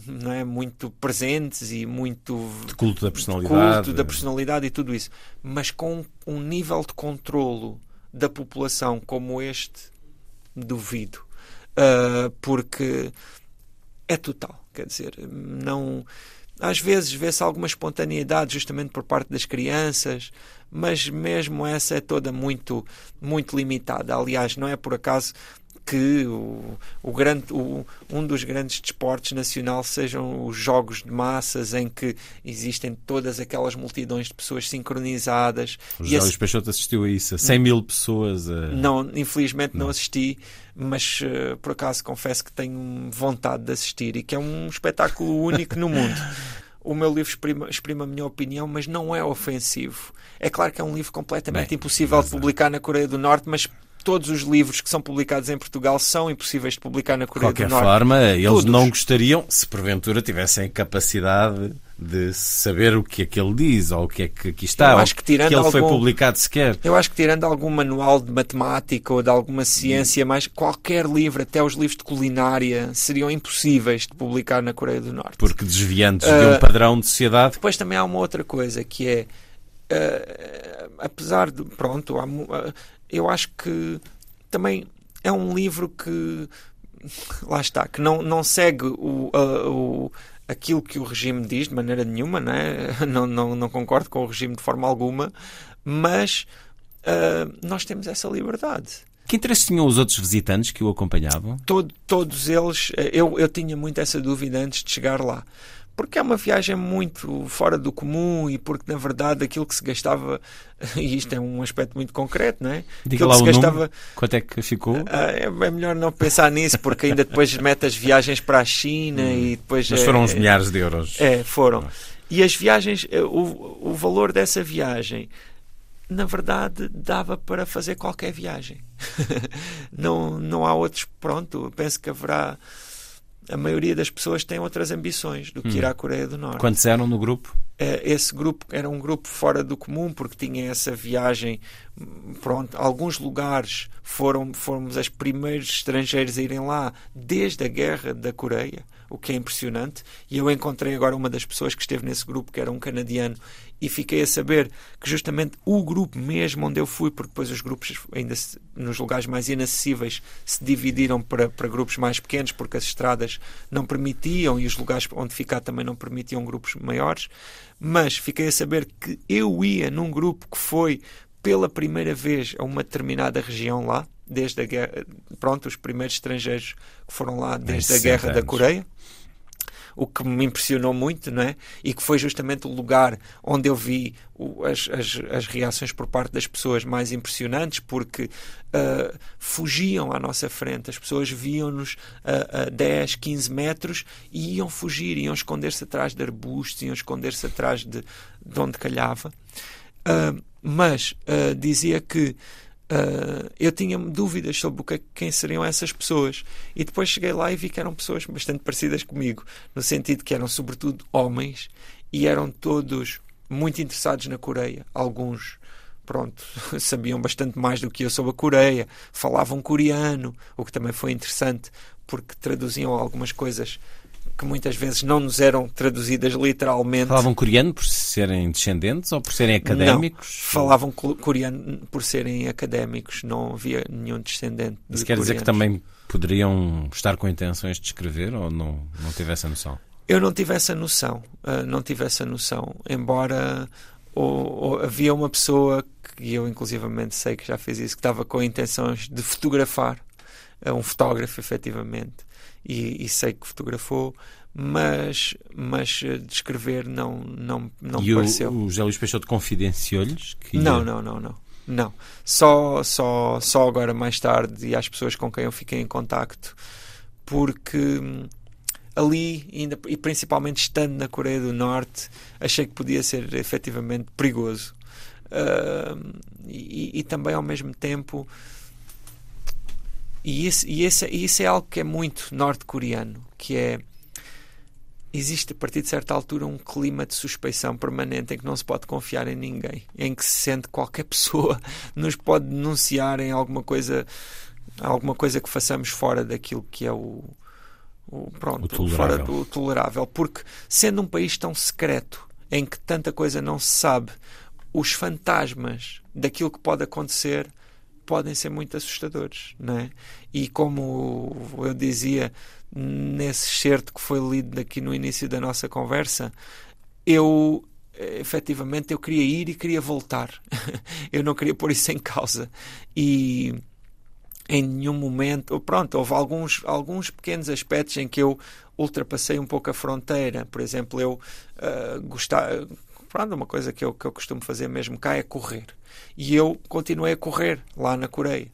E: não é muito presentes e muito
F: de culto da personalidade,
E: culto da personalidade e tudo isso, mas com um nível de controlo da população como este, duvido, uh, porque é total, quer dizer, não às vezes vê-se alguma espontaneidade justamente por parte das crianças, mas mesmo essa é toda muito, muito limitada. Aliás, não é por acaso que o, o grande, o, um dos grandes desportos nacional sejam os jogos de massas em que existem todas aquelas multidões de pessoas sincronizadas.
F: O José Luís Peixoto assistiu a isso, a 100 mil pessoas. A...
E: Não, infelizmente não, não assisti, mas uh, por acaso confesso que tenho vontade de assistir e que é um espetáculo único no mundo. O meu livro exprime, exprime, a minha opinião, mas não é ofensivo. É claro que é um livro completamente Bem, impossível de publicar na Coreia do Norte, mas todos os livros que são publicados em Portugal são impossíveis de publicar na Coreia
F: do
E: Norte. De qualquer
F: forma, eles todos. não gostariam, se porventura tivessem capacidade de saber o que é que ele diz ou o que é que aqui está, eu acho que, tirando que ele algum, foi publicado sequer.
E: Eu acho que tirando algum manual de matemática ou de alguma ciência, mais qualquer livro, até os livros de culinária, seriam impossíveis de publicar na Coreia do Norte.
F: Porque desviantes uh, de um ah, padrão de sociedade.
E: Depois também há uma outra coisa que é uh, apesar de pronto, há, uh, eu acho que também é um livro que lá está, que não, não segue o, o, aquilo que o regime diz de maneira nenhuma, né? não, não, não concordo com o regime de forma alguma, mas uh, nós temos essa liberdade.
F: Que interesse tinham os outros visitantes que o acompanhavam?
E: Todo, todos eles, eu, eu tinha muito essa dúvida antes de chegar lá porque é uma viagem muito fora do comum e porque, na verdade, aquilo que se gastava, e isto é um aspecto muito concreto, não é?
F: Diga aquilo lá que se gastava, número, quanto é que ficou?
E: Ah, é, é, melhor não pensar nisso, porque ainda depois mete as viagens para a China hum, e depois.
F: Mas foram é, uns milhares de euros.
E: É, foram. E as viagens, eh, o, o valor dessa viagem na verdade, dava para fazer qualquer viagem. não, não há outros. Pronto, penso que haverá a maioria das pessoas tem outras ambições do que hum. ir à Coreia do Norte.
F: Quantos eram no grupo?
E: Eh, esse grupo era um grupo fora do comum porque tinha essa viagem. Pronto, alguns lugares foram fomos os primeiros estrangeiros a irem lá desde a guerra da Coreia, o que é impressionante. E eu encontrei agora uma das pessoas que esteve nesse grupo, que era um canadiano, e fiquei a saber que justamente o grupo mesmo onde eu fui, porque depois os grupos, ainda nos lugares mais inacessíveis, se dividiram para, para grupos mais pequenos, porque as estradas não permitiam e os lugares onde ficar também não permitiam grupos maiores. Mas fiquei a saber que eu ia num grupo que foi pela primeira vez a uma determinada região lá, desde a guerra, pronto, os primeiros estrangeiros que foram lá desde a guerra anos. da Coreia o que me impressionou muito, não é? E que foi justamente o lugar onde eu vi o, as, as, as, reações por parte das pessoas mais impressionantes, porque uh, fugiam à nossa frente, as pessoas viam-nos a, a 10, 15 metros e iam fugir, iam esconder-se atrás de arbustos, iam esconder-se atrás de, de onde calhava. Uh, mas uh, dizia que Uh, eu tinha dúvidas sobre o que, quem seriam essas pessoas. E depois cheguei lá e vi que eram pessoas bastante parecidas comigo, no sentido que eram sobretudo homens e eram todos muito interessados na Coreia. Alguns, pronto, sabiam bastante mais do que eu sobre a Coreia, falavam coreano, o que também foi interessante porque traduziam algumas coisas que muitas vezes não nos eram traduzidas literalmente.
F: Falavam coreano por serem descendentes ou por serem académicos?
E: Não, falavam coreano por serem académicos, não havia nenhum descendente.
F: Isso quer dizer que também poderiam estar com intenções de escrever ou não, não tive essa noção?
E: Eu não tive essa noção, uh, não tive essa noção, embora ou, ou, havia uma pessoa que eu inclusivamente sei que já fez isso, que estava com intenções de fotografar, uh, um fotógrafo efetivamente, e, e sei que fotografou, mas, mas eh, descrever não, não, não
F: e
E: pareceu.
F: O, o José Luís Peixoto confidenciou-lhes?
E: Que... Não, não, não, não. Não. Só, só, só agora mais tarde e às pessoas com quem eu fiquei em contacto, porque hum, ali, ainda, e principalmente estando na Coreia do Norte, achei que podia ser efetivamente perigoso. Uh, e, e, também ao mesmo tempo e, esse, e, esse, e isso é algo que é muito norte-coreano, que é existe a partir de certa altura um clima de suspeição permanente em que não se pode confiar em ninguém, em que se sente que qualquer pessoa nos pode denunciar em alguma coisa, alguma coisa que façamos fora daquilo que é o, o pronto, o
F: tolerável.
E: fora do tolerável, porque sendo um país tão secreto em que tanta coisa não se sabe, os fantasmas daquilo que pode acontecer podem ser muito assustadores, não é? E como eu dizia nesse certo que foi lido aqui no início da nossa conversa, eu efetivamente eu queria ir e queria voltar. eu não queria pôr isso em causa. E em nenhum momento. Pronto, houve alguns, alguns pequenos aspectos em que eu ultrapassei um pouco a fronteira. Por exemplo, eu uh, gostava. Pronto, uma coisa que eu, que eu costumo fazer mesmo cá é correr. E eu continuei a correr lá na Coreia.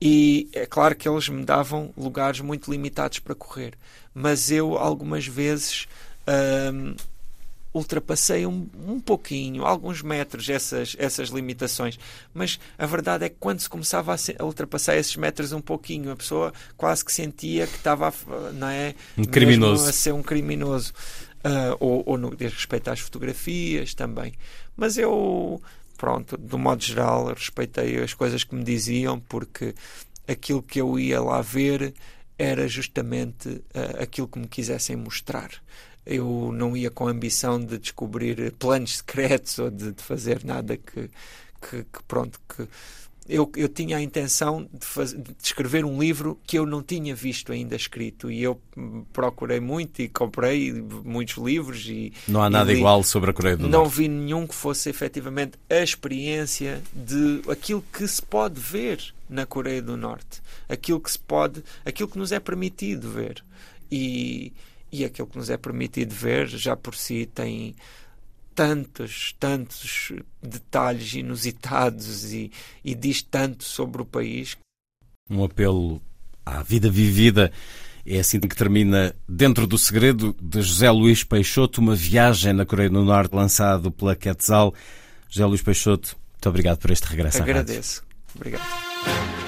E: E é claro que eles me davam lugares muito limitados para correr, mas eu algumas vezes hum, ultrapassei um, um pouquinho, alguns metros, essas, essas limitações. Mas a verdade é que quando se começava a, se, a ultrapassar esses metros um pouquinho, a pessoa quase que sentia que estava não é,
F: um criminoso.
E: a ser um criminoso. Uh, ou, ou no que diz respeito às fotografias também. Mas eu pronto, do modo geral, respeitei as coisas que me diziam, porque aquilo que eu ia lá ver era justamente uh, aquilo que me quisessem mostrar. Eu não ia com a ambição de descobrir planos secretos ou de, de fazer nada que, que, que, pronto, que eu, eu tinha a intenção de, de, escrever um livro que eu não tinha visto ainda escrito. E eu procurei muito e comprei muitos livros e
F: não há nada
E: li,
F: igual sobre a Coreia do
E: não
F: Norte.
E: vi nenhum que fosse efetivamente a experiência de aquilo que se pode ver na Coreia do Norte. Aquilo que se pode aquilo que nos é permitido ver. E e aquilo que nos é permitido ver já por si tem tantos, tantos detalhes inusitados e, e diz tanto sobre o país.
F: Um apelo à vida vivida. É assim que termina Dentro do Segredo de José Luís Peixoto, uma viagem na Coreia do Norte lançado pela Quetzal. José Luís Peixoto, muito obrigado por este regresso
E: Agradeço. Obrigado.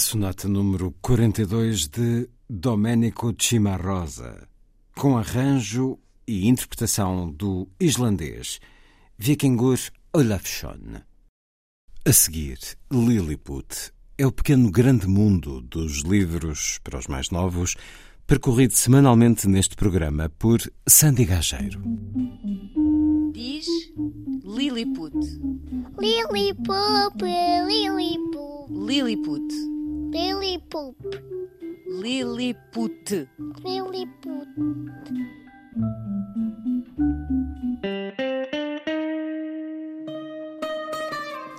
A: Sonata número 42 de Domenico Cimarosa, com arranjo e interpretação do islandês Vikingur Olafsson. A seguir, Lilliput é o pequeno grande mundo dos livros para os mais novos, percorrido semanalmente neste programa por Sandy Gageiro.
G: Diz Lilliput.
H: Lilliput, Lilliput.
G: Lilliput.
H: Lilliput.
G: Lilliput.
H: Lilliput.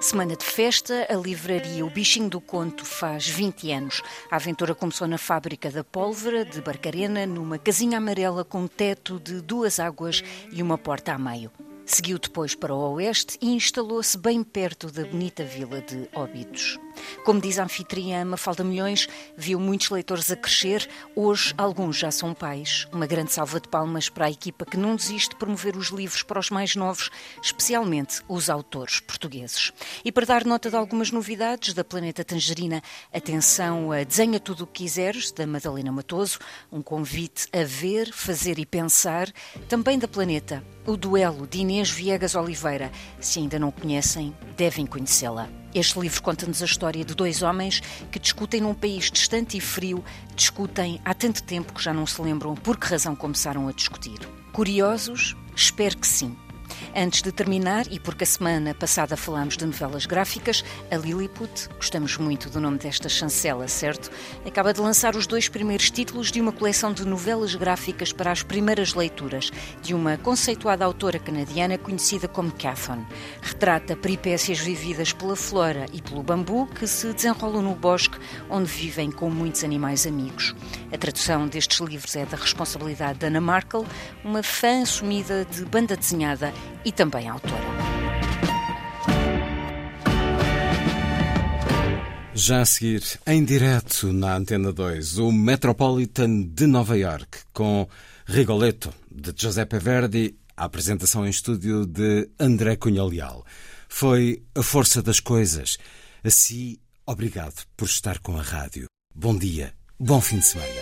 G: Semana de festa, a livraria O Bichinho do Conto faz 20 anos. A aventura começou na fábrica da pólvora de Barcarena, numa casinha amarela com teto de duas águas e uma porta a meio. Seguiu depois para o oeste e instalou-se bem perto da bonita vila de Óbidos. Como diz a anfitriã Mafalda Milhões, viu muitos leitores a crescer, hoje alguns já são pais. Uma grande salva de palmas para a equipa que não desiste de promover os livros para os mais novos, especialmente os autores portugueses. E para dar nota de algumas novidades da Planeta Tangerina, atenção a Desenha Tudo o que Quiseres, da Madalena Matoso, um convite a ver, fazer e pensar, também da Planeta, o duelo de Inês Viegas Oliveira. Se ainda não conhecem, devem conhecê-la. Este livro conta-nos a história de dois homens que discutem num país distante e frio, discutem há tanto tempo que já não se lembram por que razão começaram a discutir. Curiosos? Espero que sim. Antes de terminar, e porque a semana passada falámos de novelas gráficas, a Lilliput, gostamos muito do nome desta chancela, certo? Acaba de lançar os dois primeiros títulos de uma coleção de novelas gráficas para as primeiras leituras, de uma conceituada autora canadiana conhecida como Cathon. Retrata peripécias vividas pela flora e pelo bambu que se desenrolam no bosque, onde vivem com muitos animais amigos. A tradução destes livros é da responsabilidade de Anna Markle, uma fã assumida de banda desenhada e também autora.
A: Já a seguir, em direto na Antena 2, o Metropolitan de Nova York, com Rigoletto, de Giuseppe Verdi, a apresentação em estúdio de André Cunha Leal. Foi a força das coisas. Assim, obrigado por estar com a rádio. Bom dia, bom fim de semana.